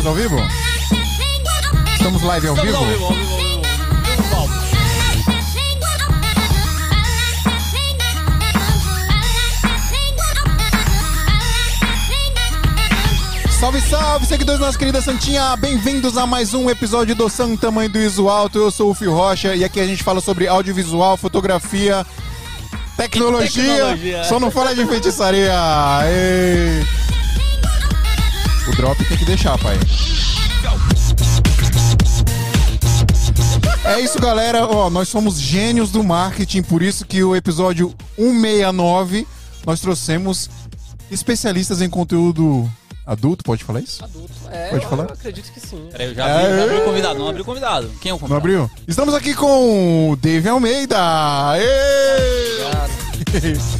Estamos ao vivo? Estamos live ao Estamos vivo? ao vivo, ao vivo, ao vivo. Vivo, Paulo. Salve, salve, seguidores nossa querida Santinha! Bem-vindos a mais um episódio do San Tamanho do Iso Alto. Eu sou o Fio Rocha e aqui a gente fala sobre audiovisual, fotografia, tecnologia. Tecnologia. Só não fala de feitiçaria. Ei. O drop tem que deixar, pai. É isso, galera. Ó, nós somos gênios do marketing, por isso que o episódio 169 nós trouxemos especialistas em conteúdo adulto, pode falar isso? Adulto. É, Pode eu, falar? eu acredito que sim. Peraí, eu já abri, já abri o convidado. Não abri o convidado. Quem é o Não convidado? abriu? Estamos aqui com o Dave Almeida. Ê!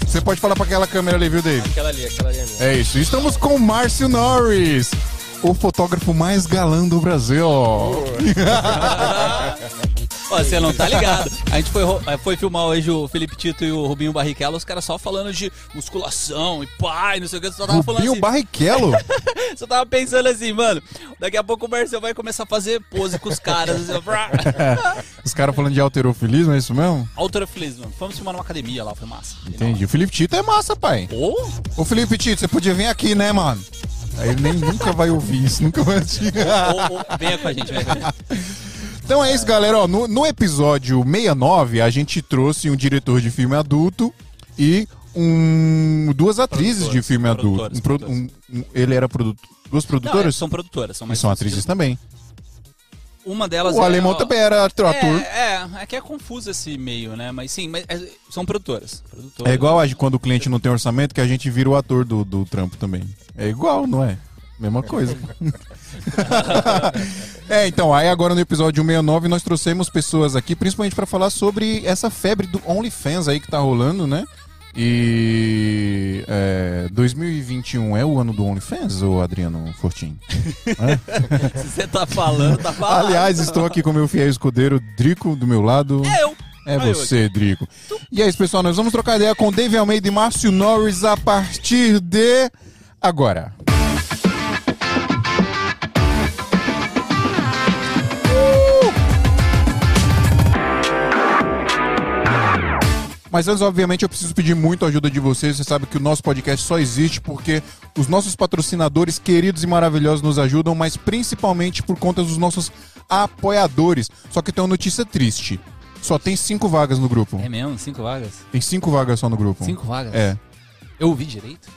Você pode falar para aquela câmera ali, viu, Dave? Aquela ali, aquela ali é minha. É isso. Estamos com o Márcio Norris, o fotógrafo mais galã do Brasil. Ó, você não tá ligado. A gente foi, eh, foi filmar hoje o Felipe Tito e o Rubinho Barrichello, os caras só falando de musculação e pai, não sei o que. Você só tava falando Rubinho assim. Barrichello? Você tava pensando assim, mano, daqui a pouco o Marcel vai começar a fazer pose com os caras. Assim. Os caras falando de alterofilismo, é isso mesmo? Autorofilismo. Fomos filmar numa academia lá, foi massa. Entendi. O Felipe Tito é massa, pai. Ô, Ô, Felipe Tito, você podia vir aqui, né, mano? Aí ele nem nunca vai ouvir isso, nunca vai assistir. venha com a gente, venha com a gente. Então é isso, galera. Ó, no, no episódio 69, a gente trouxe um diretor de filme adulto e um, duas atrizes de filme adulto. Um pro- um- um- ele era produto, duas Não, é, produtoras? são produtoras, são e mais são atrizes também. Uma delas O é, alemão também era ator. É, é, é que é confuso esse meio, né? Mas sim, mas é- são produtoras. produtoras. É igual a, quando o cliente não tem orçamento que a gente vira o ator do, do trampo também. É igual, não é? Mesma coisa. é, então, aí agora no episódio 169 nós trouxemos pessoas aqui, principalmente pra falar sobre essa febre do OnlyFans aí que tá rolando, né? E é, 2021 é o ano do OnlyFans, ou Adriano Fortin? Se você tá falando, tá falando. Aliás, estou aqui com meu fiel escudeiro Drico do meu lado. É eu. É você, Drico. E é isso, pessoal. Nós vamos trocar ideia com Dave Almeida e Márcio Norris a partir de agora. Mas antes, obviamente, eu preciso pedir muito a ajuda de vocês. Você sabe que o nosso podcast só existe porque os nossos patrocinadores queridos e maravilhosos nos ajudam, mas principalmente por conta dos nossos apoiadores. Só que tem uma notícia triste. Só tem cinco vagas no grupo. É mesmo? Cinco vagas? Tem cinco vagas só no grupo. Cinco vagas? É, Eu ouvi direito?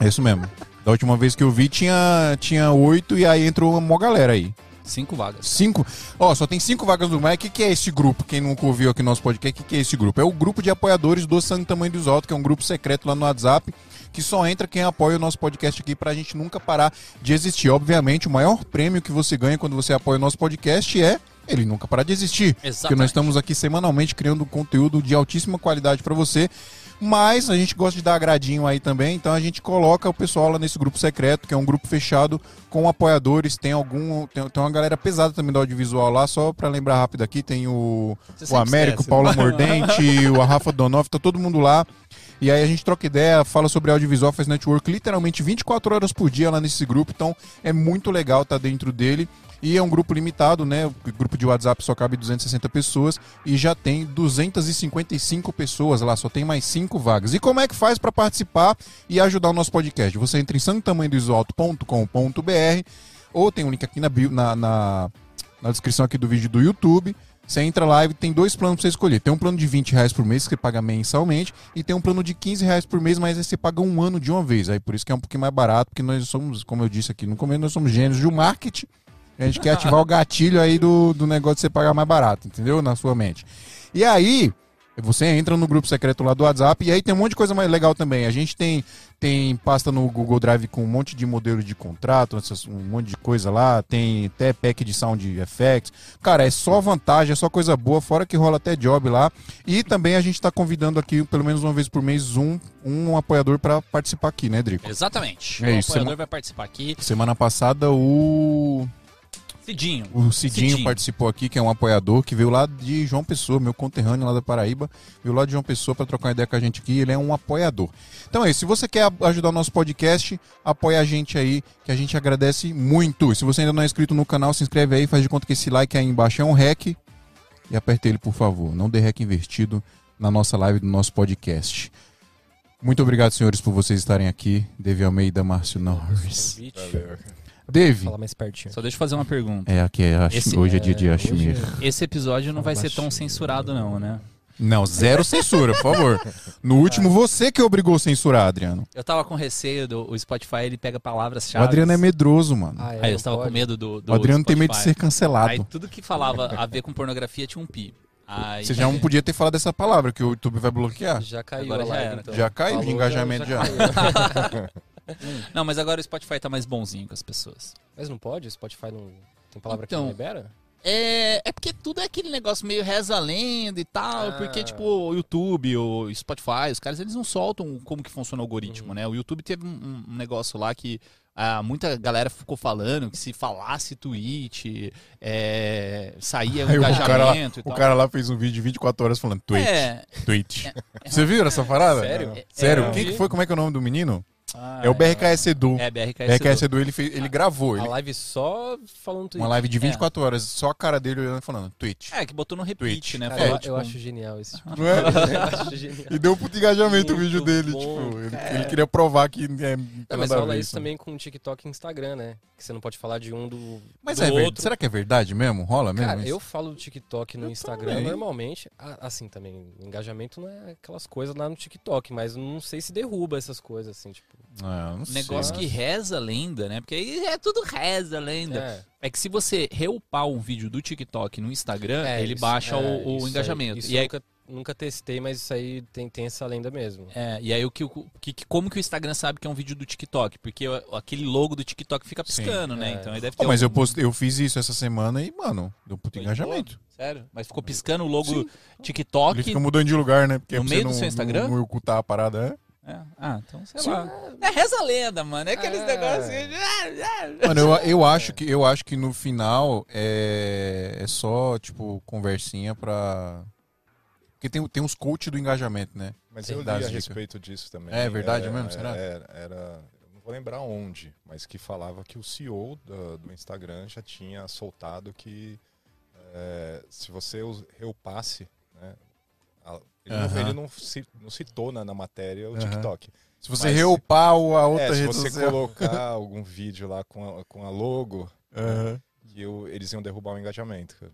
é isso mesmo. Da última vez que eu vi tinha, tinha oito e aí entrou uma galera aí. Cinco vagas. Cinco. Ó, só tem cinco vagas no Mas o que, que é esse grupo? Quem nunca ouviu aqui no nosso podcast, o que, que é esse grupo? É o grupo de apoiadores do Santo Tamanho dos Altos, que é um grupo secreto lá no WhatsApp, que só entra quem apoia o nosso podcast aqui pra gente nunca parar de existir. Obviamente, o maior prêmio que você ganha quando você apoia o nosso podcast é ele nunca parar de existir. Porque Exatamente. nós estamos aqui semanalmente criando conteúdo de altíssima qualidade pra você. Mas a gente gosta de dar agradinho aí também, então a gente coloca o pessoal lá nesse grupo secreto, que é um grupo fechado com apoiadores. Tem algum. Tem, tem uma galera pesada também do audiovisual lá, só pra lembrar rápido aqui, tem o, Você o Américo, o esquece. Paulo Mordente, o Rafa Donoff, tá todo mundo lá. E aí a gente troca ideia, fala sobre audiovisual, faz network literalmente 24 horas por dia lá nesse grupo, então é muito legal estar dentro dele. E é um grupo limitado, né? O grupo de WhatsApp só cabe 260 pessoas e já tem 255 pessoas lá, só tem mais 5 vagas. E como é que faz para participar e ajudar o nosso podcast? Você entra em santamanhodoisoalto.com.br ou tem um link aqui na, bio- na, na, na descrição aqui do vídeo do YouTube. Você entra lá e tem dois planos pra você escolher. Tem um plano de 20 reais por mês que você paga mensalmente e tem um plano de 15 reais por mês, mas aí você paga um ano de uma vez. Aí por isso que é um pouquinho mais barato, porque nós somos, como eu disse aqui no começo, nós somos gênios do marketing. A gente quer ativar o gatilho aí do, do negócio de você pagar mais barato, entendeu? Na sua mente. E aí, você entra no grupo secreto lá do WhatsApp e aí tem um monte de coisa mais legal também. A gente tem, tem pasta no Google Drive com um monte de modelos de contrato, um monte de coisa lá. Tem até pack de sound effects. Cara, é só vantagem, é só coisa boa, fora que rola até job lá. E também a gente tá convidando aqui, pelo menos uma vez por mês, um, um apoiador para participar aqui, né, Drico? Exatamente. É o isso, apoiador vai participar aqui. Semana passada o. Cidinho. O Cidinho, Cidinho. participou aqui, que é um apoiador, que veio lá de João Pessoa, meu conterrâneo lá da Paraíba, veio lá de João Pessoa para trocar uma ideia com a gente aqui, ele é um apoiador. Então é isso, se você quer ajudar o nosso podcast, apoia a gente aí, que a gente agradece muito. E se você ainda não é inscrito no canal, se inscreve aí, faz de conta que esse like aí embaixo é um rec, e aperta ele, por favor. Não dê rec investido na nossa live do nosso podcast. Muito obrigado, senhores, por vocês estarem aqui. Devi Almeida, Márcio Norris. Convite. Deve. Fala mais pertinho. Só deixa eu fazer uma pergunta. É, aqui é, Ash- Esse- hoje é dia de Ashmir. hoje Esse episódio não Fala vai ser tão censurado, não, né? Não, zero censura, por favor. No último, você que obrigou a censurar, Adriano. Eu tava com receio do o Spotify, ele pega O palavras-chave. Adriano é medroso, mano. Ah, é, Aí eu tava com pode? medo do, do o Adriano tem medo de Spotify. ser cancelado. Aí tudo que falava a ver com pornografia tinha um pi. Aí, Você já não podia ter falado essa palavra, que o YouTube vai bloquear. Já caiu Agora já era. então. Já caiu de Falou, engajamento já. caiu. Não, mas agora o Spotify tá mais bonzinho com as pessoas. Mas não pode? O Spotify não... Tem palavra Então, que não libera? É, é porque tudo é aquele negócio meio reza a lenda e tal, Ah. porque tipo o YouTube, o Spotify, os caras eles não soltam como que funciona o algoritmo, Uhum. né? O YouTube teve um, um negócio lá que ah, muita galera ficou falando que se falasse tweet, é, saía o Aí o cara, lá, engajamento e o cara lá fez um vídeo de 24 horas falando tweet, É, tweet. Você viu essa parada? Sério? Sério? É, Quem que foi? Como é que é o nome do menino? Ah, É o BRKS Edu. É, BRKS. BRKS Edu, ele, fez, ele gravou. A Ele, live só falando tweet. uma live de 24 horas, só a cara dele olhando e falando tweet. É, que botou no repeat, Tweet. né? Cara, Falou, eu, tipo, eu acho genial esse tipo. Não é? eu acho genial. E deu um puto engajamento o Muito vídeo dele. bom, tipo, ele, cara. ele queria provar que é, não mas rola isso também com TikTok e Instagram, né? Que você não pode falar de um do, Mas do é outro. será que é verdade mesmo? Rola mesmo? Cara, isso? eu falo do TikTok no Eu Instagram também. normalmente. Assim também, engajamento não é aquelas coisas lá no TikTok, mas não sei se derruba essas coisas, assim, tipo. Ah, eu não sei. Negócio que reza a lenda, né? Porque aí é tudo reza a lenda. É, É que se você reupar um vídeo do TikTok no Instagram, é ele isso, baixa é, o, o aí. engajamento. Isso e aí, nunca, nunca testei, mas isso aí tem, tem essa lenda mesmo. é, e aí o que, o que, como que o Instagram sabe que é um vídeo do TikTok? Porque aquele logo do TikTok fica Sim. piscando, né? É. Então aí deve ter. mas um- eu, eu fiz isso essa semana e, mano, deu puto engajamento. Sério? Mas ficou piscando o logo Sim. TikTok. Ele fica mudando de lugar, né? Porque No meio você do não, seu Instagram? Não, não ocultar a parada, é? É. Ah, então sei Sim. lá. É reza a lenda, mano. É aqueles É. negócios. assim, Mano, eu, eu, acho que, eu acho que no final é, é só, tipo, conversinha pra. Porque tem, tem uns coach do engajamento, né? Mas Sim. eu li a dicas. respeito disso também. É verdade mesmo? Será? Era, era- eu não vou lembrar onde, mas que falava que o CEO do, do Instagram já tinha soltado que é, se você a- ele, não, ele não ci- não citou na, na matéria o Aham. TikTok. Se você Mas- reupar o- a outra É, se rede você social. colocar algum vídeo lá com a, com a logo, que eu- eles iam derrubar o engajamento. cara.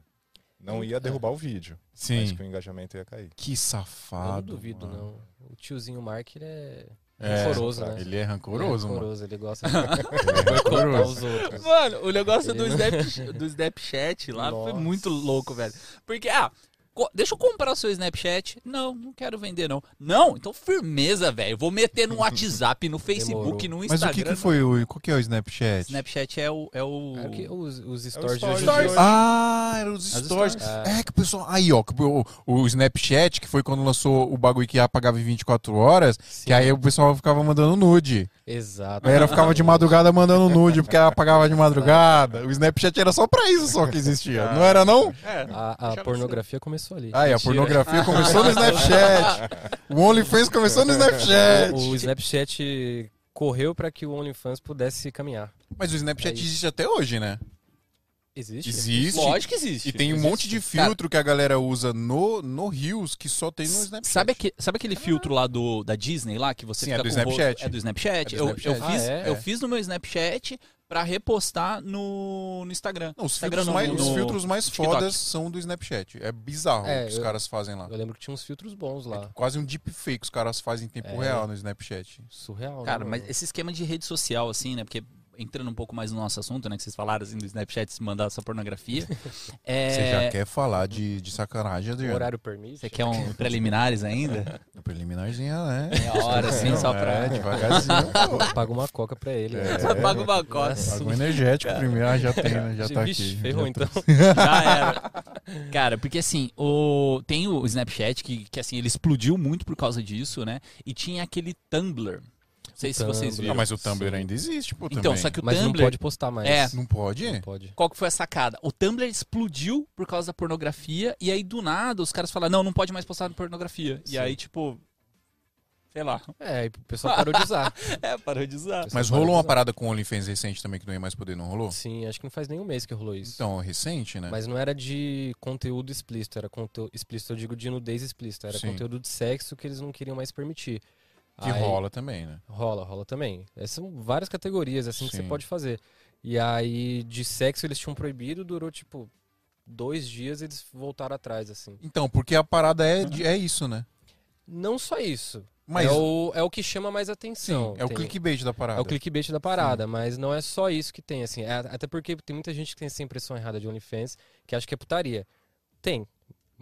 Não ia derrubar o vídeo, mas Sim. que o engajamento ia cair. Que eu safado. não duvido, mano. não. O tiozinho Mark, ele é É, rancoroso, né? Ele é rancoroso, Ele é mano. rancoroso, ele gosta de é boicotar os outros. Mano, o negócio Ele do, não- Snap, do Snapchat lá foi Nossa. muito louco, velho. Porque, ah, deixa eu comprar o seu Snapchat. Não, não quero vender, não. Não, então firmeza, velho. Vou meter no WhatsApp, no Facebook, no Mas Instagram. o que, que foi o. Qual que é o Snapchat? Snapchat é o. É o... É que os, os É o stories stories. Ah, eram os stories. stories. É que o pessoal. Aí, ó, o, o Snapchat, que foi quando lançou o bagulho que apagava em 24 horas, Sim, que aí o pessoal ficava mandando nude. Exato. A galera ficava de madrugada mandando nude, porque ela apagava de madrugada. O Snapchat era só pra isso só que existia. Não era, não? É. A, a pornografia começou ali. Aí, a Mentira. pornografia começou no Snapchat. O OnlyFans começou no Snapchat. O Snapchat correu para que o OnlyFans pudesse caminhar. Mas o Snapchat É existe até hoje, né? Existe? Existe. Lógico que existe. E tem um Existe. monte de Cara, filtro que a galera usa no, no Reels que só tem no Snapchat. Sabe, sabe aquele filtro lá do, da Disney lá que você Sim, é fica do com o rosto- Snapchat. É do Snapchat. É do Eu, Snapchat. eu fiz, Ah, é? eu fiz no meu Snapchat pra repostar no, no Instagram. Não, os Instagram filtros, não, mais, no- os filtros mais fodas são do Snapchat. É bizarro É, o que os eu- caras fazem lá. Eu lembro que tinha uns filtros bons lá. Quase um deepfake os caras fazem em tempo É. real no Snapchat. Surreal, Cara, né, mas esse esquema de rede social, assim, né? Porque entrando um pouco mais no nosso assunto, né? Que vocês falaram assim do Snapchat se mandar essa pornografia. é... Você já quer falar de, de sacanagem, O Adriano? horário permite. Você quer um preliminares ainda? Preliminarzinha, né? Meia hora, assim, Não, só É, pra. devagarzinho. Paga uma coca pra ele. né? Só paga uma. Nossa. Paga um energético primeiro. Ah, já tem, né? Já tá Vixe, aqui. ferrou Já então. Já era. Cara, porque assim, o... tem o Snapchat que, que assim, ele explodiu muito por causa disso, né? E tinha aquele Tumblr. Sei se vocês viram. Ah, mas o Tumblr Sim. ainda existe, pô, Então, também. só que o Mas Tumblr. não pode postar mais. É. Não pode? Não pode. Qual que foi a sacada? O Tumblr explodiu por causa da pornografia, e aí do nada os caras falaram, não, não pode mais postar pornografia. E Sim. aí, tipo. Sei lá. É, e o pessoal parou de usar. É, parou de usar. Mas rolou uma parada com o OnlyFans recente também que não ia mais poder, não rolou? Sim, acho que não faz nenhum mês que rolou isso. Então, recente, né? Mas não era de conteúdo explícito, era conteúdo explícito, eu digo de nudez explícita, era Sim. conteúdo de sexo que eles não queriam mais permitir. Que Aí- rola também, né? Rola, rola também. Essas são várias categorias assim que Sim. você pode fazer. E aí de sexo eles tinham proibido, durou tipo dois dias eles voltaram atrás assim. Então, porque a parada é, é isso, né? Não só isso. Mas é, o, é o que chama mais sim, atenção. é o Tem- clickbait da parada. É o clickbait da parada, mas não é só isso que tem, assim. É- até porque tem muita gente que tem essa impressão errada de OnlyFans, que acha que é putaria. Tem,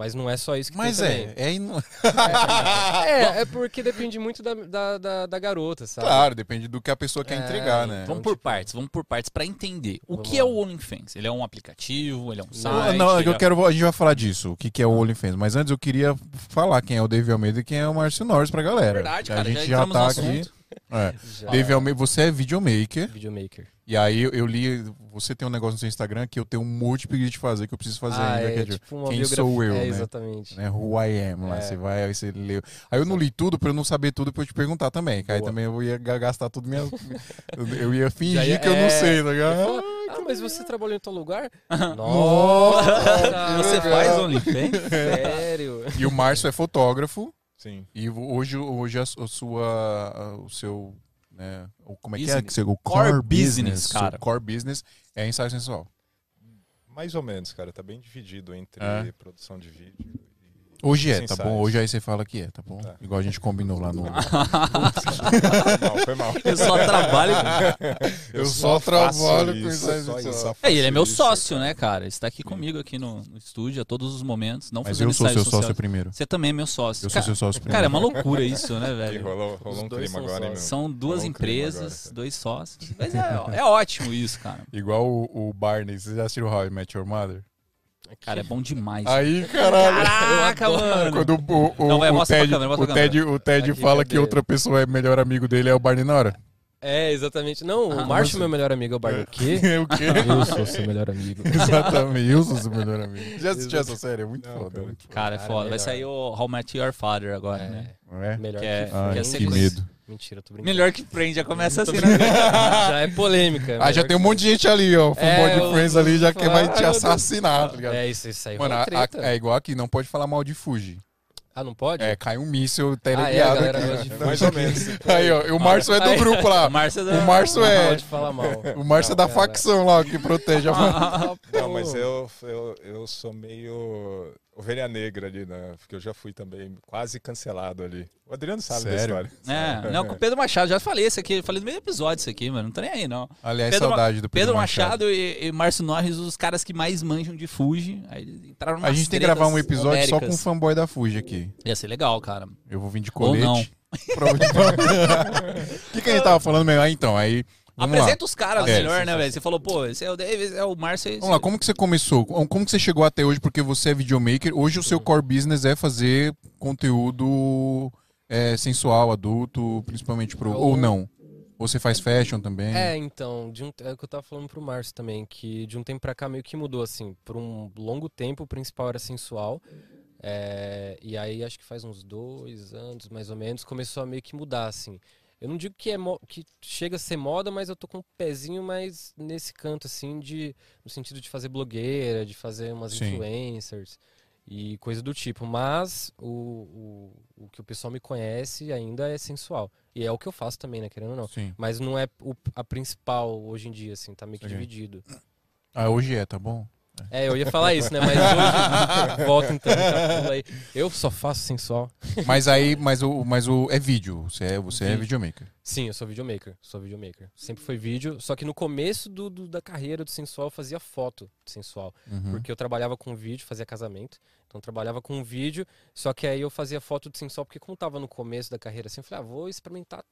mas não é só isso que Mas tem é, é inu- É, é porque depende muito da, da, da, da garota, sabe? Claro, depende do que a pessoa quer É, entregar, né? Vamos Então, por tipo- partes, vamos por partes pra entender. O Vamos que lá. é o OnlyFans? Ele é um aplicativo, ele é um Não, site? não, eu é- quero, a gente vai falar disso, o que, que é o OnlyFans. Mas antes eu queria falar quem é o David Almeida e quem é o Márcio Norris pra galera. Verdade, Que cara, a gente já já, tá aqui. É. Já. Almeida, você é videomaker. Videomaker. E aí eu, eu li, você tem um negócio no seu Instagram que eu tenho um monte de pedido de fazer, que eu preciso fazer ah, ainda. é, que é tipo uma quem biografia. sou eu, é, né? exatamente. né? Who I am lá. É. Você vai, aí você leu. Aí eu não li tudo pra eu não saber tudo pra eu te perguntar também. Que aí também eu ia ga- gastar tudo minha. eu, ia fingir ia- que eu não é, sei, tá ligado? fala, ah, mas você trabalhou em tal lugar? Nossa, Você legal. faz OnlyFans? Sério? E o Márcio é fotógrafo. Sim. E hoje, hoje a, su- a sua. a- o seu. Né, o- como é que é? Business. Que você, o Core core, business, business, cara. O core business é ensaio sensual. Mais ou menos, cara. Tá bem dividido entre É. produção de vídeo. Hoje é, tá bom? Hoje aí você fala que é, tá bom? Tá. Igual a gente combinou lá no. Foi mal, foi mal. Eu só trabalho. Eu só faço trabalho com isso, só só só É, ele é meu sócio, né, cara? Ele está aqui comigo aqui no, no estúdio a todos os momentos. Não Mas eu sou seu social. sócio primeiro. Você também é meu sócio. Eu sou seu sócio primeiro. Cara, é uma loucura isso, né, velho? rolou, rolou um clima agora, hein, meu? São duas um empresas, agora. dois sócios. Mas é, é ótimo isso, cara. Igual o, o Barney, vocês já assistiram How I Met Your Mother? Cara, é bom demais. Aí, caralho. Caraca, mano. Quando o, o, Não, vai, o mostra pra Ted, câmera, mostra o Ted, o Ted Aqui, fala cadê? que outra pessoa é melhor amigo dele, é o Barney Nora. É, exatamente. Não, Ah, o Márcio, você- meu melhor amigo, é o Barney. O quê? o quê? Eu sou seu melhor amigo. Exatamente, eu sou seu melhor amigo. Já assistiu essa série? É muito Não, foda. cara. muito foda. Cara, é Cara, foda. Vai melhor. sair o How Met Your Father agora, né? É, Não é? melhor Que é- que, é que medo. Mentira, tô brincando. Melhor que Friends, já começa assim, né? já é polêmica. Ah, já tem um monte de gente ali, ó. Fanboy É, de eu- Friends ali já que vai te assassinar, tá ligado? É, isso, isso aí Mano, a- a- é igual aqui, não pode falar mal de Fuji. Ah, não pode? É, cai um míssil ah, é, teleguiado galera aqui. né? Mais ou menos. Aí, ó, o Márcio é do Aí. grupo lá. O Márcio é da- O Márcio Não é. pode falar mal. O Márcio é da facção lá, que protege a Ah, Não, mas eu, eu, eu sou meio ovelha negra ali, né? Porque eu já fui também quase cancelado ali. O Adriano sabe Sério? da história. É, não, com o Pedro Machado, já falei isso aqui, falei no meio episódio isso aqui, mano, não tô nem aí não. Aliás, Pedro saudade do Pedro, Pedro Machado, e, e Márcio Norris, os caras que mais manjam de Fuji, aí entraram A gente tem que gravar um episódio só com o fanboy da Fuji aqui. Ia ser legal, cara. Eu vou vir de Ou colete. não. Pra- O que, que a gente tava falando mesmo? Ah, então, aí. Vamos lá. Apresenta os caras É, melhor, sim, né, velho? Você falou, pô, esse é o Davis, é o Márcio. esse- Vamos lá, como que você começou? Como que você chegou até hoje? Porque você é videomaker. Hoje o seu core business é fazer conteúdo é, sensual, adulto, principalmente pro. Eu- Ou não? Ou você faz fashion também? É, então, de um, é o que eu tava falando pro Márcio também, que de um tempo pra cá meio que mudou, assim. Por um longo tempo o principal era sensual. é, e aí acho que faz uns dois anos, mais ou menos, começou a meio que mudar, assim. Eu não digo que, é que chega a ser moda, mas eu tô com um pezinho mais nesse canto, assim, de, no sentido de fazer blogueira, de fazer umas Sim. influencers e coisa do tipo. Mas o, o, o que o pessoal me conhece ainda é sensual. E é o que eu faço também, né? Querendo ou não. Sim. Mas não é o- a principal hoje em dia, assim, tá meio que Saquei. dividido. Ah, hoje é, tá bom? É, eu ia falar isso, né? Mas hoje. Volta então, pula aí. Eu só faço sensual. Mas aí, mas o, mas o é vídeo. Você é, você é Vídeo. videomaker. Sim, eu sou videomaker. Sou videomaker. Sempre foi vídeo, só que no começo do, do- da carreira do sensual eu fazia foto de sensual. Uhum. Porque eu trabalhava com vídeo, fazia casamento. Então trabalhava com vídeo, só que aí eu fazia foto de sensual, porque como tava no começo da carreira assim, eu falei, ah, vou experimentar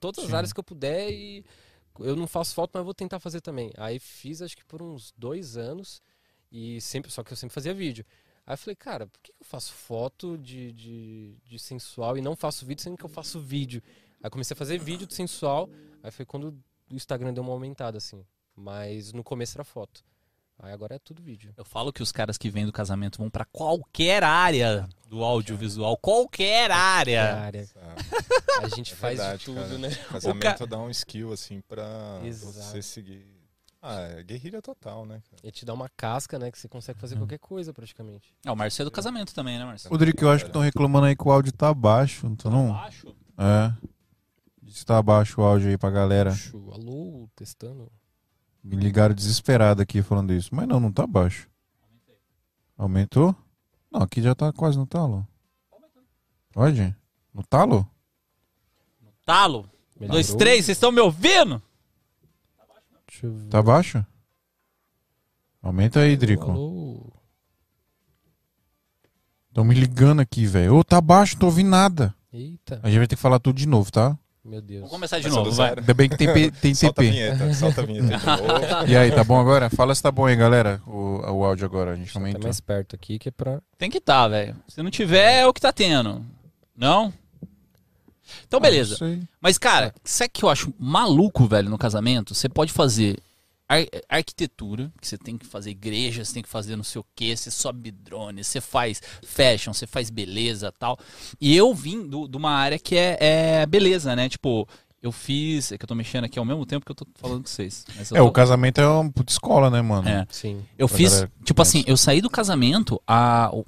todas as Sim. áreas que eu puder e eu não faço foto, mas vou tentar fazer também. Aí fiz acho que por uns dois anos, e sempre, só que eu sempre fazia vídeo. Aí eu falei, cara, por que que eu faço foto de, de, de sensual e não faço vídeo, sendo que eu faço vídeo? Aí comecei a fazer vídeo de sensual, aí foi quando o Instagram deu uma aumentada, assim. Mas no começo era foto. Aí agora é tudo vídeo. Eu falo que os caras que vêm do casamento vão pra qualquer área do audiovisual, qualquer área. Área. Ah, A gente É faz verdade, de tudo, cara. né? Casamento dá um skill, assim, pra Exato. você seguir. Ah, é guerrilha total, né? cara? Ele te dá uma casca, né? Que você consegue fazer qualquer coisa praticamente. É, o Márcio é do casamento também, né, Márcio? Rodrigo, eu acho que estão reclamando aí que o áudio tá baixo, não tá não? Baixo. É. Diz que tá baixo o áudio aí pra galera. Puxo, Alô, testando. Me ligaram desesperado aqui falando isso. Mas não, não tá baixo. Aumentou? Não, aqui já tá quase no talo. Pode? No talo? Talo. Melhorou? Dois, três, vocês estão me ouvindo? Deixa eu ver. Tá baixo? Aumenta aí, Drico. Alô. Estão me ligando aqui, velho. Ô, tá baixo, não tô ouvindo nada. Eita, A gente vai ter que falar tudo de novo, tá? meu Deus. Vamos começar de Começa novo, vai. Ainda bem que tem, P- tem Solta a TP. vinheta, solta a vinheta. E aí, tá bom agora? Fala se tá bom aí, galera. O, o áudio agora, a gente eu aumentou. mais perto aqui que é pra. Tem que tá, velho. Se não tiver, é o que tá tendo. Não? Então, beleza. Ah, sei. Mas, cara, sabe o que eu acho maluco, velho, no casamento? Você pode fazer ar- arquitetura, que você tem que fazer igreja, você tem que fazer não sei o quê, você sobe drone, você faz fashion, você faz beleza tal. E eu vim de uma área que é, é beleza, né? Tipo, eu fiz. É que eu tô mexendo aqui ao mesmo tempo que eu tô falando com vocês. É, tô- o casamento é uma puta escola, né, mano? É. Sim. Eu Pra fiz, galera tipo assim, eu saí do casamento, a, o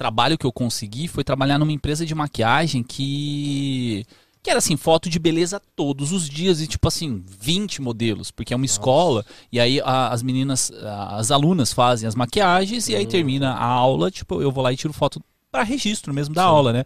trabalho que eu consegui foi trabalhar numa empresa de maquiagem que que era assim, foto de beleza todos os dias e tipo assim, 20 modelos, porque é uma escola e aí a- as meninas, a- as alunas fazem as maquiagens e aí termina a aula, tipo, eu vou lá e tiro foto para registro mesmo da aula, né?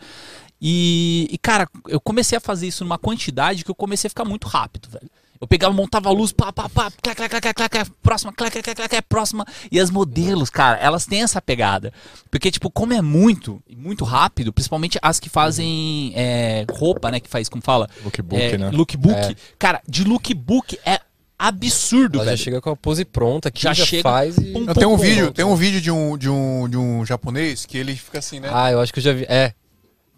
E, e, cara, eu comecei a fazer isso numa quantidade que eu comecei a ficar muito rápido, velho. Eu pegava, montava a luz, pá, pá, pá, clac, clac, clac, clac, clac, próxima, clac, clac, clac, clac, próxima. E as modelos, cara, elas têm essa pegada. Porque, tipo, como é muito, muito rápido, principalmente as que fazem é, roupa, né, que faz, como fala? Lookbook, É, né? Lookbook. É. Cara, de lookbook é absurdo, Ela já velho. chega com a pose pronta aqui, Já já, chega faz e. pum, Não, tem um pum, vídeo, pronto. tem um vídeo de um, de um, de um japonês que ele fica assim, né? Ah, eu acho que eu já vi. É.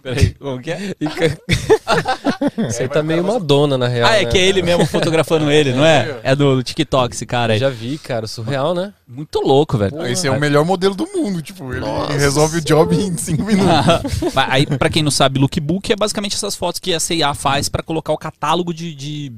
Peraí, como que é? Aí tá meio Madonna, na real. Ah, é né? que é ele mesmo fotografando ele, não é? É do, TikTok esse cara aí. já vi, cara. Surreal, né? Muito louco, velho. Ah, Esse é o melhor modelo do mundo, tipo, ele, ele resolve o job em 5 minutos. Aí, pra quem não sabe, lookbook é basicamente essas fotos que a C&A faz pra colocar o catálogo de, de,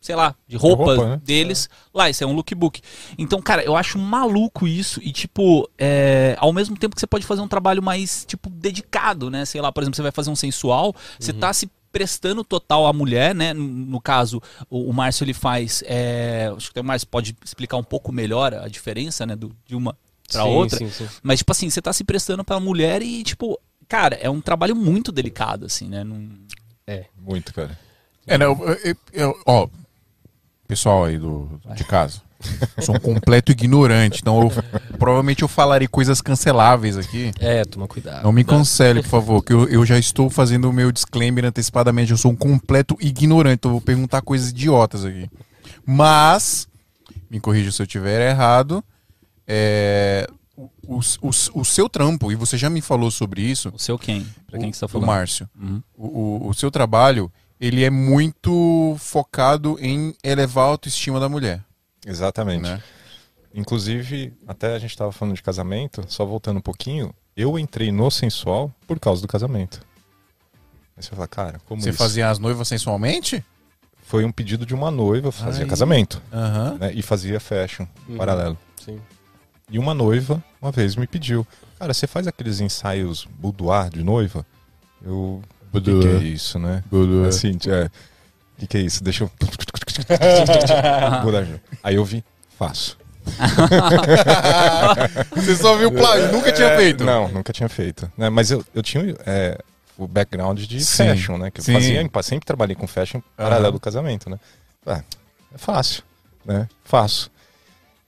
sei lá, de roupas roupa, né? deles lá. Isso é um lookbook. Então, cara, eu acho maluco isso. E, tipo, é, ao mesmo tempo que você pode fazer um trabalho mais, tipo, dedicado, né? Sei lá, por exemplo, você vai fazer um sensual, você tá se prestando total à mulher, né? No, no caso, o, o Márcio, ele faz... é, acho que o Márcio pode explicar um pouco melhor a diferença, né? Do, de uma pra sim, outra. Sim, sim. Mas, tipo assim, você tá se prestando pra mulher e, tipo, cara, é um trabalho muito delicado, assim, né? Não... Muito, cara. É, né, eu, eu- eu- ó, pessoal aí do, de casa, eu sou um completo ignorante, então eu, provavelmente eu falarei coisas canceláveis aqui. É, toma cuidado. Não me cancele, por favor, que eu, eu já estou fazendo o meu disclaimer antecipadamente. Eu sou um completo ignorante, então eu vou perguntar coisas idiotas aqui. Mas, me corrija se eu estiver errado, é, o, o, o- o seu trampo, e você já me falou sobre isso, O seu quem? Pra quem o, que você tá o falando? Márcio, Uhum. o, o- o seu trabalho, ele é muito focado em elevar a autoestima da mulher, Exatamente. né? Inclusive, até a gente tava falando de casamento, só voltando um pouquinho, eu entrei no sensual por causa do casamento. Aí você fala, cara, como Você isso? fazia as noivas sensualmente? Foi um pedido de uma noiva, fazia Ai. casamento, Aham. né? E fazia fashion, Uhum. paralelo. Sim. E uma noiva, uma vez, me pediu, cara, você faz aqueles ensaios boudoir de noiva? Eu, o que, que é isso, né? Assim, é, o que, que é isso? Deixa eu... Aí eu vi, faço. Você só viu o plágio, nunca tinha É, feito. Não, nunca tinha feito. né? Mas eu, eu tinha é, o background de Sim, fashion, né? Que eu sim. fazia, sempre trabalhei com fashion paralelo do casamento, né? Ah, é fácil, né? Faço.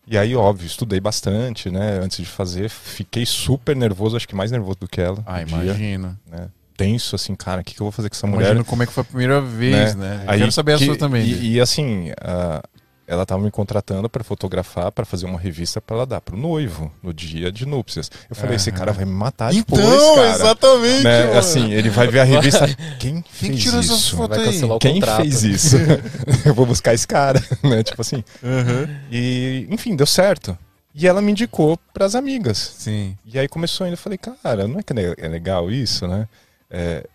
E aí, óbvio, estudei bastante, né? Antes de fazer, fiquei super nervoso, acho que mais nervoso do que ela. Ah, imagino. né? Tenso, assim, cara, o que, que eu vou fazer com essa mulher? Imagino como é que foi a primeira vez, né? Eu Aí quero saber a que- sua também. E, e, assim, ah, ela estava me contratando para fotografar, para fazer uma revista para ela dar pro noivo no dia de núpcias. Eu falei, esse cara vai me matar Então, depois, cara. exatamente. Né? Assim, ele vai ver a revista. Quem fez tirou essas isso? fotos Vai aí? cancelar o Quem contrato. fez isso? eu vou buscar esse cara, né? Tipo assim. Aham. E, enfim, deu certo. E ela me indicou para as amigas. Sim. E aí começou ainda, eu falei, cara, não é que é legal isso, né? É,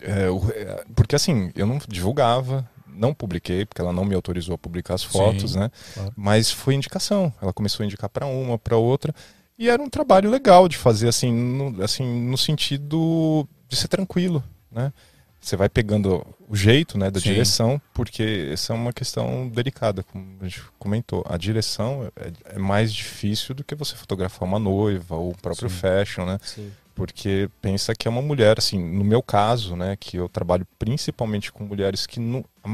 é, o- é, porque assim, eu não divulgava, não publiquei, porque ela não me autorizou a publicar as fotos, Sim, né? claro. Mas foi indicação. Ela começou a indicar para uma, para outra. E era um trabalho legal de fazer, assim, no, assim, no sentido de ser tranquilo, né? Você vai pegando o jeito né, da Sim. direção, porque essa é uma questão delicada, como a gente comentou. A direção é, é mais difícil do que você fotografar uma noiva ou o próprio Sim. fashion, né? Sim. Porque pensa que é uma mulher, assim, no meu caso, né, que eu trabalho principalmente com mulheres que nu, a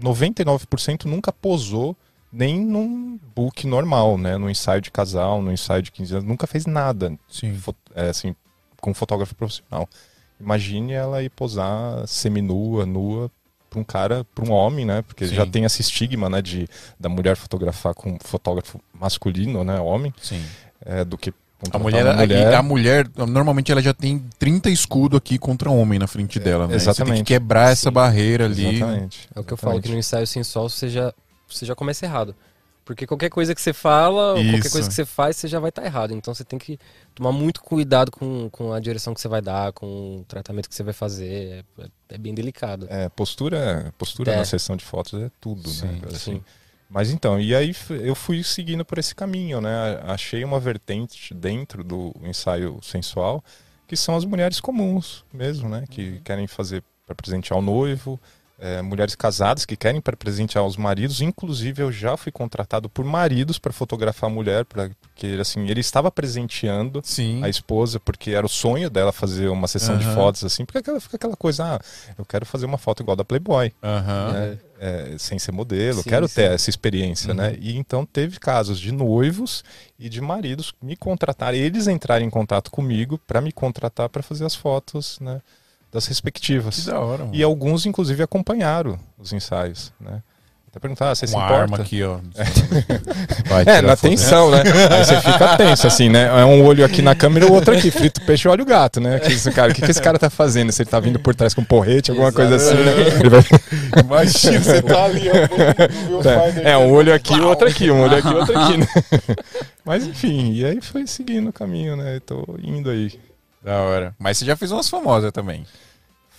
99% nunca posou nem num book normal, né, no ensaio de casal, no ensaio de 15 anos, nunca fez nada, Sim. é, assim, com fotógrafo profissional. Imagine ela ir posar seminua, nua, para um cara, para um homem, né, porque Sim. já tem esse estigma, né, de da mulher fotografar com fotógrafo masculino, né, homem, Sim. é, do que A contratar mulher, a, a mulher, normalmente ela já tem 30 escudo aqui contra homem na frente dela, né? Você tem exatamente. que quebrar essa Sim. barreira ali. Exatamente. É o que eu falo, que exatamente. no ensaio sem sol você já, você já começa errado. Porque qualquer coisa que você fala, ou qualquer coisa que você faz, você já vai estar errado. Então você tem que tomar muito cuidado com, com a direção que você vai dar, com o tratamento que você vai fazer. É, é bem delicado. É, postura, postura É. na sessão de fotos é tudo, Sim, né? assim. sim. Mas então, e aí eu fui seguindo por esse caminho, né? Achei uma vertente dentro do ensaio sensual, que são as mulheres comuns mesmo, né? Que querem fazer para presentear o noivo, é, mulheres casadas que querem para presentear os maridos. Inclusive, eu já fui contratado por maridos para fotografar a mulher, pra, porque assim, ele estava presenteando Sim. a esposa, porque era o sonho dela fazer uma sessão de Aham. fotos assim, porque aquela, fica aquela coisa, ah, eu quero fazer uma foto igual da Playboy, Aham. né? É, sem ser modelo, Sim, quero sim. ter essa experiência, Uhum. né? E então teve casos de noivos e de maridos me contratar, eles entrarem em contato comigo para me contratar para fazer as fotos, né? Das Que respectivas. da hora, mano. E alguns, inclusive, acompanharam os ensaios, né? Até perguntar, ah, você se Uma importa? arma aqui, ó. Vai É, na tensão, né? Aí você fica tenso, assim, né? É um olho aqui na câmera e o outro aqui, frito peixe, olha o gato, né? Que esse cara, o que, que esse cara tá fazendo? Se ele tá vindo por trás com um porrete, alguma coisa assim, né? Vai- Imagina, você tá ali, ó. É, um olho aqui e outro aqui, um olho aqui e outro aqui, né? Mas enfim, e aí foi seguindo o caminho, né? Tô indo aí. Da hora. Mas você já fez umas famosas também.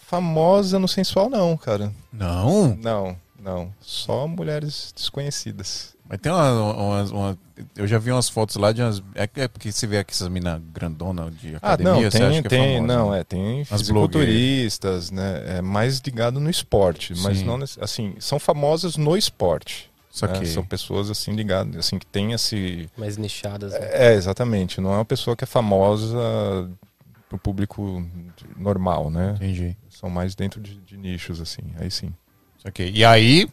Famosa no sensual, não, cara. Não. Não, não. Só mulheres desconhecidas. Mas tem uma, umas- uma- Eu já vi umas fotos lá de umas. É, que- é porque você vê aqui essas minas grandona de Ah, academia, não, você tem, acha que é tem, famosa, não, né? é, tem As fisiculturistas, né? É mais ligado no esporte, mas Sim. não nece- assim, são famosas no esporte. Só né? que. São pessoas assim ligadas, assim que tem esse Mais nichadas. né? é, exatamente, não é uma pessoa que é famosa pro público normal, né? Entendi. São mais dentro de, de nichos assim. Aí sim. Que. E aí,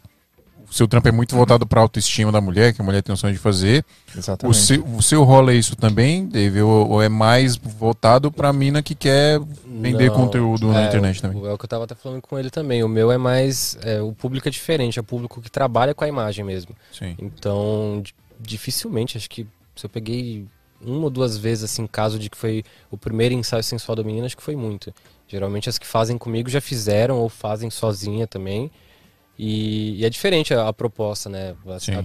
o seu trampo é muito voltado pra autoestima da mulher, que a mulher tem o sonho de fazer. O Exatamente. seu, o seu rola é isso também, Dave? Ou, ou é mais voltado pra mina que quer vender Não, conteúdo na é, internet o- também? É o que eu tava até falando com ele também. O meu é mais. é, o público é diferente, é o público que trabalha com a imagem mesmo. Sim. Então, di- dificilmente, acho que se eu peguei uma ou duas vezes, assim, caso de que foi o primeiro ensaio sensual da menina, acho que foi muito. Geralmente as que fazem comigo já fizeram ou fazem sozinha também. E, e é diferente a, a proposta, né?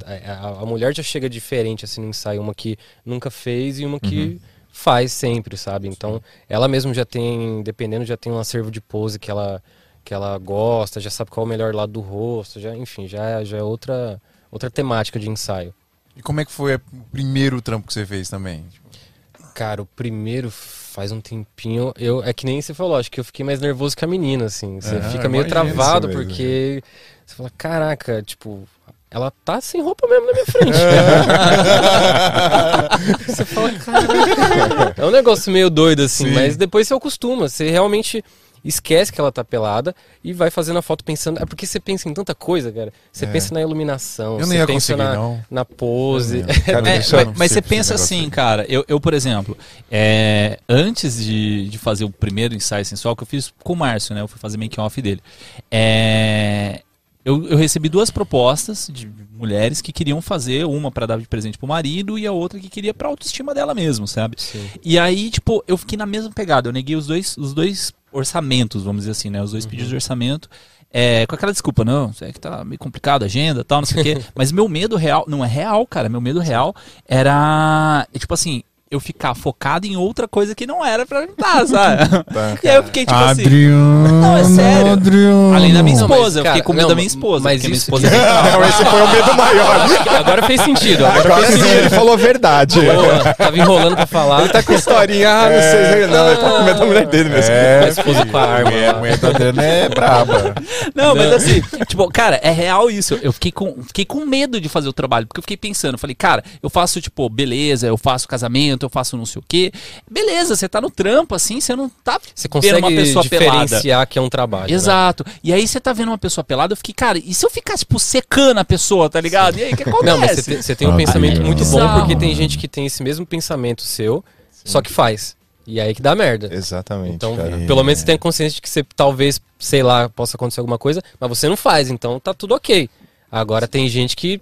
A, a- a mulher já chega diferente, assim, no ensaio. Uma que nunca fez e uma Uhum. que faz sempre, sabe? Então, ela mesmo já tem, dependendo, já tem um acervo de pose que ela, que ela gosta, já sabe qual é o melhor lado do rosto, já, enfim, já, já é outra, outra temática de ensaio. E como é que foi o primeiro trampo que você fez também? Cara, o primeiro faz um tempinho. Eu, é que nem você falou, acho que eu fiquei mais nervoso que a menina, assim. Você Ah, fica meio travado, porque você fala, caraca, tipo, ela tá sem roupa mesmo na minha frente. você fala, caraca. É um negócio meio doido, assim, Sim. mas depois você acostuma. Você realmente esquece que ela tá pelada e vai fazendo a foto pensando. É porque você pensa em tanta coisa, cara. Você É. pensa na iluminação, Eu você não ia pensa conseguir, na, não. na pose. Cara, É, mas, mas você pensa assim, aí. cara. Eu, eu por exemplo, é, antes de, de fazer o primeiro ensaio sensual que eu fiz com o Márcio, né? Eu fui fazer make off dele. É, eu, eu recebi duas propostas de mulheres que queriam fazer uma pra dar de presente pro marido e a outra que queria pra autoestima dela mesmo, sabe? Sim. E aí, tipo, eu fiquei na mesma pegada. Eu neguei os dois, os dois orçamentos, vamos dizer assim, né? Os dois pedidos de orçamento. É, com aquela desculpa, não, é que tá meio complicado a agenda tal, não sei o quê. Mas meu medo real, não é real, cara. Meu medo real era, é, tipo assim, eu ficar focado em outra coisa que não era pra estar, sabe? Tá. e aí eu fiquei tipo assim. Adriano. Não, é sério. Adriano. Além da minha Não, mas, esposa, eu fiquei com medo não, da minha esposa. mas minha isso esposa que- é Não, esse foi o medo maior. Agora fez sentido. Agora, Agora fez sim, sentido. ele falou a verdade. Boa, tava enrolando pra falar. Ele tá com historinha, ah, não sei, não, ele tá com medo da mulher dele mesmo. É, A esposa com a arma. mulher, lá. mulher do Adriano é braba. Não, mas assim, tipo, cara, é real isso. Eu fiquei com, fiquei com medo de fazer o trabalho, porque eu fiquei pensando, falei, cara, eu faço, tipo, beleza, eu faço casamento, eu faço não sei o quê. Beleza, você tá no trampo, assim, você não tá Você vendo consegue uma pessoa pelada. diferenciar que é um trabalho. né? Exato. E aí você tá vendo uma pessoa pelada, eu fiquei, cara, e se eu ficar, tipo, secando a pessoa, tá ligado? E aí, o que acontece? Não, mas você tem, você tem um Ah, pensamento Deus. muito bom, Bizarro. porque tem gente que tem esse mesmo pensamento seu, só que faz. E aí que dá merda. Exatamente, Então, cara. pelo menos você tem a consciência de que você talvez, sei lá, possa acontecer alguma coisa, mas você não faz, então tá tudo ok. Agora tem gente que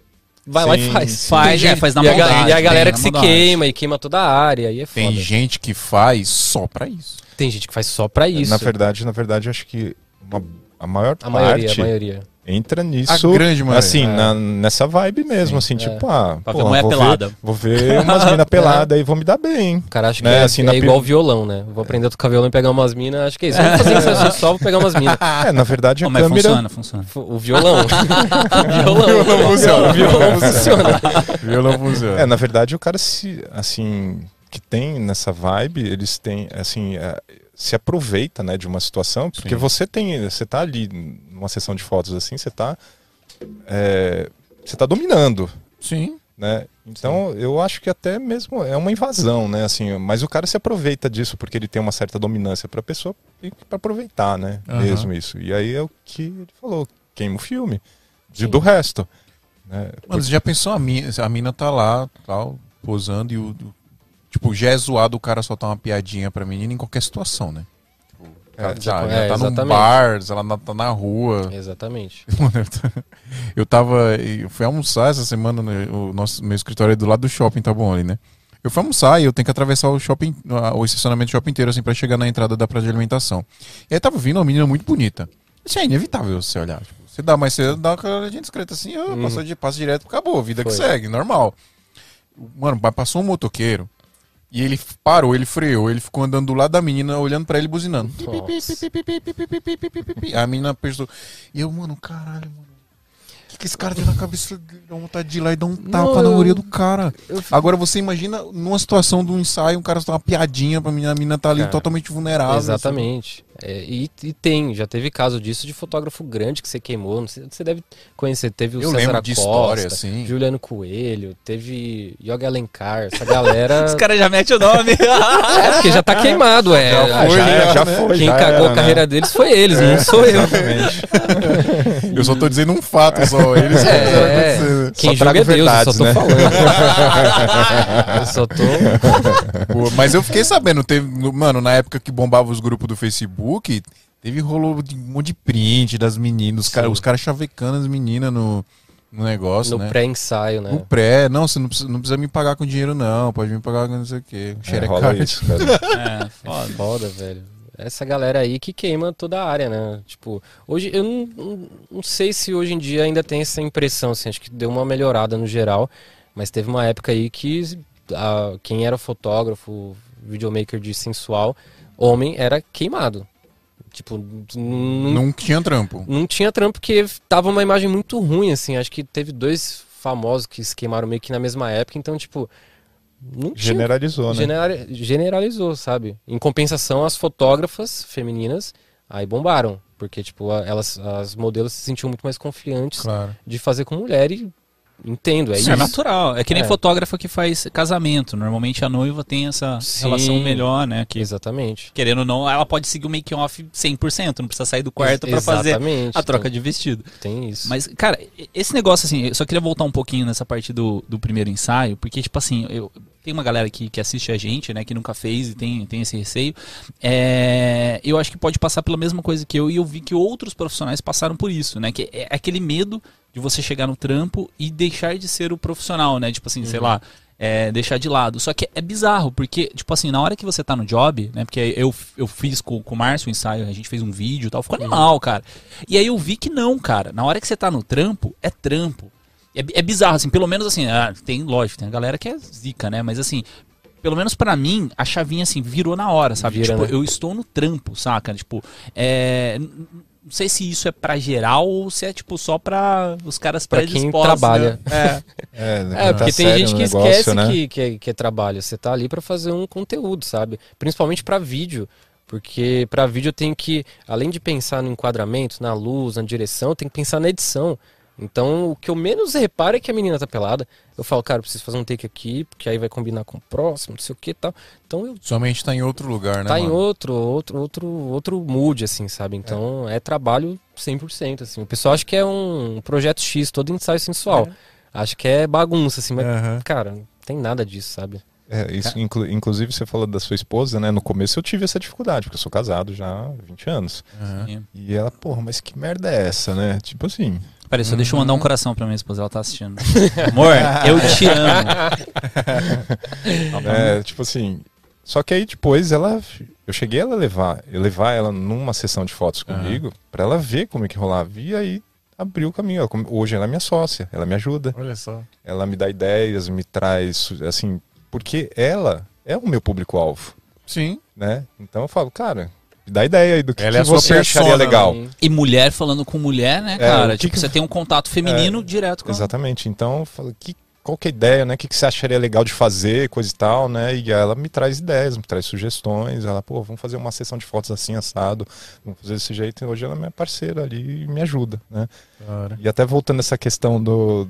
vai lá e Sim, faz. sim. Faz, é, faz na e, maldade. e a galera tem, que se maldade. queima e queima toda a área, aí é foda. Tem gente que faz só pra isso. Tem gente que faz só pra isso. Na verdade, na verdade, eu acho que uma- a maior a maioria, parte a maioria. Entra A nisso. grande maioria. Assim, É. na- nessa vibe mesmo, assim, é. tipo, ah, Pra pô, ver vou, pelada. ver, vou ver umas minas peladas e vou me dar bem. O cara acha que Né, é, assim, é na igual violão, né? Vou aprender a tocar violão e pegar umas minas, acho que é isso. Vou fazer isso só, vou pegar umas minas. É, na verdade, a mas câmera. funciona, funciona. O violão. o violão. Violão funciona. O violão funciona. Violão funciona. É, na verdade, o cara se, assim, que tem nessa vibe, eles têm, assim, é, se aproveita, né, de uma situação, porque Sim. você tem, você tá ali numa sessão de fotos assim, você tá, é, você tá dominando, Sim. né? Então, eu acho que até mesmo é uma invasão, né, assim, mas o cara se aproveita disso porque ele tem uma certa dominância pra pessoa e para aproveitar, né, Aham. mesmo isso. E aí é o que ele falou, queima o filme, de, do resto, né? Mano, você já pensou a mina, a mina tá lá, tal, posando e o. o- tipo, já é zoado o cara soltar uma piadinha pra menina em qualquer situação, né? Tipo, o cara É, já, é, já tá num bar, ela na- tá na rua. Exatamente. Eu eu tava. Eu fui almoçar essa semana, né, o nosso, meu escritório é do lado do shopping, tá bom ali, né? Eu fui almoçar e eu tenho que atravessar o shopping, o estacionamento do shopping inteiro, assim, pra chegar na entrada da praça de alimentação. E aí tava vindo uma menina muito bonita. Isso é inevitável você olhar. Tipo, você dá, mas você dá uma olhadinha discreta assim, ah, Uhum. passou de, passa direto, acabou, vida que Foi. segue, normal. Mano, passou um motoqueiro e ele parou, ele freou, ele ficou andando do lado da menina, olhando pra ele e buzinando. A menina pensou. E eu, mano, caralho, mano. Que, que esse cara tem na cabeça? Dá vontade de ir lá e dar um tapa na eu- orelha do cara. eu- Agora você imagina numa situação de um ensaio, um cara só uma piadinha pra menina, a menina tá ali Cara, totalmente vulnerável. Exatamente. É, e, e tem, já teve caso disso de fotógrafo grande que você queimou. Não sei, você deve conhecer. Teve o Eu César de Acosta, história, assim. Juliano Coelho, teve Yoga Alencar, essa galera. Os caras já metem o nome. é, porque já tá queimado, é. Já Ah, foi, já, já, já né? foi, Quem já cagou era, a carreira deles foi eles, não sou eu. Exatamente. Eu só tô dizendo um fato só. Eles É, é. é. Quem Só julga é Deus, eu só tô verdades, né? falando. eu só tô. Pô, Mas eu fiquei sabendo, teve, no- mano, na época que bombava os grupos do Facebook, teve rolou de- um monte de print das meninas, os caras Sim. os cara chavecando as meninas no, no negócio, No né? pré-ensaio, No né? pré, não, você não precisa, não precisa me pagar com dinheiro, não. Pode me pagar com não sei o quê. É, Xerecard. isso, cara. É, foda. Foda, velho. Essa galera aí que queima toda a área, né? Tipo, hoje eu não, não, não sei se hoje em dia ainda tem essa impressão, assim, acho que deu uma melhorada no geral, mas teve uma época aí que a- quem era fotógrafo, videomaker de sensual, homem era queimado. Tipo, não, Não tinha trampo. não tinha trampo porque tava uma imagem muito ruim, assim. Acho que teve dois famosos que se queimaram meio que na mesma época, então, tipo, não tinha Generalizou, né? Genera- generalizou, sabe? Em compensação, as fotógrafas femininas aí bombaram. Porque, tipo, elas, as modelos se sentiam muito mais confiantes Claro. de fazer com mulher e entendo, é Isso é natural. É que nem É. fotógrafa que faz casamento. Normalmente a noiva tem essa Sim. relação melhor, né? Que, Exatamente. querendo ou não, ela pode seguir o make-off 100%. Não precisa sair do quarto pra fazer a troca de vestido. Tem isso. Mas, cara, esse negócio, assim, eu só queria voltar um pouquinho nessa parte do, do primeiro ensaio, porque, tipo assim, eu, tem uma galera que, que assiste a gente, né, que nunca fez e tem, tem esse receio. É, eu acho que pode passar pela mesma coisa que eu, e eu vi que outros profissionais passaram por isso, né? Que é aquele medo de você chegar no trampo e deixar de ser o profissional, né? Tipo assim, sei lá. é, deixar de lado. Só que é bizarro, porque, tipo assim, na hora que você tá no job, né? Porque eu, eu fiz com, com o Márcio o ensaio, a gente fez um vídeo e tal, ficou animal, cara. E aí eu vi que não, cara. Na hora que você tá no trampo, é trampo. É, é bizarro, assim, pelo menos assim, ah, tem, lógico, tem a galera que é zica, né? Mas assim, pelo menos pra mim, a chavinha assim, virou na hora, sabe? Vira, tipo, né? eu estou no trampo, saca? Tipo, é. Não sei se isso é pra geral ou se é, tipo, só pra os caras Pra quem predispostos. trabalha. Né? É. É, É, tá porque tem sério gente que negócio, esquece né? que, que, é, que é trabalho. Você tá ali pra fazer um conteúdo, sabe? Principalmente pra vídeo. Porque pra vídeo eu tenho que, além de pensar no enquadramento, na luz, na direção, eu tenho que pensar na edição. Então, o que eu menos reparo é que a menina tá pelada. Eu falo, cara, eu preciso fazer um take aqui, porque aí vai combinar com o próximo, não sei o que e tal. Então, eu Somente tá em outro lugar, né? tá em mano? outro, outro, outro, outro mood, assim, sabe? Então, é, trabalho 100%, assim. O pessoal acha que é um projeto X, todo ensaio sensual. Acha que é bagunça, assim, mas, Aham. cara, não tem nada disso, sabe? É, isso, inclu- inclusive, você falou da sua esposa, né? No começo eu tive essa dificuldade, porque eu sou casado já há 20 anos. Aham. E ela, porra, mas que merda é essa, né? Tipo assim. Peraí, só deixa eu mandar um coração pra minha esposa, ela tá assistindo. Amor, eu te amo. É, tipo assim. Só que aí depois ela. Eu cheguei a ela levar, eu levar ela numa sessão de fotos comigo, pra ela ver como é que rolava. E aí abriu o caminho. Ela hoje ela é minha sócia, ela me ajuda. Olha só. Ela me dá ideias, me traz, assim, porque ela é o meu público-alvo, Sim. né? Então eu falo, cara, dá ideia aí do que, Ela que é você acharia persona, legal. Sim. E mulher falando com mulher, né, É, cara? que tipo, que- você tem um contato feminino direto com Exatamente. Então eu falo, que, qual que é a ideia, né? O que, que você acharia legal de fazer, coisa e tal, né? E ela me traz ideias, me traz sugestões. Ela, pô, vamos fazer uma sessão de fotos assim, assado. Vamos fazer desse jeito. E hoje ela é minha parceira ali e me ajuda, né? Cara. E até voltando essa questão do,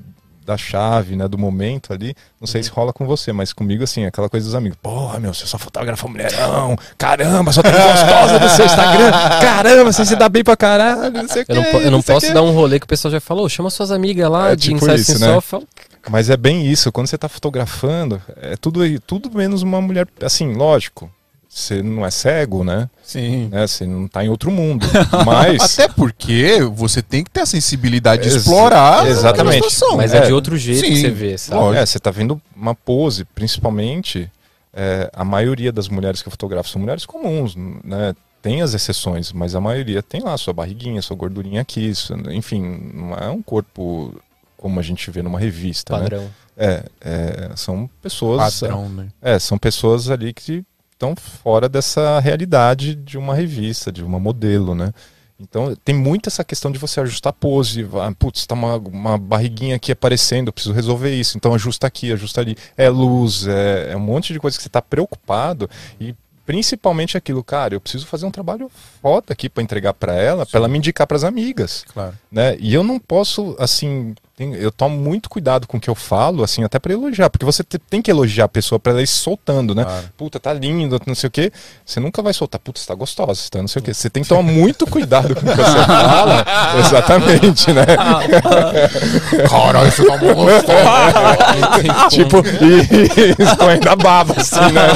da chave, né? Do momento ali. Não sei se rola com você, mas comigo, assim, aquela coisa dos amigos. Porra, meu, você só fotografa mulherão. Caramba, só tem gostosa no seu Instagram. Caramba, você se dá bem pra caralho. Não sei Eu não, eu não posso quê. dar um rolê que o pessoal já falou, chama suas amigas lá É de tipo isso, né? Eu falo, Mas é bem isso, quando você tá fotografando, é tudo, tudo menos uma mulher. Assim, lógico, você não é cego, né? Sim. né? Você não tá em outro mundo. Mas. Até porque você tem que ter a sensibilidade de Ex- explorar exatamente. a situação. mas é, É, de outro jeito que sim, você vê, sabe? lógico. É, você tá vendo uma pose, principalmente é, a maioria das mulheres que eu fotografo são mulheres comuns, né? Tem as exceções, mas a maioria tem lá sua barriguinha, sua gordurinha aqui, isso, enfim, não é um corpo como a gente vê numa revista, né? Padrão. É, é, são pessoas Padrão, né? É, são pessoas ali que estão fora dessa realidade de uma revista, de uma modelo, né? Então tem muito essa questão de você ajustar a pose. Ah, putz, tá uma, uma barriguinha aqui aparecendo, eu preciso resolver isso. Então ajusta aqui, ajusta ali. É luz, é, é um monte de coisa que você está preocupado e principalmente aquilo, cara, eu preciso fazer um trabalho foda aqui para entregar para ela, para ela me indicar para as amigas Claro. né? E eu não posso, assim, tem- eu tomo muito cuidado com o que eu falo, assim, até para elogiar, porque você te- tem que elogiar a pessoa para ela ir soltando, né? Claro. Puta, tá lindo, não sei o quê. Você nunca vai soltar, puta, você tá gostosa, você tá não sei o quê. Você tem que tomar muito cuidado com o que você fala. Exatamente, né? Caralho, isso tá bom gostoso. tipo, e escorrendo a baba, assim, né?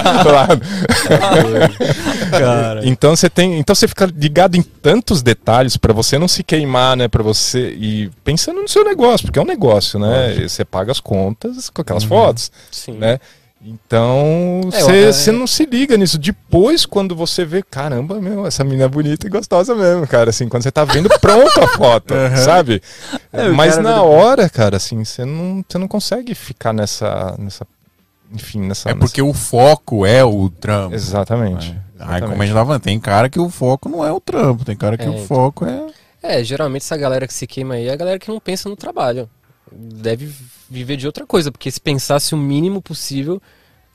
Cara. Então você tem, então você fica ligado em tantos detalhes para você não se queimar, né, para você e pensando no seu negócio, porque é um negócio, né? E Você paga as contas com aquelas fotos, Sim. né? Então É, você é- não se liga nisso. Depois, quando você vê, caramba, meu, essa menina é bonita e gostosa mesmo, cara. Assim, quando você tá vendo pronto a foto, sabe? É, Mas na hora, cara, assim, você não, não consegue ficar nessa, nessa, enfim, nessa. É porque o foco é o trampo. nessa... exatamente. Aí, exatamente. como a gente tava tem cara que o foco não é o trampo, tem cara que É, o foco é. É, geralmente essa galera que se queima aí é a galera que não pensa no trabalho. Deve viver de outra coisa, porque se pensasse o mínimo possível,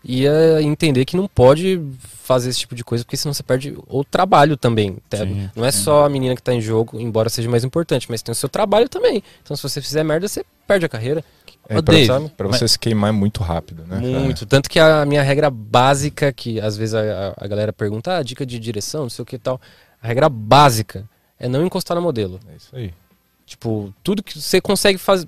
ia entender que não pode fazer esse tipo de coisa, porque senão você perde o trabalho também. tá? Sim, não é só a menina que tá em jogo, embora seja mais importante, mas tem o seu trabalho também. Então se você fizer merda, você perde a carreira. É? Pra você se queimar é muito rápido, né? Muito. Tanto que a minha regra básica, que às vezes a, a galera pergunta, ah, dica de direção, não sei o que e tal. A regra básica é não encostar no modelo. É isso aí. Tipo, tudo que você consegue fazer,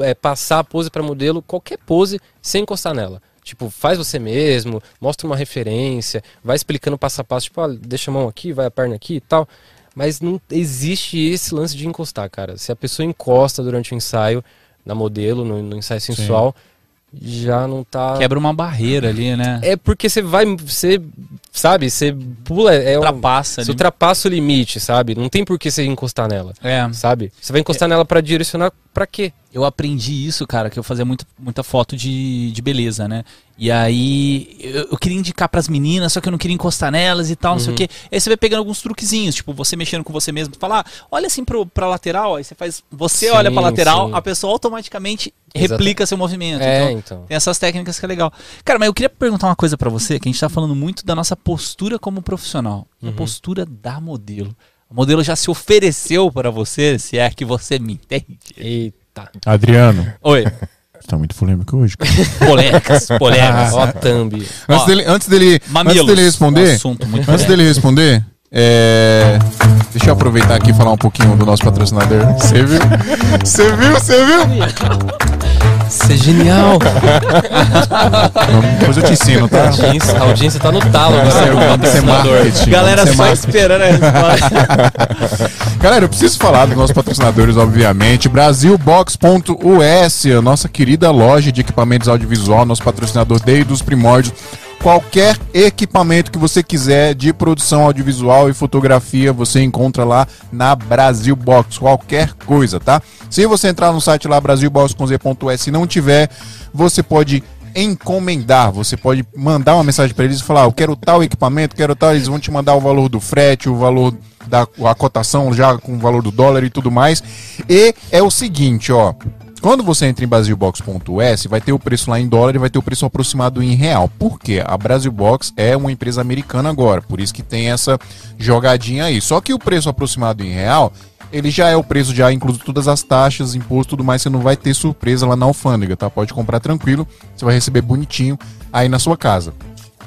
é, passar a pose para modelo, qualquer pose, sem encostar nela. Tipo, faz você mesmo, mostra uma referência, vai explicando passo a passo, tipo, ah, deixa a mão aqui, vai a perna aqui e tal. Mas não existe esse lance de encostar, cara. Se a pessoa encosta durante o ensaio, na modelo, no, no ensaio sensual, já não tá. Quebra uma barreira ali, né? É porque você vai. Você. Sabe? Você pula. É um, Ultrapassa você ali. ultrapassa o limite, sabe? Não tem por que você encostar nela. É. Sabe? Você vai encostar nela pra direcionar pra quê? Eu aprendi isso, cara, que eu fazia muito, muita foto de, de beleza, né? E aí eu, eu queria indicar pras meninas, só que eu não queria encostar nelas e tal, não sei o quê. Aí você vai pegando alguns truquezinhos, tipo, você mexendo com você mesmo, falar, ah, olha assim pro, pra lateral, aí você faz. Você Sim, olha pra lateral, sim. a pessoa automaticamente Exato. replica seu movimento. É, Então, então. tem essas técnicas que é legal. Cara, mas eu queria perguntar uma coisa pra você, que a gente tá falando muito da nossa postura como profissional. Uhum. A postura da modelo. O modelo já se ofereceu para você, se é que você me entende. Eita. Adriano, Oi. você tá muito polêmico hoje. cara. Polêmicas, polêmicas. Ó, thumb. Antes Ó, dele, antes dele, Mamilos. antes dele Um responder, assunto muito antes polêmico. dele responder, é... deixa eu aproveitar aqui e falar um pouquinho do nosso patrocinador. Você viu? Você viu? Você viu? Isso é genial. Depois eu te ensino, A tá? audiência, a audiência tá no talo Isso é, agora. isso é marketing. Galera é só marketing. esperando a resposta. Galera, eu preciso falar dos nossos patrocinadores, obviamente. Brasilbox.us, a nossa querida loja de equipamentos audiovisual, nosso patrocinador desde os primórdios. Qualquer equipamento que você quiser de produção audiovisual e fotografia, você encontra lá na Brasil Box. Qualquer coisa, tá? Se você entrar no site lá, brasilbox.us e não tiver, você pode encomendar. Você pode mandar uma mensagem para eles e falar: "Eu quero tal equipamento, quero tal". Eles vão te mandar o valor do frete, o valor da a cotação já com o valor do dólar e tudo mais. E é o seguinte, ó. Quando você entra em brasilbox.us, vai ter o preço lá em dólar e vai ter o preço aproximado em real. Por quê? A Brasilbox é uma empresa americana agora, por isso que tem essa jogadinha aí. Só que o preço aproximado em real, ele já é o preço, já incluso todas as taxas, imposto tudo mais, você não vai ter surpresa lá na alfândega, tá? Pode comprar tranquilo, você vai receber bonitinho aí na sua casa.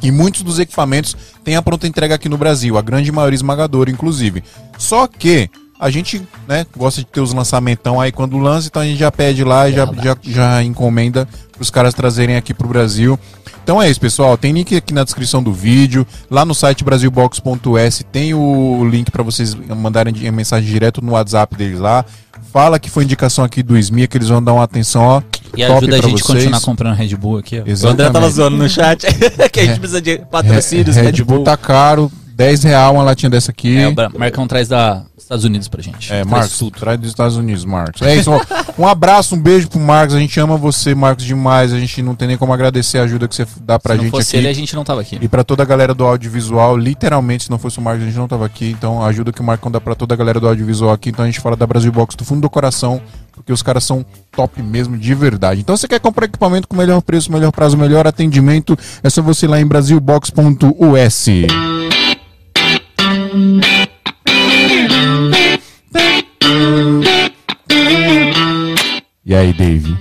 E muitos dos equipamentos têm a pronta entrega aqui no Brasil, a grande maioria esmagadora, inclusive. Só que a gente né, gosta de ter os lançamentão aí quando lança, então a gente já pede lá e já, já, já encomenda para os caras trazerem aqui pro Brasil. Então é isso, pessoal. Tem link aqui na descrição do vídeo. Lá no site brasilbox.us tem o link para vocês mandarem di- mensagem direto no WhatsApp deles lá. Fala que foi indicação aqui do SMIA, que eles vão dar uma atenção, ó. E top ajuda a pra gente a vocês. continuar comprando Red Bull aqui. Ó. O Exatamente. André tava zoando no chat que a gente precisa de patrocínios, Red, Red, Bull. tá caro, 10 real uma latinha dessa aqui. É, o Marcão traz da Estados Unidos pra gente. É, Traz Marcos, tudo. traz dos Estados Unidos, Marcos. É isso, ó. um abraço, um beijo pro Marcos. A gente ama você, Marcos, demais. A gente não tem nem como agradecer a ajuda que você dá pra Se não gente fosse aqui. ele, a gente não tava aqui. E pra toda a galera do audiovisual, literalmente, se não fosse o Marcos, a gente não tava aqui. Então, a ajuda que o Marcão dá pra toda a galera do audiovisual aqui. Então, a gente fala da Brasil Box do fundo do coração, porque os caras são top mesmo, de verdade. Então, você quer comprar equipamento com melhor preço, melhor prazo, melhor atendimento, é só você ir lá em brasilbox.us. E aí, Dave?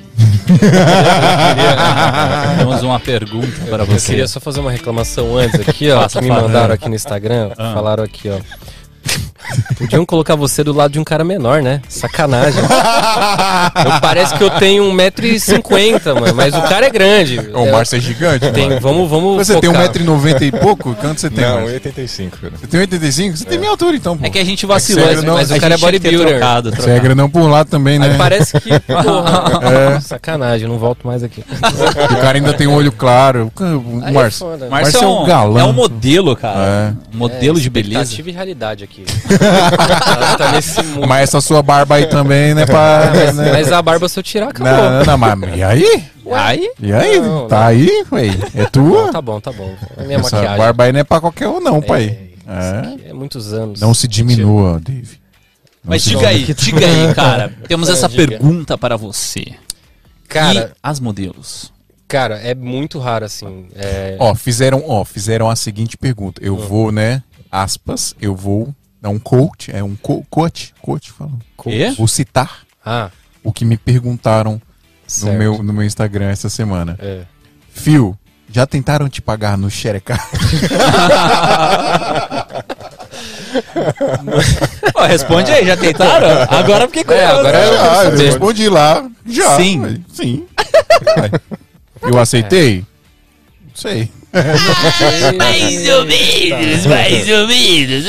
Temos uma pergunta para Eu você. queria só fazer uma reclamação antes aqui, ó. Faça, que me mandaram aqui no Instagram. Falaram aqui, ó. Podiam colocar você do lado de um cara menor, né? Sacanagem. Eu, parece que eu tenho 1,50m, mano, mas o cara é grande. O Márcio é gigante, Tem, mano. vamos, vamos. Você tem focar. 1,90m e pouco? Quanto você tem, Não, Márcio? 85, cara. Você tem 1,85m? Você tem minha altura, então, pô. É que a gente vacilou, sério, não, mas o a cara é bodybuilder. Trocado, Você é trocado. grandão por um lado também, né? Aí parece que. Porra, Sacanagem, não volto mais aqui. O cara ainda tem um olho claro. O é Márcio. foda? Márcio Márcio é é um, galã. é um modelo, cara. Um modelo É, de beleza. expectativa e realidade aqui. Tá, tá nesse mundo. Mas essa sua barba aí também, né? Pra, Mas, né? mas a barba, se eu tirar, acabou. Não, não, não, mas e aí? Aí, E aí? Não, tá não. aí, ué? É tua? Tá bom, tá bom. É a minha Essa maquiagem. barba aí não é pra qualquer um, não, pai. É, É. É muitos anos. Não se diminua, Dave. Não mas diga aí, diga aí, cara. Temos É, essa diga. pergunta para você. Cara, e as modelos? cara, é muito raro, assim. É... Ó, fizeram, ó, fizeram a seguinte pergunta. Eu vou, né? Aspas, eu vou dar um coach, é um co coach, coach, fala. Quê? Vou citar Ah, o que me perguntaram no meu, no meu Instagram essa semana. É. Fio, já tentaram te pagar no Xerecard? Ó, responde aí, já tentaram? Agora fiquei curioso. É, agora eu quero Ah, eu respondi lá. Já. Sim. Sim. eu aceitei? Não sei. Mais ou menos, mais ou menos.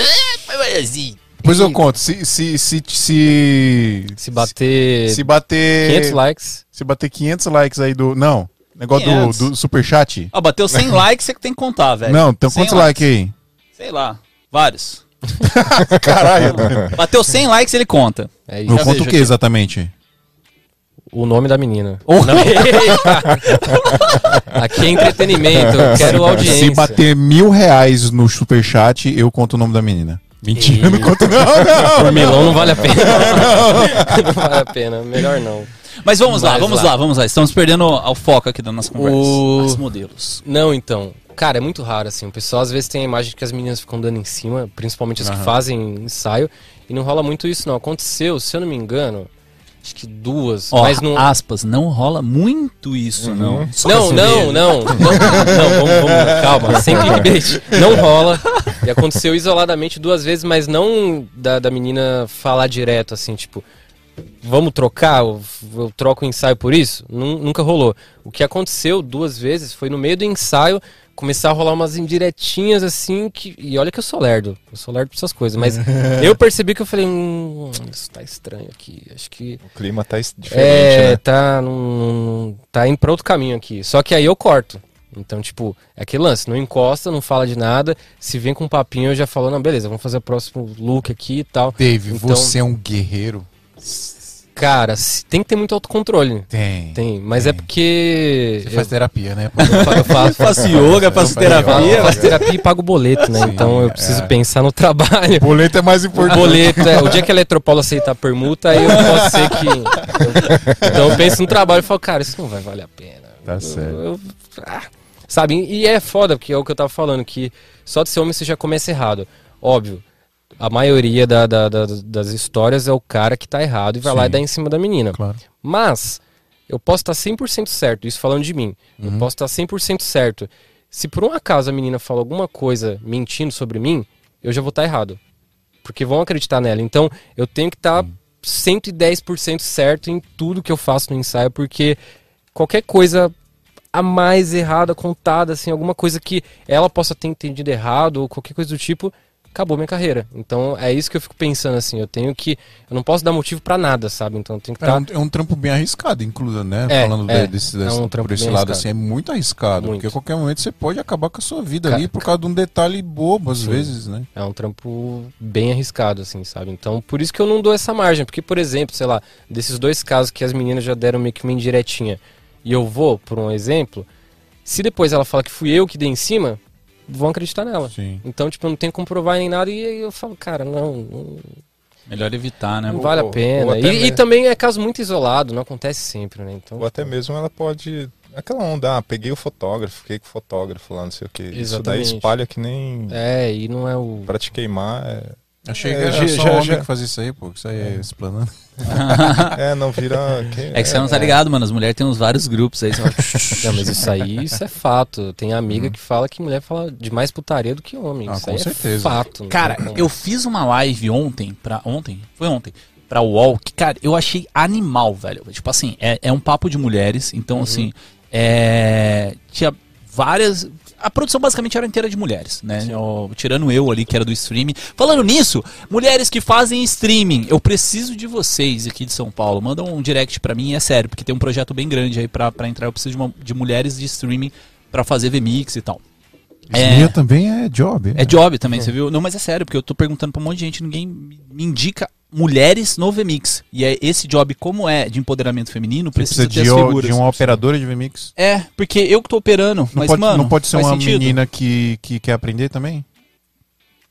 Assim. Depois eu conto. Se, se, se, se, Se bater se bater 500 likes, se bater 500 likes aí do não negócio 500. do, do superchat Ó, bateu 100 likes, você que tem que contar, velho. não então 100 quantos likes aí Sei lá, vários. caralho Bateu 100 likes, ele conta. é isso. eu Já conto o que aqui. exatamente O nome da menina. Oh. Não, Aqui é entretenimento, eu quero audiência. se bater mil reais no superchat eu conto o nome da menina mentira E- não conto não não Por milão não vale a pena. não vale a pena, melhor não. Mas vamos lá, Mas vamos lá. lá. vamos lá. Estamos perdendo o foco aqui da nossa conversa. O- As modelos. Não, então. Cara, é muito raro, assim. O pessoal às vezes tem a imagem que as meninas ficam dando em cima, principalmente as que Aham. fazem ensaio, e não rola muito isso, não. Aconteceu, se eu não me engano, acho que duas, Ó, mas não. aspas, não rola muito isso, não. Só Não, assim não, mesmo. não, não, não, vamos, vamos, calma, sem clickbait. Não rola. E aconteceu isoladamente duas vezes, mas não da, da menina falar direto, assim, tipo, vamos trocar, eu, eu troco o ensaio por isso? Nun- nunca rolou. O que aconteceu duas vezes foi no meio do ensaio começar a rolar umas indiretinhas assim que. E olha que eu sou lerdo, eu sou lerdo pra essas coisas, mas eu percebi que eu falei, hum, isso tá estranho aqui. Acho que. O clima tá diferente, É, né? tá, num- tá indo pra outro caminho aqui. Só que aí eu corto. Então, tipo, é aquele lance, não encosta, não fala de nada. Se vem com um papinho, eu já falo, não, beleza, vamos fazer o próximo look aqui e tal. Dave Então- você é um guerreiro Cara, tem que ter muito autocontrole. tem Tem, mas é Tem. porque. você eu, faz terapia né eu eu faço, Faço yoga, faço Faz eu terapia. faço terapia e pago boleto, né? Sim, então eu preciso é. pensar no trabalho. boleto é mais O importante boleto, é, o dia que a Eletropolo aceitar permuta, aí eu posso ser que. então eu penso no trabalho e falo, cara, isso não vai valer a pena. Tá Eu- certo. eu- ah, sabe? E é foda, porque é o que eu tava falando, que só de ser homem você já começa errado. Óbvio, a maioria da- da- da- das histórias é o cara que tá errado e vai lá Sim. e dá em cima da menina. claro Mas, eu posso estar 100% certo, isso falando de mim. Eu posso estar 100% certo. Se por um acaso a menina fala alguma coisa mentindo sobre mim, eu já vou estar errado. Porque vão acreditar nela. Então, eu tenho que estar 110% certo em tudo que eu faço no ensaio, porque qualquer coisa a mais errada contada, assim, alguma coisa que ela possa ter entendido errado ou qualquer coisa do tipo, acabou minha carreira. Então, é isso que eu fico pensando assim, eu tenho que eu não posso dar motivo pra nada, sabe? Então, tenho que É um, é um trampo bem arriscado, inclusive, né? É, Falando é. de- desse, É desse- um trampo por esse lado, arriscado. assim, é muito arriscado. Muito. Porque a qualquer momento você pode acabar com a sua vida ali por causa de um detalhe bobo, às Sim. vezes, né? É um trampo bem arriscado, assim, sabe? Então, por isso que eu não dou essa margem. Porque, por exemplo, sei lá, desses dois casos que as meninas já deram meio que uma indiretinha, e eu vou, por um exemplo, se depois ela fala que fui eu que dei em cima, vão acreditar nela. Sim. Então, tipo, eu não tenho como provar nem nada, e aí eu falo, cara, não, não, Melhor evitar, né? não vale a pena. E, e mesmo- também é caso muito isolado, não acontece sempre, né? Então, Ou até mesmo ela pode. Aquela onda, ah, peguei o fotógrafo, fiquei com o fotógrafo lá, não sei o que. Isso daí espalha que nem. é, e não é o. Pra te queimar, é, Achei É, que era já- só já- homem já- que fazia isso aí, pô. que Isso aí é explanando. é não vira. É que você não tá ligado, mano. As mulheres têm uns vários grupos aí. Fala, Não, mas isso aí, isso é fato. Tem amiga que fala que mulher fala de mais putaria do que homem. Ah, isso com aí certeza. é fato. Cara, eu fiz uma live ontem pra. Ontem? Foi ontem. Pra UOL, que, cara, eu achei animal, velho. Tipo assim, é, é um papo de mulheres, então Uhum. assim, é, tinha várias. A produção basicamente era inteira de mulheres, né? Eu- tirando eu ali, que era do streaming. Falando nisso, mulheres que fazem streaming, eu preciso de vocês aqui de São Paulo. Manda um direct pra mim, é sério, porque tem um projeto bem grande aí pra, pra entrar. Eu preciso de, uma- de mulheres de streaming pra fazer VMix e tal. É. Esmia também é job. É job também, você viu? Não, mas é sério, porque eu tô perguntando pra um monte de gente, ninguém me indica mulheres no VMix. E é esse job, como é de empoderamento feminino, precisa, precisa de, as figuras. de uma operadora de VMix. É, porque eu que tô operando, Não, mas, pode, mano, não pode ser uma sentido? menina que, que quer aprender também?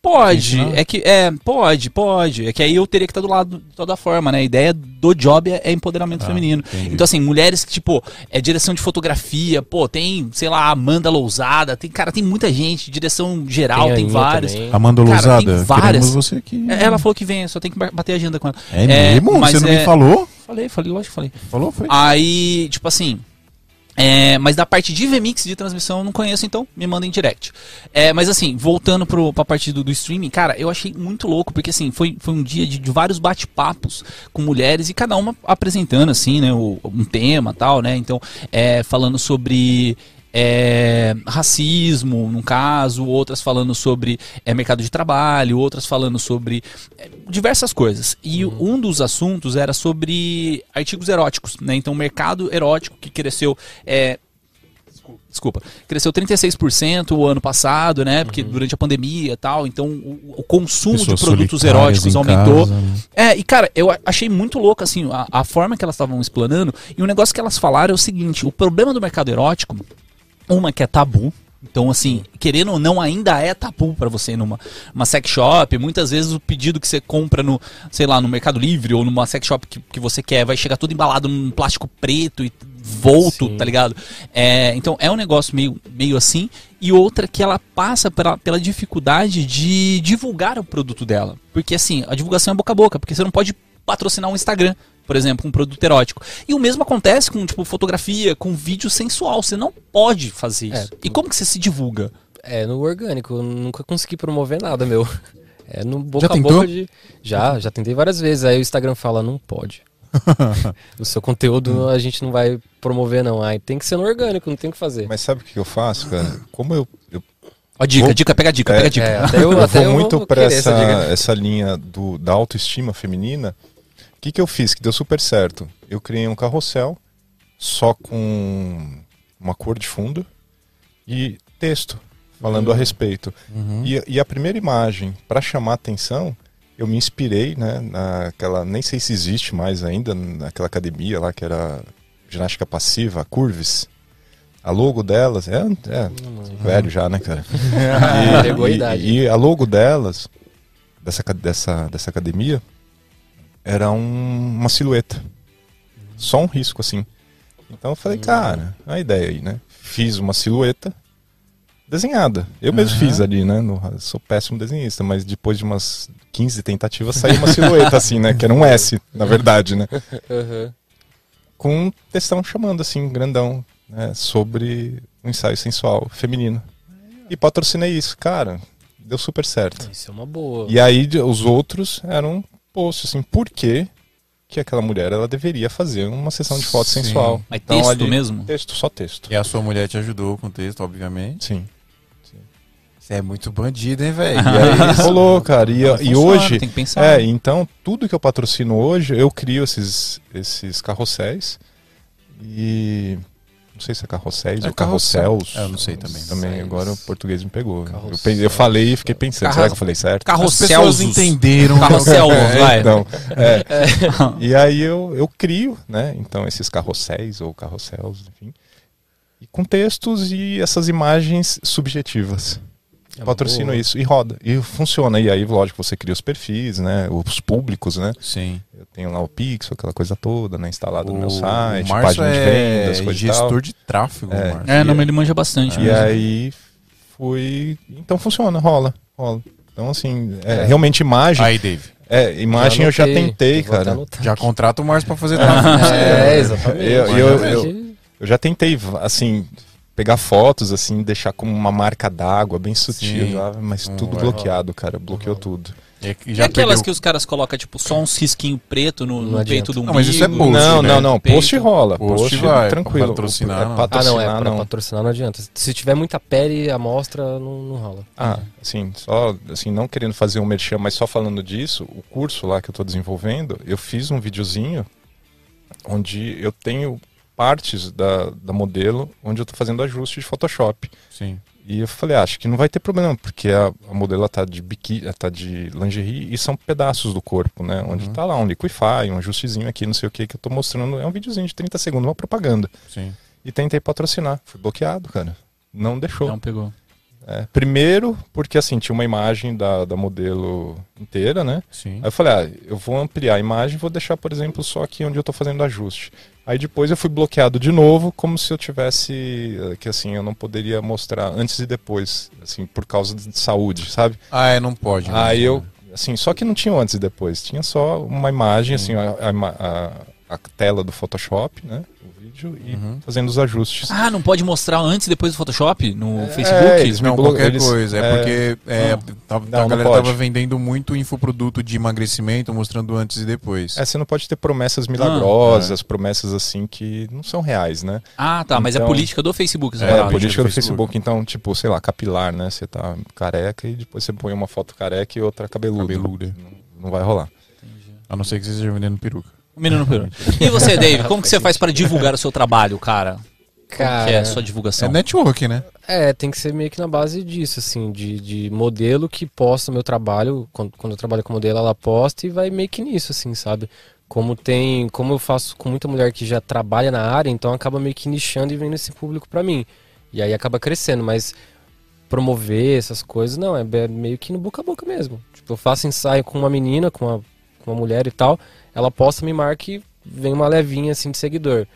Pode, é que é, pode, pode. É que aí eu teria que estar do lado de toda forma, né? A ideia do job é, é empoderamento Ah, feminino. entendi. Então, assim, mulheres que, tipo, é direção de fotografia, pô, tem, sei lá, Amanda Lousada, tem, cara, tem muita gente, direção geral, tem, Aninha vários. também. Amanda Cara, Lousada, tem várias. você aqui. É, Ela falou que vem, só tem que ba- bater agenda com ela. É É, mesmo? mas Você não é- me falou? Falei, falei, lógico que falei. Falou? Foi? Aí, tipo assim. É, mas da parte de VMix de transmissão eu não conheço, então me mandem direct. É, mas assim, voltando pro, pra parte do, do streaming, cara, eu achei muito louco, porque assim, foi, foi um dia de, de vários bate-papos com mulheres e cada uma apresentando, assim, né, o- um tema tal, né? Então, é, falando sobre. É, racismo, no caso, outras falando sobre é, mercado de trabalho, outras falando sobre é, diversas coisas. E um dos assuntos era sobre artigos eróticos, né? Então, o mercado erótico que cresceu. É, Desculpa, cresceu 36% o ano passado, né? Porque durante a pandemia e tal, então o, o consumo de Pessoas produtos solitárias eróticos aumentou. casa, né? É, e cara, eu achei muito louco, assim, a, a forma que elas estavam explanando. E um negócio que elas falaram é o seguinte: o problema do mercado erótico, uma que é tabu. Então, assim, querendo ou não, ainda é tabu pra você numa uma sex shop. Muitas vezes o pedido que você compra no, sei lá, no Mercado Livre ou numa sex shop que, que você quer vai chegar todo embalado num plástico preto e volto, Sim. tá ligado? É, então é um negócio meio, meio assim. E outra que ela passa pela, pela dificuldade de divulgar o produto dela. Porque assim, a divulgação é boca a boca, porque você não pode patrocinar um Instagram, por exemplo, com um produto erótico. E o mesmo acontece com tipo fotografia, com vídeo sensual. Você não pode fazer isso. E como que você se divulga? É, no orgânico, eu nunca consegui promover nada, meu. É no boca Já a boca de. Já, já tentei várias vezes. Aí o Instagram fala, não pode. o seu conteúdo a gente não vai promover, não. Aí tem que ser no orgânico, não tem o que fazer. Mas sabe o que eu faço, cara? Como eu, eu, Ó, dica, Vou- dica, pega a dica, É, pega a dica. É, até eu, eu até vou eu muito pra essa, dica. essa linha do, da autoestima feminina. O que, que eu fiz que deu super certo? Eu criei um carrossel só com uma cor de fundo e texto falando a respeito. Uhum. E, e a primeira imagem, para chamar atenção, eu me inspirei, né, naquela, nem sei se existe mais ainda, naquela academia lá que era ginástica passiva, a Curves. A logo delas, é, é velho já, né, cara? E, e- e a logo delas, dessa, dessa, dessa academia, era um- uma silhueta. Só um risco, assim. Então eu falei, cara, a ideia aí, né? Fiz uma silhueta desenhada. Eu mesmo Aham. fiz ali, né? No- sou péssimo desenhista, mas depois de umas 15 tentativas saiu uma silhueta, assim, né? Que era um S, na verdade, né? Aham. Com um textão chamando, assim, grandão, né? Sobre o ensaio sensual feminino. E patrocinei isso. Cara, deu super certo. Isso é uma boa. E aí os outros eram posts, assim, por que que aquela mulher ela deveria fazer uma sessão de foto Sim. sensual. Mas Então, texto ali- mesmo? Texto, só texto. E a sua mulher te ajudou com o texto, obviamente. Sim. Você é muito bandido, hein, velho? E aí rolou, cara. E, Não, e hoje, Tem que pensar. é, então tudo que eu patrocino hoje, eu crio esses, esses carrosséis. E não sei se é carrosséis É ou carrossel. carrosséis. É, eu não sei também. Também agora o português me pegou. Eu, eu falei e fiquei pensando, Carro- será que eu falei certo? As Carrosselzos. entenderam. Carrossel, É, vai. Então, é. E aí eu, eu crio, né? Então, esses carrosséis ou carrosséis, enfim. E com textos e essas imagens subjetivas. É uma Patrocino boa. isso e roda. E funciona. E aí, lógico, você cria os perfis, né? Os públicos, né? Sim. Eu tenho lá o Pixel, aquela coisa toda, né? Instalado no meu O- site, o página de é vendas, coisa gestor de tráfego, É. Márcio. É, não, ele manja bastante. E mesmo. aí foi. Então funciona, rola. rola. Então, assim, é, É. realmente imagem. Aí, Dave. É, imagem eu já tentei, até cara. Já contrata o Márcio pra fazer tráfego. É, exatamente. Eu- eu- eu- Eu já tentei, assim, pegar fotos, assim, deixar como uma marca d'água, bem sutil, Sim. mas tudo vai bloqueado, cara. Bloqueou tudo. E E já aquelas perdeu- que os caras colocam, tipo, só uns risquinho preto no, no peito do umbigo. Não, mas isso é post, não, né? não, não. Post rola. Post Post, vai, tranquilo. patrocinar, É, não. Ah, patrocinar, não, é pra não. patrocinar não adianta. Se tiver muita pele, a amostra não, não rola. Ah, assim, só, assim, não querendo fazer um merchan, mas só falando disso, o curso lá que eu tô desenvolvendo, eu fiz um videozinho onde eu tenho partes da, da modelo onde eu tô fazendo ajuste de Photoshop. Sim. E eu falei, ah, acho que não vai ter problema, porque a, a modelo ela tá de biquíni, tá de lingerie e são pedaços do corpo, né? Onde Uhum. tá lá um liquify, um ajustezinho aqui, não sei o que, que eu tô mostrando. É um videozinho de 30 segundos, uma propaganda. Sim. E tentei patrocinar. Fui bloqueado, cara. Não deixou. Não pegou. É, primeiro, porque assim, tinha uma imagem da, da modelo inteira, né? Sim. Aí eu falei, ah, eu vou ampliar a imagem e vou deixar, por exemplo, só aqui onde eu tô fazendo ajuste. Aí depois eu fui bloqueado de novo, como se eu tivesse, eh, que assim, eu não poderia mostrar antes e depois, assim, por causa de saúde, sabe? Ah, é, não pode. né? Aí eu, assim, só que não tinha antes e depois, tinha só uma imagem, assim, a, a ima- a- a tela do Photoshop, né? O vídeo e Uhum. fazendo os ajustes. Ah, não pode mostrar antes e depois do Photoshop no É, Facebook? eles Não, qualquer eles- coisa. É, é, porque é, tava- Não, a não galera pode. tava vendendo muito infoproduto de emagrecimento, mostrando antes e depois. É, você não pode ter promessas Ah, milagrosas, promessas assim que não são reais, né? Ah, tá, mas é Então- política do Facebook. É, a política do do Facebook. Facebook. então, tipo, sei lá, capilar, né? Você tá careca e depois você põe uma foto careca e outra cabeluda. Cabeluda. Não, não vai rolar. A não ser que você esteja vendendo peruca. Menino peru. E você, Dave, como que você faz para divulgar o seu trabalho, cara? Cara, que é a sua É divulgação? network, né? É, tem que ser meio que na base disso, assim, de, de modelo que posta o meu trabalho. Quando, quando eu trabalho com modelo, ela posta e vai meio que nisso, assim, sabe? Como tem. Como eu faço com muita mulher que já trabalha na área, então acaba meio que nichando e vendo esse público pra mim. E aí acaba crescendo, mas promover essas coisas, não, é be- meio que no boca a boca mesmo. Tipo, eu faço ensaio com uma menina, com uma, com uma mulher e tal, ela posta, me marca e vem uma levinha assim de seguidor.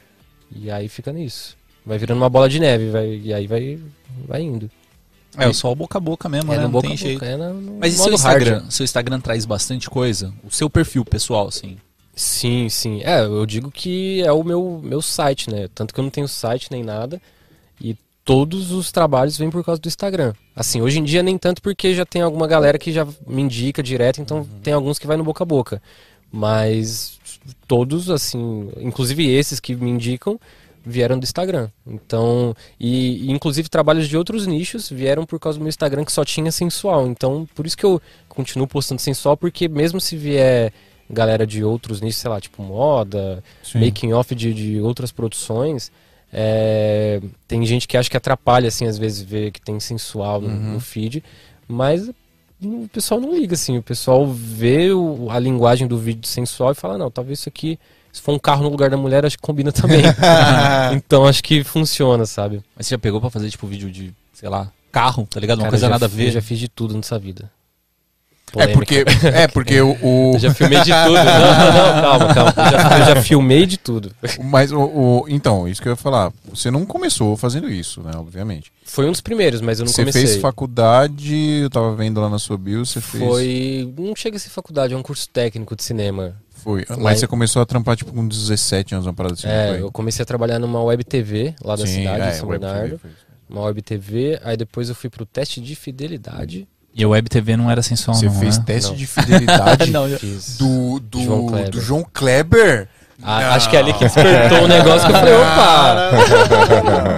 E aí fica nisso. Vai virando uma bola de neve, vai, e aí vai, vai indo. É, só o boca a boca mesmo, É né? Não boca tem jeito. boca, é no, no Mas e seu modo hard. Instagram? Seu Instagram traz bastante coisa? O seu perfil pessoal, assim. Sim, sim. É, eu digo que é o meu, meu site, né? Tanto que eu não tenho site nem nada. E todos os trabalhos vêm por causa do Instagram. Assim, hoje em dia nem tanto porque já tem alguma galera que já me indica direto, então tem alguns que vai no boca a boca. Mas todos, assim, inclusive esses que me indicam, vieram do Instagram. Então, e, e inclusive trabalhos de outros nichos vieram por causa do meu Instagram que só tinha sensual. Então, por isso que eu continuo postando sensual, porque mesmo se vier galera de outros nichos, sei lá, tipo moda, making off de, de outras produções, é, tem gente que acha que atrapalha, assim, às vezes ver que tem sensual no, Uhum. no feed, mas o pessoal não liga, assim, o pessoal vê o- a linguagem do vídeo sensual e fala, não, talvez isso aqui, se for um carro no lugar da mulher, acho que combina também. então acho que funciona, sabe? Mas você já pegou pra fazer, tipo, vídeo de, sei lá, carro, tá ligado? Uma Cara, coisa nada a ver. Eu já fiz de tudo nessa vida. É porque, é porque o, o- Eu já filmei de tudo. Não, não, não, calma, calma. Eu já, eu já filmei de tudo. Mas o, o- Então, isso que eu ia falar. Você não começou fazendo isso, né? Obviamente. Foi um dos primeiros, mas eu não você comecei. fez faculdade, eu tava vendo lá na sua bio, você fez. Foi. Não chega a ser faculdade, é um curso técnico de cinema. Foi. Lá Mas em- você começou a trampar, tipo, com 17 anos, uma parada assim. é, eu comecei a trabalhar numa web TV lá da Sim, cidade, é, de São Web TV Bernardo. Uma web TV, aí depois eu fui pro teste de fidelidade. E a Web TV não era sensual, Você não, fez né? teste Não. de fidelidade Não, do, do, João Kleber. do João Kleber? Ah, acho que é ali que despertou o negócio que eu falei, opa!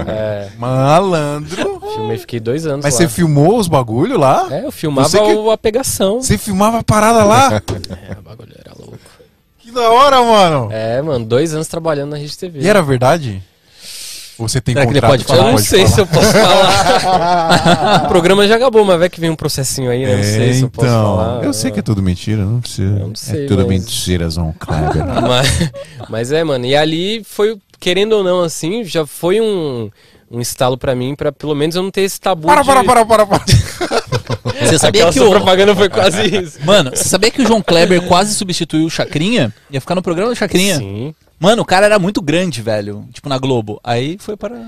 É, Malandro. filmei, fiquei dois anos Mas lá. você filmou os bagulho lá? É, eu filmava Você que- a pegação. Você filmava a parada lá? É, o bagulho era louco. que da hora, mano. É, mano, dois anos trabalhando na Rede TV. E era verdade? Você tem Será que ele pode que Eu falar? não pode sei falar? se eu posso falar. o programa já acabou, mas vai que vem um processinho aí, né? Não sei se eu posso então, falar. eu sei que é tudo mentira, não precisa. Eu não sei, é tudo mas- mentira, João Kleber. Mas, mas é, mano. E ali foi, querendo ou não, assim, já foi um, um estalo pra mim, pra pelo menos eu não ter esse tabu. para, de... para, para, para, para. Você sabia Aquela que o... propaganda foi quase isso. Mano, você sabia que o João Kleber quase substituiu o Chacrinha? Ia ficar no programa do Chacrinha. Sim. Mano, o cara era muito grande, velho. Tipo, na Globo. Aí foi para...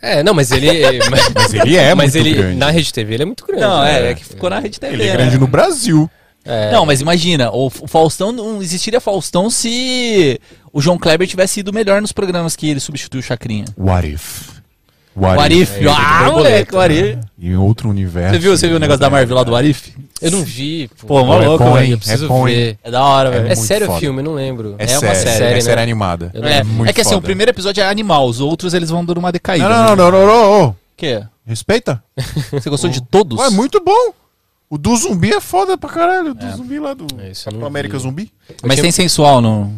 É, não, mas ele. Mas, Mas ele é mas muito ele, grande. na Rede TV, ele é muito grande. Não, né? é, é que ficou na Rede TV. Ele é né? grande no Brasil. É. Não, mas imagina, o o Faustão não existiria Faustão se o João Kleber tivesse ido melhor nos programas que ele substituiu o Chacrinha. What if? O Arif. É, ah, moleque, o Arif. Em outro universo. Você viu, você viu o negócio da Marvel lá do Arif? Eu não vi. Pô, Pô, é maluco, bom, velho. Eu preciso É bom, ver. É da hora, É velho. É, muito sério o foda. filme, eu não lembro. É, É uma série, série, é né? série animada. Eu É, muito é que assim, foda. o primeiro episódio é animal, os outros eles vão dando uma decaída. Não, não, né? não, não, não, não. O quê? Respeita. Você gostou de todos? Ué, muito bom. O do zumbi é foda pra caralho. O do zumbi lá do. É, isso eu não América vi. Zumbi? Mas tem sensual no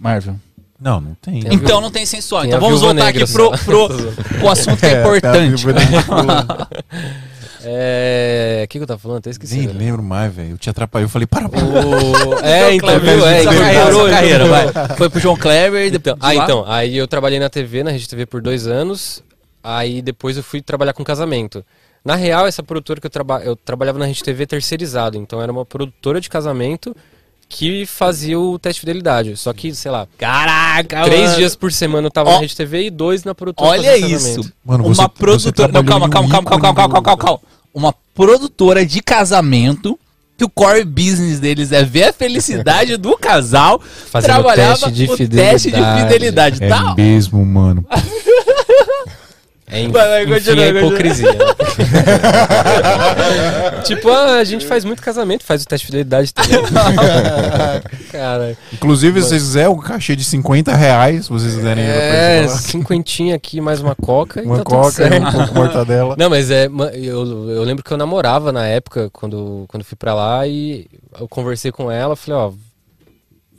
Marvel. Não, não tem. Tem Então Viúva- não tem sensual. tem Então vamos voltar Negra aqui pro, só. pro, pro assunto que é É, importante. É. O que, que eu tava falando? Até esqueci. Nem né? lembro mais, velho. Eu te atrapalhei. Eu falei, para, para. O... É, então, viu? É, então, carreira, carreira, vai. Foi pro João Kleber e depois. Ah, então, aí eu trabalhei na TV, na Rede TV por dois anos. Aí depois eu fui trabalhar com casamento. Na real, essa produtora que eu, traba eu trabalhava na Rede TV terceirizado. Então era uma produtora de casamento que fazia o teste de fidelidade. Só que, sei lá, Caraca, três mano. dias por semana eu tava Ó, na Rede TV e dois na produtora Olha isso. Mano, você- uma produtora. Não, calma, um calma, calma, calma, calma, calma, calma, calma. Uma produtora de casamento que que o core business deles é ver a felicidade do casal, Fazendo trabalhava teste de o fidelidade. teste de fidelidade. É Tá? mesmo, mano. É, enfim, Vai, vai, continua, é hipocrisia. né? tipo, ah, a gente faz muito casamento, faz o teste de fidelidade também. Cara, Inclusive, se vocês quiserem um cachê de 50 reais, se vocês quiserem é, cinquentinha aqui, mais uma coca e uma tá tudo coca, um pouco de mortadela. Não, mas é. Eu, eu lembro que eu namorava na época, quando, quando fui pra lá, e eu conversei com ela, falei, ó.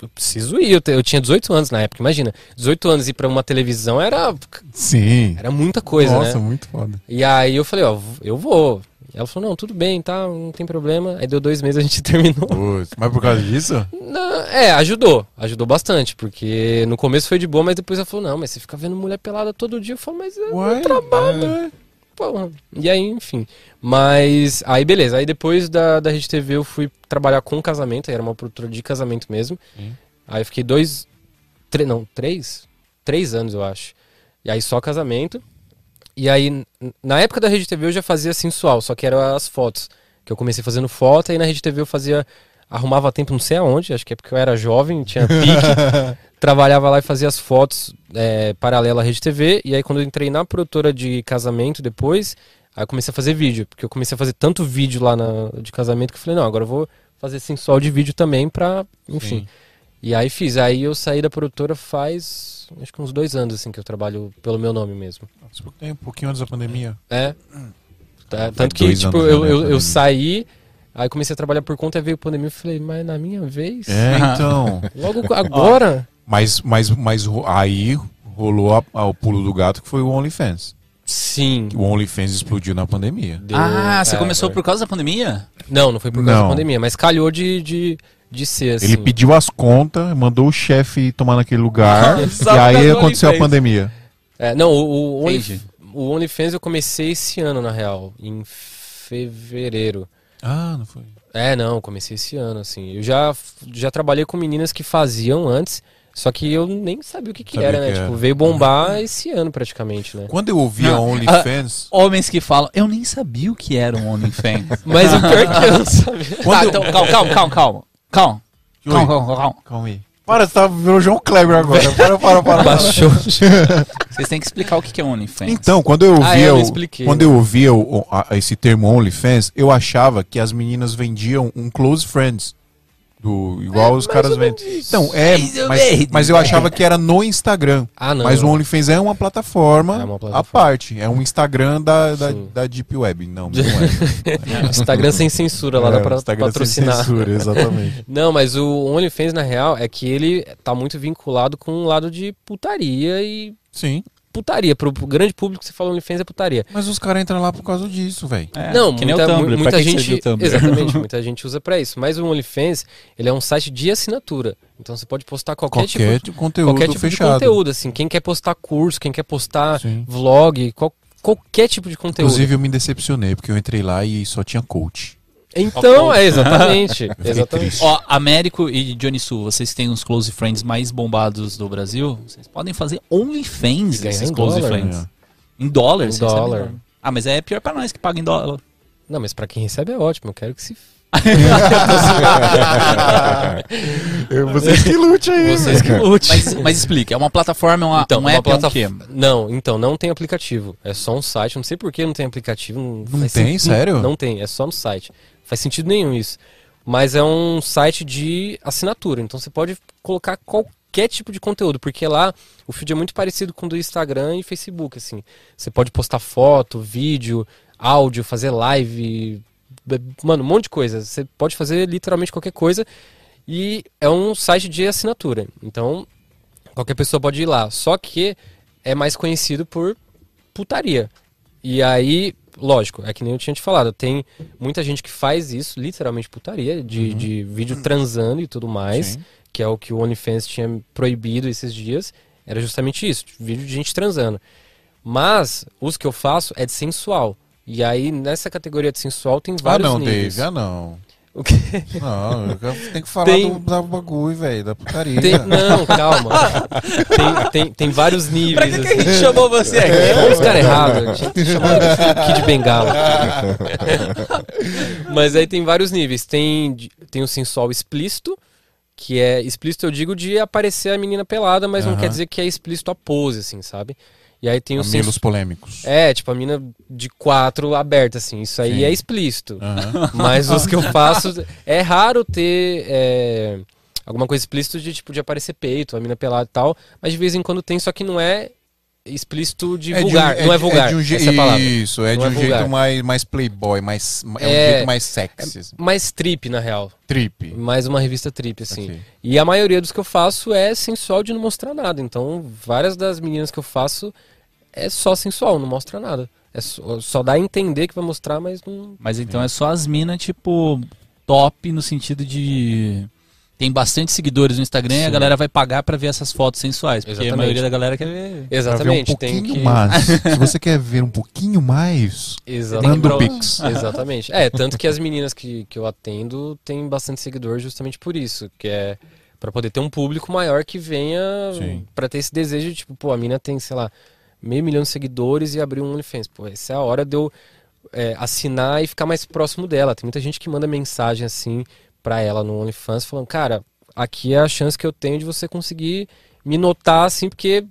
Eu preciso ir. Eu, eu tinha 18 anos na época, imagina. 18 anos ir pra uma televisão era, Sim. era muita coisa, Nossa, né? muito foda. E aí eu falei, ó, eu vou. Ela falou, não, tudo bem, tá, não tem problema. Aí deu dois meses a gente terminou. Putz, mas por causa disso? Não, é, ajudou. Ajudou bastante, porque no começo foi de boa, mas depois ela falou, não, mas você fica vendo mulher pelada todo dia. Eu falo, mas é Ué, trabalho. é. Porra. E aí, enfim. Mas aí, beleza. Aí depois da, da Rede TV eu fui trabalhar com casamento, aí era uma produtora de casamento mesmo. Sim. Aí eu fiquei dois. tre- não, três? Três anos, eu acho. E aí só casamento. E aí, na época da Rede TV eu já fazia sensual, só que eram as fotos. Que eu comecei fazendo foto, e na Rede TV eu fazia. Arrumava tempo não sei aonde, acho que é porque eu era jovem, tinha pique. trabalhava lá e fazia as fotos é, paralela à Rede TV. E aí, quando eu entrei na produtora de casamento depois, aí eu comecei a fazer vídeo. Porque eu comecei a fazer tanto vídeo lá na, de casamento que eu falei, não, agora eu vou fazer sensual de vídeo também pra. Enfim. Sim. E aí fiz. Aí eu saí da produtora faz. Acho que uns dois anos, assim, que eu trabalho pelo meu nome mesmo. Faz pouco tempo, um pouquinho antes da pandemia. É. Tá, Faz tanto que, tipo, eu, eu, eu saí. Aí comecei a trabalhar por conta, aí veio a pandemia, eu falei, mas na minha vez? É, então. Logo agora? Mas, mas, mas aí rolou a- a- o pulo do gato que foi o OnlyFans. Sim. O OnlyFans explodiu na pandemia. Deu- Ah, você é, começou foi. por causa da pandemia? Não, não foi por causa Não. da pandemia, mas calhou de, de, de ser assim. Ele pediu as contas, mandou o chefe tomar naquele lugar, e aí aconteceu a pandemia. É, não, o, o, Only- o OnlyFans eu comecei esse ano, na real, em fevereiro. Ah, não foi. É, não, eu comecei esse ano, assim. Eu já, já trabalhei com meninas que faziam antes, só que eu nem sabia o que, que Sabia era, né? que Tipo, era. veio bombar esse ano praticamente, né? Quando eu ouvi a Não. OnlyFans. Homens que falam, eu nem sabia o que era um OnlyFans. Mas o pior é que eu não sabia. Quando Tá, eu- então, calma, calma, calma, calma. Calma, Oi, calma, calma, calma. calma aí. Para, você tá virou João Kleber agora. Para, para, para. Baixou. Vocês têm que explicar o que é OnlyFans. Então, quando eu Ah, ouvia, eu o- expliquei, quando né? eu ouvia o- o- a- esse termo OnlyFans, eu achava que as meninas vendiam um close friends. Do, igual os caras vendem. Então, é, mas, mas eu achava que era no Instagram. Ah, não. Mas o OnlyFans é uma plataforma, É uma à parte. É um Instagram da, da, da Deep Web. Não, não é. Instagram sem censura lá, É, dá pra Instagram sem patrocinar. censura, exatamente. Não, mas o OnlyFans, na real, é que ele tá muito vinculado com um lado de putaria e. Sim. Putaria. Pro, grande público, você fala OnlyFans é putaria. Mas os caras entram lá por causa disso, velho. É, não, que nem muita, o Tumblr. muita gente. serviu o Tumblr? Exatamente, muita gente usa pra isso. Mas o OnlyFans, ele é um site de assinatura. Então você pode postar qualquer, Qualquer tipo, conteúdo qualquer tipo fechado. de conteúdo. Assim, quem quer postar curso, quem quer postar Sim. vlog, qual- qualquer tipo de conteúdo. Inclusive, eu me decepcionei, porque eu entrei lá e só tinha coach. Então, é exatamente. exatamente. Ó, Américo e Johnny Su, vocês têm uns close friends mais bombados do Brasil, vocês podem fazer OnlyFans ganhar desses close dólar, friends. né? Em dólar, Em vocês recebem dólar. Ah, mas é pior pra nós que paga em dólar. Não, mas pra quem recebe é ótimo. Eu quero que se. Vocês que lute aí. Vocês que lute. Mas, mas explica, é uma plataforma, é uma, Então, um uma app, é um? Não, então, não tem aplicativo. É só um site. Não sei por que não tem aplicativo. Não, Não tem? Sério? Não tem, é só no site. Faz sentido nenhum isso. Mas é um site de assinatura. Então você pode colocar qualquer tipo de conteúdo. Porque lá o feed é muito parecido com o do Instagram e Facebook, assim. Você pode postar foto, vídeo, áudio, fazer live. Mano, um monte de coisa. Você pode fazer literalmente qualquer coisa. E é um site de assinatura. Então, qualquer pessoa pode ir lá. Só que é mais conhecido por putaria. E aí, lógico, é que nem eu tinha te falado, tem muita gente que faz isso, literalmente putaria, de, de vídeo transando e tudo mais, Sim. que é o que o OnlyFans tinha proibido esses dias, era justamente isso, vídeo de gente transando. Mas os que eu faço é de sensual. E aí, nessa categoria de sensual, tem Ah, vários não, níveis. Dave. Ah, não. O quê? Não, eu tem que falar Tem- do, da bagulho, velho, da putaria. Tem- não, calma. Tem, tem, tem vários Pra níveis. que, que a assim. gente chamou você aqui? É, os caras errados. Tinha que chamar de Kid Bengala. Mas aí tem vários níveis. Tem, tem o sensual explícito, que é explícito, eu digo, de aparecer a menina pelada, mas não Aham. quer dizer que é explícito a pose, assim, sabe? E aí tem o Mamilos sensual. polêmicos. É, tipo, a mina de quatro aberta, assim. Isso aí Sim. é explícito. Aham. Mas os que eu faço. É raro ter é, alguma coisa explícita de tipo de aparecer peito, a mina pelada e tal. Mas de vez em quando tem, só que não é explícito de É de um- vulgar. não é de- vulgar. de um je- essa é a palavra. Isso, é Não de é um vulgar. jeito mais, mais playboy, mais, é um É- jeito mais sexy. assim. Mais trip, na real. Trip. Mais uma revista trip, assim. Ok. E a maioria dos que eu faço é sensual de não mostrar nada. Então, várias das meninas que eu faço é só sensual, não mostra nada. É só, só dá a entender que vai mostrar, mas não. Mas então é só as minas, tipo, top no sentido de. Tem bastante seguidores no Instagram e a Sim. galera vai pagar pra ver essas fotos sensuais. Porque a Exatamente. maioria da galera quer ver. Pra ver um Exatamente, tem pouquinho que. mais. Se você quer ver um pouquinho mais, Exatamente. manda o Pix. Exatamente. É, tanto que as meninas que, que eu atendo têm bastante seguidor justamente por isso, que é pra poder ter um público maior que venha Sim. pra ter esse desejo de, tipo, pô, a mina tem, sei lá, meio milhão de seguidores e abriu um OnlyFans. Pô, essa é a hora de eu é, assinar e ficar mais próximo dela. Tem muita gente que manda mensagem assim pra ela no OnlyFans falando, cara, aqui é a chance que eu tenho de você conseguir me notar assim, porque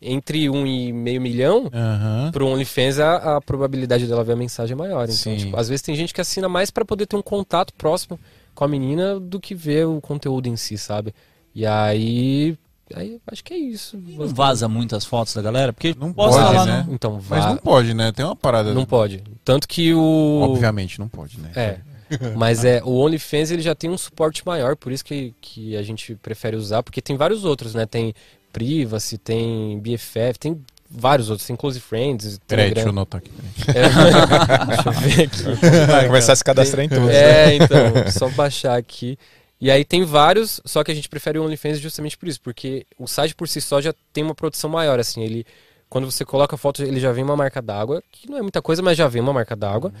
entre um e meio milhão, Aham. pro OnlyFans a, a probabilidade dela ver a mensagem é maior. Então, tipo, às vezes tem gente que assina mais pra poder ter um contato próximo com a menina do que ver o conteúdo em si, sabe? E aí, aí acho que é isso. Não vaza muitas fotos da galera? Porque Não posta pode, lá né? no- Então, Mas vá, não pode, né? Tem uma parada. não pode. Tanto que o Obviamente não pode, né? é, mas é o OnlyFans ele já tem um suporte maior, por isso que, que a gente prefere usar, porque tem vários outros, né? Tem Privacy, tem BFF, tem vários outros, tem Close Friends, Peraí, deixa eu anotar aqui. É, deixa eu ver aqui. Vai começar a se cadastrar em tudo. É, então, só baixar aqui. E aí tem vários, só que a gente prefere o OnlyFans justamente por isso, porque o site por si só já tem uma produção maior, assim, ele quando você coloca a foto, ele já vem uma marca d'água, que não é muita coisa, mas já vem uma marca d'água.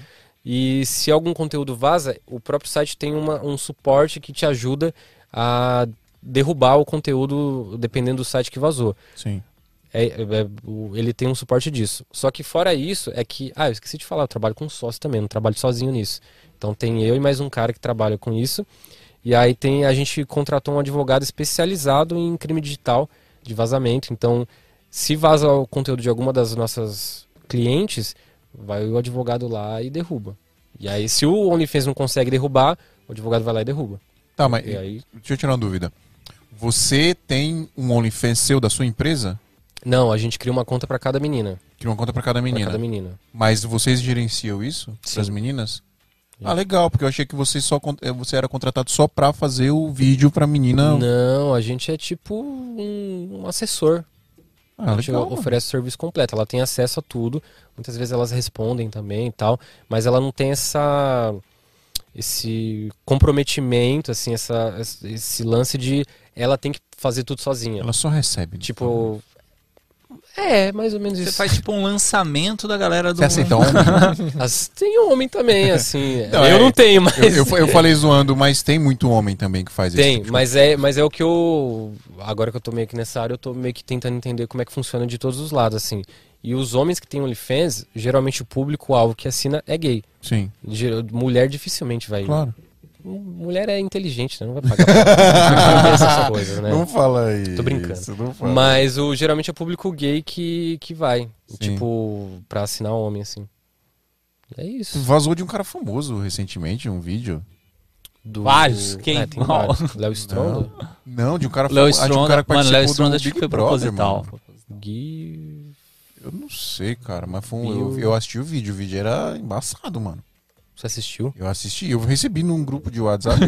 E se algum conteúdo vaza, o próprio site tem uma, um suporte que te ajuda a derrubar o conteúdo dependendo do site que vazou. Sim. É, é, é, ele tem um suporte disso. Só que fora isso, é que. Ah, eu esqueci de falar, eu trabalho com sócio também, não trabalho sozinho nisso. Então tem eu e mais um cara que trabalha com isso. E aí tem a gente contratou um advogado especializado em crime digital de vazamento. Então, se vaza o conteúdo de alguma das nossas clientes, vai o advogado lá e derruba. E aí, se o OnlyFans não consegue derrubar, o advogado vai lá e derruba. Tá, mas E aí. deixa eu tirar uma dúvida. Você tem um OnlyFans seu da sua empresa? Não, a gente cria uma conta pra cada menina. Cria uma conta pra cada Pra menina. cada menina. Mas vocês gerenciam isso para as meninas? Ah, legal, porque eu achei que você só eh, você era contratado só pra fazer o vídeo pra menina. Não, a gente é tipo um, um assessor. Ah, a gente legal. oferece o serviço completo. Ela tem acesso a tudo. Muitas vezes elas respondem também e tal. Mas ela não tem essa esse comprometimento, assim, essa, esse lance de ela tem que fazer tudo sozinha. Ela só recebe. né? Tipo. É, mais ou menos Você isso. faz tipo um lançamento da galera do. Você aceita homem? As- tem homem também, assim. Não, eu é- não tenho, mas. eu, eu, eu falei zoando, mas tem muito homem também que faz isso. Tem, mas é, mas é o que eu. Agora que eu tô meio que nessa área, eu tô meio que tentando entender como é que funciona de todos os lados, assim. E os homens que têm OnlyFans, geralmente o público-alvo que assina é gay. Sim, Mulher dificilmente vai. claro. Mulher é inteligente, né? Não vai pagar pra essas coisas, né? Não fala isso. Tô brincando. Não fala. Mas o, geralmente é o público gay que, que vai. Sim. Tipo, pra assinar homem, assim. É isso. Vazou de um cara famoso recentemente, um vídeo. Do- Vários? Quem? É, tem Qual? vários. Léo Stronda. Não, de um cara Léo famoso. ah, de um cara que Mano, Léo participou Stronda do acho que foi proposital. Gui. Eu não sei, cara, mas foi um, eu, eu assisti o vídeo. O vídeo era embaçado, mano. Você assistiu? Eu assisti, eu recebi num grupo de WhatsApp.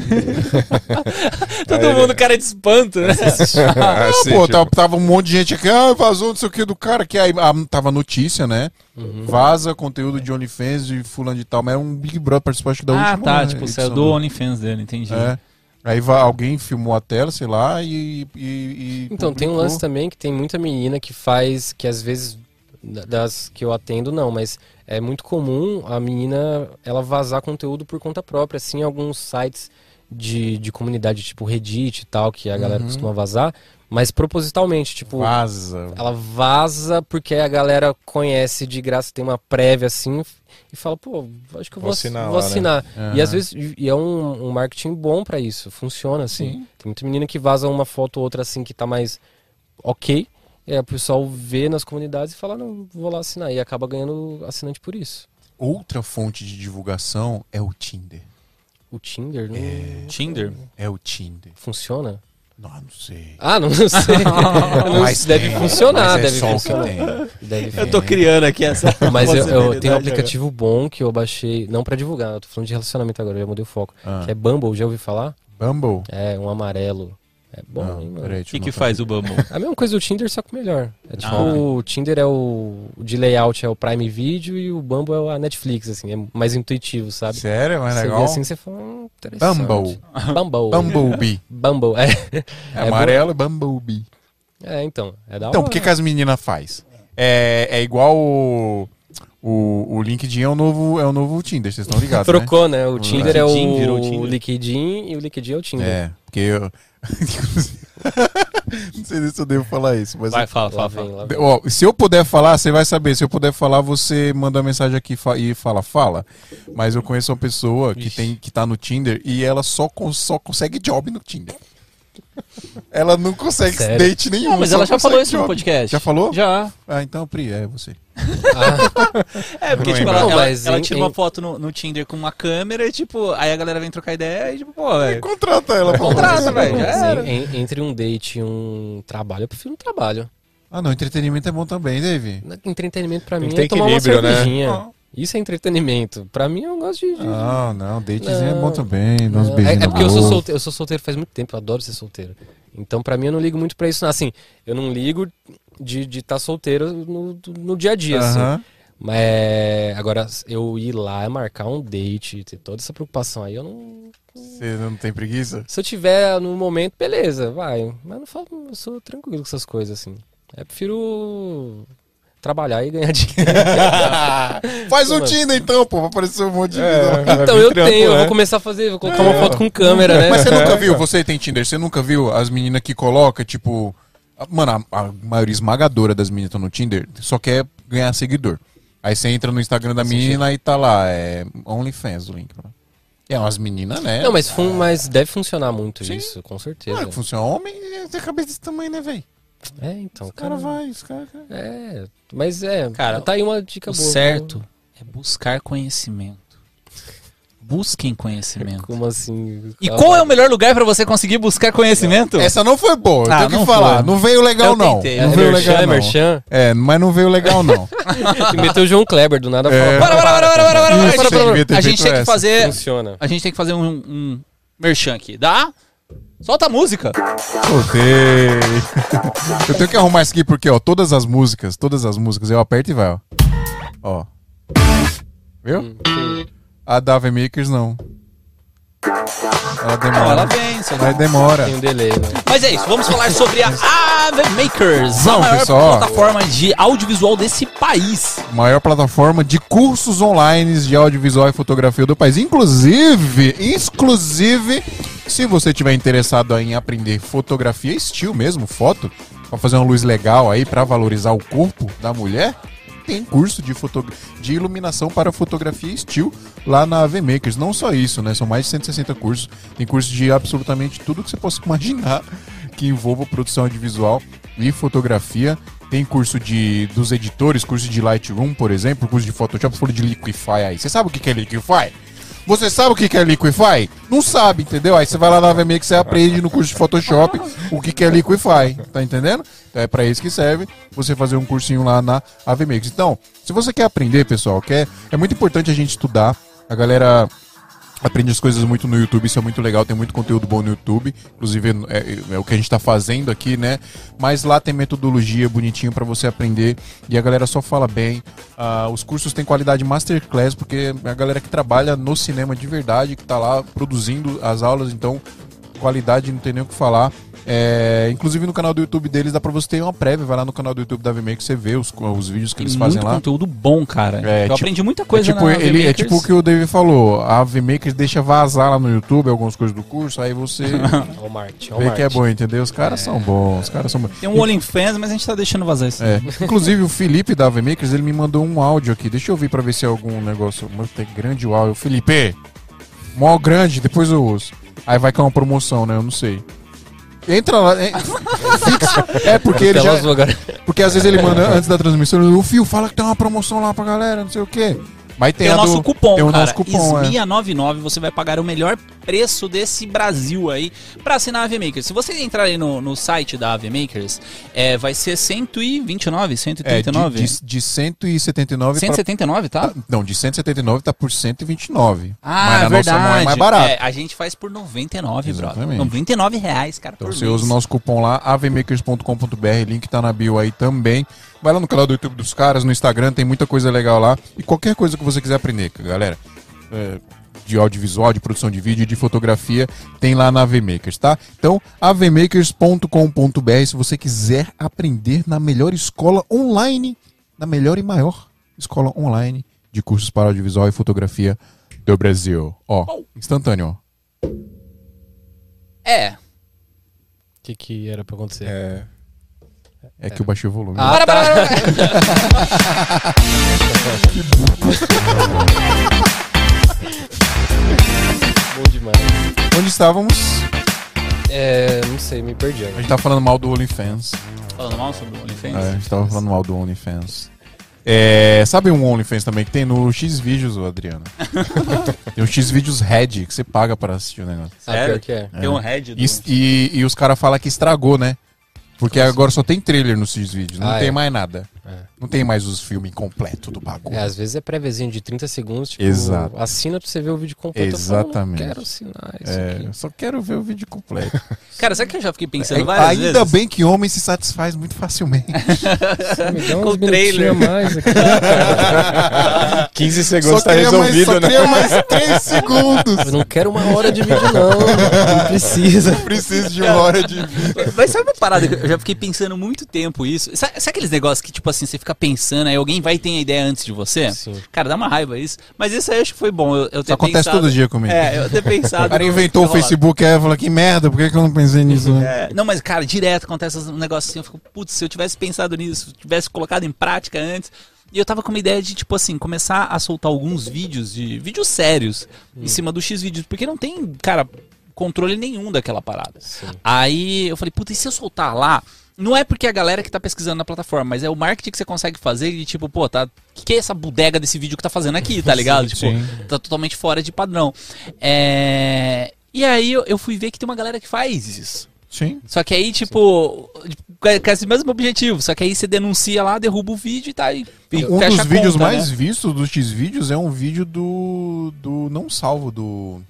Todo mundo cara de espanto, né? Ah, sim, Pô, tipo, tava, tava um monte de gente aqui, ah, vazou não sei o que do cara, que aí ah, tava notícia, né? Uhum. Vaza conteúdo de OnlyFans de fulano de tal, mas era um Big Brother, participou acho que da Ah, última tá. né, Tipo, saiu do OnlyFans dele, entendi. É. Aí va- alguém filmou a tela, sei lá, e. e- e Então, tem um publicou. lance também que tem muita menina que faz, que às vezes Da- Das que eu atendo, não, mas é muito comum a menina ela vazar conteúdo por conta própria, assim, alguns sites de, de comunidade, tipo Reddit e tal, que a galera Uhum. costuma vazar, mas propositalmente, tipo, Vaza. ela vaza porque a galera conhece de graça, tem uma prévia assim, e fala, pô, acho que eu vou, Vou ass- assinar vou né? assinar. E às vezes e é um, um marketing bom pra isso, funciona assim. Sim. Tem muita menina que vaza uma foto ou outra assim que tá mais ok, aí o pessoal vê nas comunidades e fala, não, vou lá assinar. E acaba ganhando assinante por isso. Outra fonte de divulgação é o Tinder. O Tinder não Tinder? É o Tinder. funciona? Não, não sei. Ah, não sei. Não, Mas deve tem, funcionar, mas é deve só o que funcionar. tem. Deve Eu tô criando aqui essa. Mas eu, eu tenho um agora. aplicativo bom que eu baixei, não pra divulgar, eu tô falando de relacionamento agora, eu já mudei o foco. Ah. Que é Bumble, já ouviu falar? Bumble? É, um amarelo. É bom, Não, hein, mano? peraí, O que, que faz o Bumble? É a mesma coisa do Tinder, só que melhor. É tipo, Ah. o Tinder é o, o de layout é o Prime Video e o Bumble é a Netflix, assim, é mais intuitivo, sabe? Sério? Mas você legal? vê assim, você fala, hum, interessante. Bumble. Bumble. Bumblebee. Bumble, é. É, É amarelo e Bumblebee. É, então, é da Então, hora. o que, que as meninas faz? É, é igual o, o, o LinkedIn é o novo, é o novo Tinder, vocês estão ligados, né? Trocou, né? O Tinder é LinkedIn virou o Tinder. LinkedIn e o LinkedIn é o Tinder. É, porque eu... Não sei se eu devo falar isso, mas... Vai, fala, fala, fala. lá vem. Ó, se eu puder falar, você vai saber. Se eu puder falar, você manda uma mensagem aqui fa- e fala, fala. Mas eu conheço uma pessoa que, Ixi. tem, que tá no Tinder e ela só, con- só consegue job no Tinder. Ela não consegue Sério? date nenhum. Não, mas ela já falou isso no podcast. Já falou? Já. Ah, então, Pri, é você. Ah, É, porque, tipo, ela, Não, ela, ela tira em- uma foto no, no Tinder com uma câmera e, tipo, aí a galera vem trocar ideia e, tipo, pô, velho. Contrata ela pra Contrata, velho. entre um date e um trabalho, eu prefiro um trabalho. Ah, não, entretenimento é bom também, Dave. Entretenimento pra Tem mim que ter é tomar uma equilíbrio, né? cervejinha. Ah. Isso é entretenimento. Pra mim, eu gosto de. de- Ah, não, datezinho é Não. bom também. Dá uns Não, beijinhos é, é porque eu sou, solteiro, eu sou solteiro faz muito tempo, eu adoro ser solteiro. Então, pra mim, eu não ligo muito pra isso. não. Assim, eu não ligo de estar solteiro no, no dia a dia, assim. Mas é, agora, eu ir lá, marcar um date, ter toda essa preocupação aí, eu não. Você não tem preguiça? Se eu tiver no momento, beleza, vai. Mas não falo, eu sou tranquilo com essas coisas, assim. Eu prefiro trabalhar e ganhar dinheiro. Faz um. Tinder então, pô, pra aparecer um monte de É. então eu trampo, tenho, eu né? vou começar a fazer, vou colocar uma foto com câmera, né? Mas você nunca É, viu, você tem Tinder, você nunca viu as meninas que coloca, tipo. Mano, a, a maioria esmagadora das meninas que estão no Tinder só quer ganhar seguidor. Aí você entra no Instagram da menina e tá lá, é OnlyFans o link. né? É umas meninas, né? Não, mas, fun- mas deve funcionar muito Sim. isso, com certeza. Claro que funciona. Homem tem cabeça desse tamanho, né, velho? É, então, O cara cara. vai, os caras. É, mas é, Cara, tá aí uma dica O boa. certo é buscar conhecimento. Busquem conhecimento. Como assim? E qual é o melhor lugar pra você conseguir buscar conhecimento? Essa não foi boa, eu Ah, tenho que não falar. foi. Não veio legal, Eu não. tentei. Não é veio merchan, legal, é não. merchan. É, mas não veio legal, não. E meteu o João Kleber do nada. É. Para, para, para, para, para, para, para, para, para. A gente tem que fazer. Funciona. A gente tem que fazer um, um merchan aqui. Dá? Solta a música. Soltei. Eu tenho que arrumar isso aqui porque, ó, todas as músicas, todas as músicas, eu aperto e vai, ó. Ó. Viu? Hum. A da Ave Makers não. Ela Não, demora. ela vem. só- Mas demora. Tem um delay, né? Mas é isso, vamos falar sobre a Ave Makers, a Vamos, maior pessoal. plataforma de audiovisual desse país. Maior plataforma de cursos online de audiovisual e fotografia do país. Inclusive, exclusive, se você tiver interessado em aprender fotografia, estilo mesmo, foto, pra fazer uma luz legal aí pra valorizar o corpo da mulher, tem curso de, de iluminação para fotografia estilo lá na AV Makers. Não só isso, né? São mais de 160 cursos. Tem curso de absolutamente tudo que você possa imaginar que envolva produção audiovisual e fotografia. Tem curso de dos editores, curso de Lightroom, por exemplo, curso de Photoshop, curso de Liquify aí. Você sabe o que é Liquify? Você sabe o que é Liquify? Não sabe, entendeu? Aí você vai lá na VMX que você aprende no curso de Photoshop o que é Liquify, tá entendendo? É pra isso que serve você fazer um cursinho lá na AVMix. Então, se você quer aprender, pessoal, quer, é muito importante a gente estudar. A galera aprende as coisas muito no YouTube, isso é muito legal, tem muito conteúdo bom no YouTube, inclusive é, é o que a gente tá fazendo aqui, né? Mas lá tem metodologia bonitinho para você aprender e a galera só fala bem. Ah, os cursos têm qualidade masterclass, porque é a galera que trabalha no cinema de verdade, que tá lá produzindo as aulas, então qualidade não tem nem o que falar. É, inclusive no canal do YouTube deles dá pra você ter uma prévia, vai lá no canal do YouTube da VMake que você vê os, os vídeos que eles fazem muito lá. conteúdo bom, cara. É, eu tipo- aprendi muita É coisa tipo, na ele, é tipo o que o David falou, a VMakers deixa vazar lá no YouTube algumas coisas do curso, aí você ó o vê que é bom, entendeu? Os caras são bons, os caras são bons. Tem um OnlyFans, mas a gente tá deixando vazar isso. É. Inclusive o Felipe da VMakers, ele me mandou um áudio aqui. Deixa eu ouvir pra ver se é algum negócio. Mas tem grande o áudio. Felipe, mó grande, depois eu uso. Aí vai com uma promoção, né? Eu não sei. Entra lá. É, é porque ele já, porque às vezes ele manda antes da transmissão, o Fio fala que tem uma promoção lá pra galera, não sei o quê. Mas tem, Tem, o nosso do- cupom, tem o cara. nosso cupom, é. SMIA99, você vai pagar o melhor preço desse Brasil aí pra assinar a Makers. Se você entrar aí no, no site da AV Makers, é, vai ser 129, É, 139? de, de, de 179 pra 179, tá? Tá- Não, de 179 tá por 129. Ah, Mas na verdade. nossa mão é mais barato. É, a gente faz por 99, brother. Exatamente. 99 reais, cara, Então você mês. usa o nosso cupom lá, avmakers.com.br, link tá na bio aí também. Vai lá no canal do YouTube dos caras, no Instagram, tem muita coisa legal lá. E qualquer coisa que você quiser aprender, galera, é, de audiovisual, de produção de vídeo, de fotografia, tem lá na AVMakers, tá? Então, avmakers.com.br, se você quiser aprender na melhor escola online, na melhor e maior escola online de cursos para audiovisual e fotografia do Brasil. Ó, instantâneo, ó. É. O que, que era pra acontecer? É, É que eu baixei o volume. Ah, Para, tá. para, para, para. Bom demais. Onde estávamos? É, não sei, me perdi. A gente tava falando mal do OnlyFans. Falando mal sobre o OnlyFans? É, a gente tava falando mal do OnlyFans. É, sabe um OnlyFans também que tem no Xvideos, Adriano? tem um Xvideos Red que você paga pra assistir o negócio. Ah, Sério? que é. Tem um head do... E, e, e os caras falam que estragou, né? Porque agora só tem trailer nos Xvideos, não Ah, tem é. mais nada. É. Não tem mais os filmes completos do bagulho. É, às vezes é préviazinho de 30 segundos, tipo, Exato. assina pra você ver o vídeo completo. Eu falo, Exatamente. não quero assinar isso É, aqui. eu só quero ver o vídeo completo. Cara, sabe que eu já fiquei pensando É, várias ainda vezes? bem que homem se satisfaz muito facilmente. Só me dá Com uns o trailer. mais aqui. 15 segundos tá queria mais- resolvido, só né? queria mais 3 segundos. Eu não quero uma hora de vídeo, não. Não precisa. Preciso de uma hora de vida. Mas sabe uma parada que eu já fiquei pensando muito tempo isso? Sabe, sabe aqueles negócios que, tipo assim, você fica pensando, aí alguém vai ter a ideia antes de você? Sim. Cara, dá uma raiva isso. Mas isso aí eu acho que foi bom. Eu, eu Isso acontece pensado... todo dia comigo. É, eu ter pensado. O cara inventou o. Facebook aí e falou, que merda, por que, que eu não pensei nisso? né? É, não, mas, cara, direto acontece um negócio assim. Eu fico, putz, se eu tivesse pensado nisso, tivesse colocado em prática antes. E eu tava com uma ideia de, tipo assim, começar a soltar alguns vídeos de. vídeos sérios em cima do X vídeos. Porque não tem, cara, controle nenhum daquela parada. Sim. Aí eu falei, puta, e se eu soltar lá? Não é porque a galera que tá pesquisando na plataforma, mas é o marketing que você consegue fazer de tipo, pô, tá. O que, que é essa bodega desse vídeo que tá fazendo aqui, tá ligado? tipo, sim. tá totalmente fora de padrão. É. E aí eu, fui ver que tem uma galera que faz isso. Sim. Só que aí, tipo, com- com esse mesmo objetivo. Só que aí você denuncia lá, derruba o vídeo e tá aí. e Um dos vídeos conta, mais né? vistos dos X-Vídeos é um vídeo do. do não salvo, do.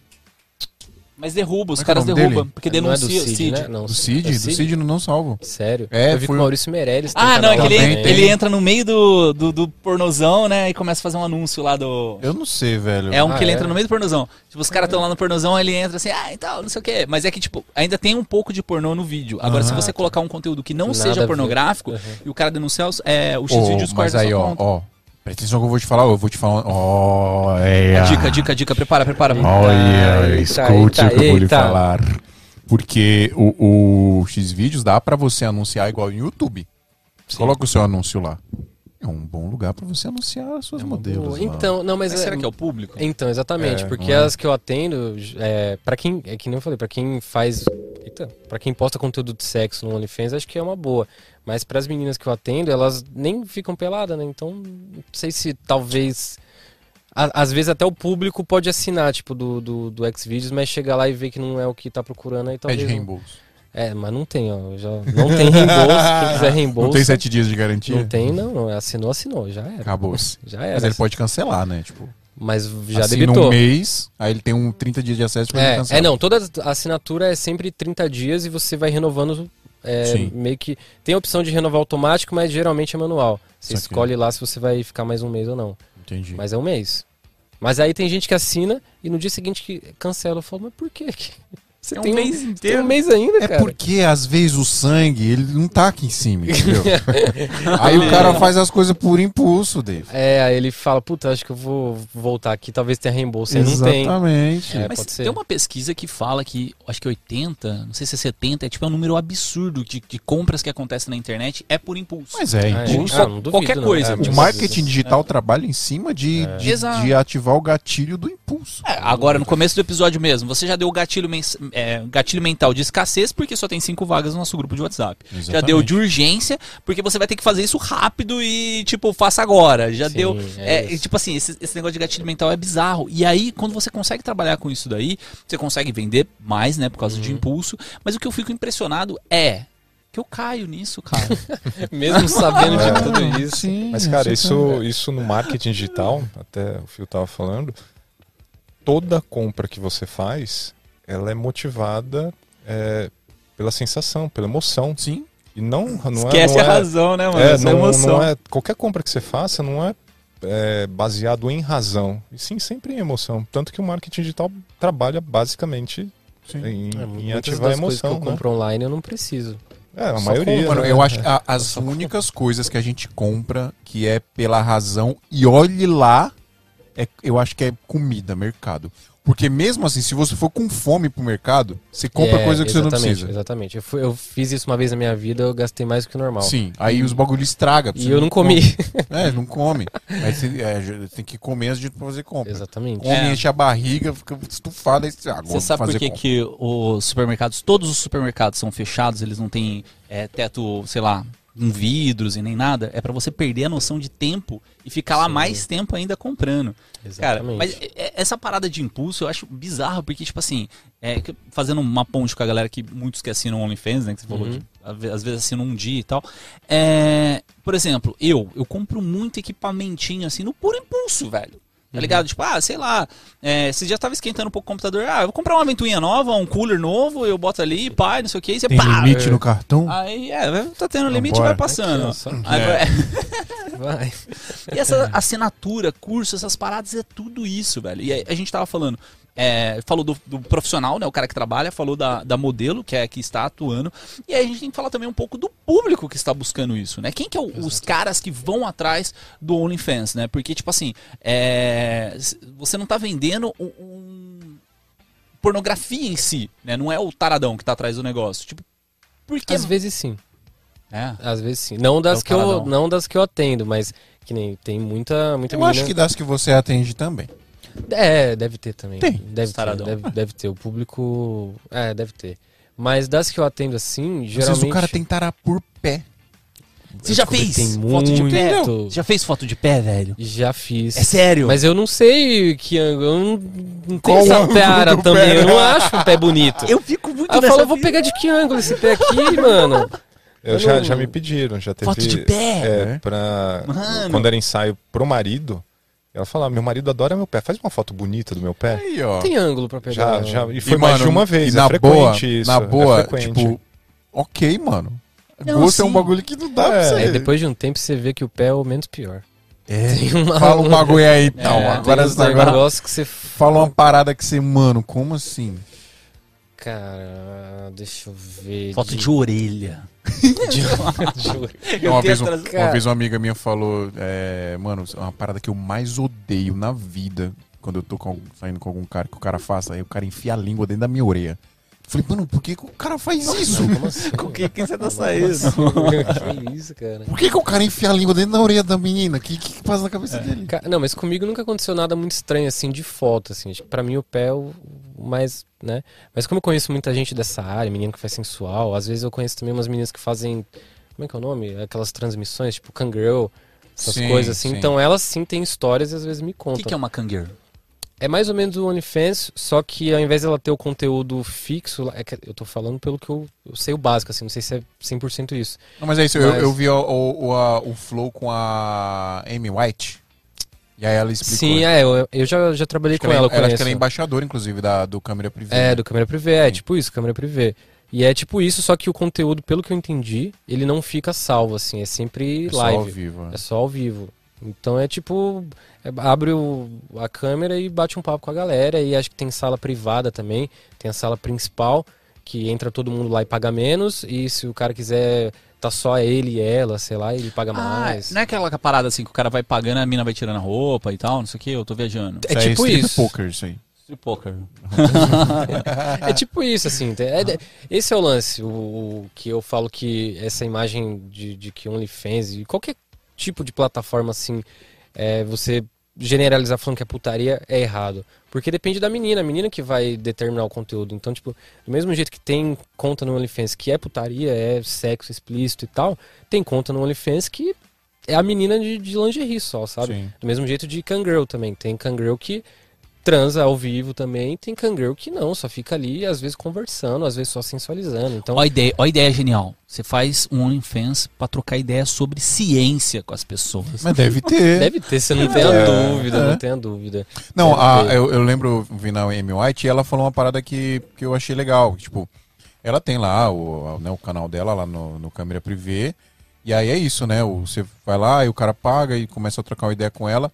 Mas derruba, os é é caras derrubam. dele? porque Não é do denuncia Cid, Cid. né? Não, Do Cid, é do Cid no não salvo. Sério? É, eu vi foi que o- Maurício Meirelles Ah, não, é que ele, ele entra no meio do, do, do pornozão, né? E começa a fazer um anúncio lá do. Eu não sei, velho. É um Ah, que ele é? entra no meio do pornozão. Tipo, os caras estão lá no pornozão, ele entra assim, ah, então, não sei o quê. Mas é que, tipo, ainda tem um pouco de pornô no vídeo. Agora, se Aham. você colocar um conteúdo que não Nada seja pornográfico e o cara denunciar, os- é, o X-Vídeos mas corta a aí, sua ó, conta. ó. Presta atenção que eu vou te falar, eu vou te falar. Ó, é. Dica, dica, dica, prepara, prepara. Olha, Eita, escute eita, o que eu vou lhe falar. Porque o, o X-Vídeos dá pra você anunciar igual no YouTube. Você coloca o seu anúncio lá. É um bom lugar pra você anunciar as suas modelos. lá. Então, não, mas, Mas é- será que é o público? Então, exatamente, É, porque não é? as que eu atendo, é, para quem, é que nem eu falei, pra quem faz, eita, para quem posta conteúdo de sexo no OnlyFans, acho que é uma boa. Mas pras meninas que eu atendo, elas nem ficam peladas, né? Então, não sei se talvez a- às vezes até o público pode assinar, tipo, do, do, do Xvideos, mas chega lá e vê que não é o que tá procurando aí talvez. Pede não- reembolso. É, mas não tem, ó. Já, não tem reembolso. Quem quiser reembolso. Não tem sete dias de garantia? Não tem, não. Assinou, assinou. Já era. Acabou-se. Já era. Mas ele pode cancelar, né? Tipo, Mas já assina debitou. um mês, aí ele tem um 30 dias de acesso pra É, cancelar. é, não, toda assinatura é sempre 30 dias e você vai renovando é, Sim. meio que. Tem a opção de renovar automático, mas geralmente é manual. Você escolhe lá se você vai ficar mais um mês ou não. Entendi. Mas é um mês. Mas aí tem gente que assina e no dia seguinte que cancela. Eu falo, mas por quê? Você É um tem mês Tem inteiro. um mês ainda, É cara. porque às vezes o sangue, ele não tá aqui em cima, entendeu? Aí o cara faz as coisas por impulso, Dave. É, aí ele fala, puta, acho que eu vou voltar aqui, talvez tenha reembolso. Aí não tem. Exatamente. É, Mas tem uma pesquisa que fala que, acho que 80, não sei se é 70, é tipo um número absurdo de, de compras que acontecem na internet é por impulso. Mas é, é. impulso. Ah, duvido, qualquer não. coisa. É, O mas- marketing digital trabalha em cima de, de, de ativar o gatilho do impulso. É, agora, no começo do episódio mesmo, você já deu o gatilho, mens- é, gatilho mental de escassez porque só tem cinco vagas no nosso grupo de WhatsApp. Já Exatamente. deu de urgência porque você vai ter que fazer isso rápido e, tipo, faça agora. Já Sim, deu. é É, isso. tipo assim, esse, esse negócio de gatilho mental é bizarro. E aí, quando você consegue trabalhar com isso daí, você consegue vender mais, né, por causa Uhum. de impulso. Mas o que eu fico impressionado é que eu caio nisso, cara. Mesmo sabendo É. de tudo isso. Sim, Mas, cara, isso, isso no marketing digital, até o Fio tava falando, toda compra que você faz, ela é motivada é, pela sensação, pela emoção. Sim. E não, não Esquece é, não a é- razão, né, mano? É, Essa não, emoção. não é, qualquer compra que você faça não é, é, baseado em razão, e sim sempre em emoção. Tanto que o marketing digital trabalha basicamente Sim. em, É, em ativar a coisas que emoção. eu né? compro online eu não preciso. É, a só maioria. compro, Mano, né? eu acho que a- as únicas coisas que a gente compra que é pela razão, e olhe lá, é, eu acho que é comida, mercado. Porque mesmo assim, se você for com fome pro mercado, você compra É, coisa que você não precisa. Exatamente. Eu, fui- eu fiz isso uma vez na minha vida, eu gastei mais do que o normal. Sim, aí os bagulho estraga. E eu não comi. É, não come. Aí você é, tem que comer antes de fazer compra. Exatamente. Come, É. enche a barriga, fica estufado. Aí você, ah, Você sabe por que, compra. que os supermercados, todos os supermercados são fechados, eles não têm é, teto, sei lá, com vidros e nem nada? É pra você perder a noção de tempo e ficar lá Sim. mais tempo ainda comprando. Cara, Exatamente. mas é- é- essa parada de impulso eu acho bizarro, porque, tipo assim, é, que- fazendo uma ponte com a galera que muitos que assinam OnlyFans, né? Que você falou, Uhum. ve- às vezes assinam um dia e tal. É, por exemplo, eu, eu compro muito equipamentinho assim no puro impulso, velho. Tá ligado? Tipo, ah, sei lá, é, você já tava esquentando um pouco o computador, ah, eu vou comprar uma ventoinha nova, um cooler novo, eu boto ali, pá, não sei o que, e você Tem pá. limite no cartão? Aí, é, tá tendo limite, Vambora. vai passando. Aqui, ó, Aí É. vai- Vai. e essa assinatura, curso, essas paradas, é tudo isso, velho. E aí a gente tava falando, é, falou do, do profissional, né, o cara que trabalha, falou da, da modelo, que é que está atuando. E aí a gente tem que falar também um pouco do público que está buscando isso, né? Quem que é o- os caras que vão atrás do OnlyFans, né? Porque, tipo assim, é, você não tá vendendo um, um- pornografia em si, né? Não é o taradão que tá atrás do negócio. Tipo, porque... Às vezes sim. É. Às vezes sim. Não das, É que eu, não das que eu atendo, mas que nem tem muita, muita Eu acho menina- que das que você atende também. É, deve ter também. Tem. Deve ter, deve, deve ter. O público. É, deve ter. Mas das que eu atendo assim, geralmente. vezes o cara tem tarar por pé. Você já fez tem foto de pé? muito. Já fez foto de pé, velho? Já fiz. É sério? Mas eu não sei que ângulo. Eu não, não tenho essa do também. pé? Eu não acho o pé bonito. Eu fico muito Aí eu falo, eu vou vida. pegar de que ângulo esse pé aqui, mano? Eu Eu já, não- já me pediram, já teve. Foto de pé. É, né? pra, Mano. quando era ensaio pro marido, ela falava: Meu marido adora meu pé, faz uma foto bonita do meu pé. Aí, ó. Tem ângulo pra pegar. Já, já, e foi E, mais mano, de uma vez. e é na frequente boa, isso. Na é boa, frequente. tipo, ok, mano. Não, Gosto é um sim. bagulho que não dá É, pra você. Aí depois de um tempo você vê que o pé é o menos pior. É. Tem uma, Fala um bagulho aí, então. É, agora, tem uns agora negócios que você. fala uma parada que você, mano, como assim? Cara, deixa eu ver. Foto de orelha. de- uma, vez, um- trazido- uma vez uma amiga minha falou, é, mano, uma parada que eu mais odeio na vida, quando eu tô com saindo com algum cara, que o cara faça, aí o cara enfia a língua dentro da minha orelha. Falei, mano, por que, que o cara faz isso? Não, assim? Com quem, quem você tá saindo? assim? que isso, cara? Por que, que o cara enfia a língua dentro da orelha da menina? O que, que, que passa na cabeça dele? Ca- Não, mas comigo nunca aconteceu nada muito estranho, assim, de foto, assim. Que pra mim o pé é o mais, né? Mas como eu conheço muita gente dessa área, menina que faz sensual, às vezes eu conheço também umas meninas que fazem, como é que é o nome? Aquelas transmissões, tipo Kangirl, essas Sim, coisas assim. sim. Então elas sim têm histórias e às vezes me O contam. que, que é uma kangaroo? É mais ou menos o OnlyFans, só que ao invés dela ter o conteúdo fixo, é eu tô falando pelo que eu, eu sei o básico, assim, não sei se é 100% isso. Não, mas é isso, eu, Mas- eu vi o, o, o, a- o Flow com a Amy White. E aí ela explicou. Sim, é, eu, eu já, já trabalhei Acho com ela, ela, é- eu ela acho que ela é embaixadora, inclusive, da, do câmera privê. É, né? do câmera privê, é Sim. tipo isso, câmera privê. E é tipo isso, só que o conteúdo, pelo que eu entendi, ele não fica salvo, assim, é sempre É só ao live. vivo. É só ao vivo. Então é tipo, é, abre o, a câmera e bate um papo com a galera. E acho que tem sala privada também, tem a sala principal, que entra todo mundo lá e paga menos. E se o cara quiser tá só ele e ela, sei lá, ele paga mais. não é aquela parada assim que o cara vai pagando, a mina vai tirando a roupa e tal, não sei o que, eu tô viajando. É tipo strip isso. poker, isso aí. De poker. É tipo isso, assim. é- é- esse é o lance, o, o que eu falo que essa imagem de, de que OnlyFans e qualquer tipo de plataforma, assim, é, você generalizar falando que é putaria é errado. Porque depende da menina, a menina que vai determinar o conteúdo. Então, tipo, do mesmo jeito que tem conta no OnlyFans que é putaria, é sexo explícito e tal, tem conta no OnlyFans que é a menina de, de lingerie só, sabe? Sim. Do mesmo jeito de Kangirl também. Tem Kangirl que transa ao vivo também, tem Kangirl que não, só fica ali, às vezes conversando, às vezes só sensualizando. Então, Ó a ideia, ó a ideia genial. Você faz um OnlyFans pra trocar ideia sobre ciência com as pessoas. Mas deve ter. deve ter, você não tem a É, dúvida, é. não tem a dúvida. Não, a- eu, eu lembro, vi na Amy White e ela falou uma parada que, que eu achei legal. Tipo, ela tem lá o, né, o canal dela lá no, no câmera privê. E aí é isso, né? Você vai lá e o cara paga e começa a trocar uma ideia com ela.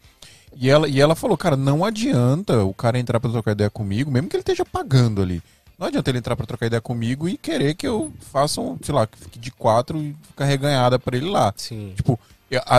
E ela, e ela falou, cara, não adianta o cara entrar pra trocar ideia comigo, mesmo que ele esteja pagando ali. Não adianta ele entrar pra trocar ideia comigo e querer que eu faça um, sei lá, que fique de quatro e ficar reganhada pra ele lá. Sim. Tipo,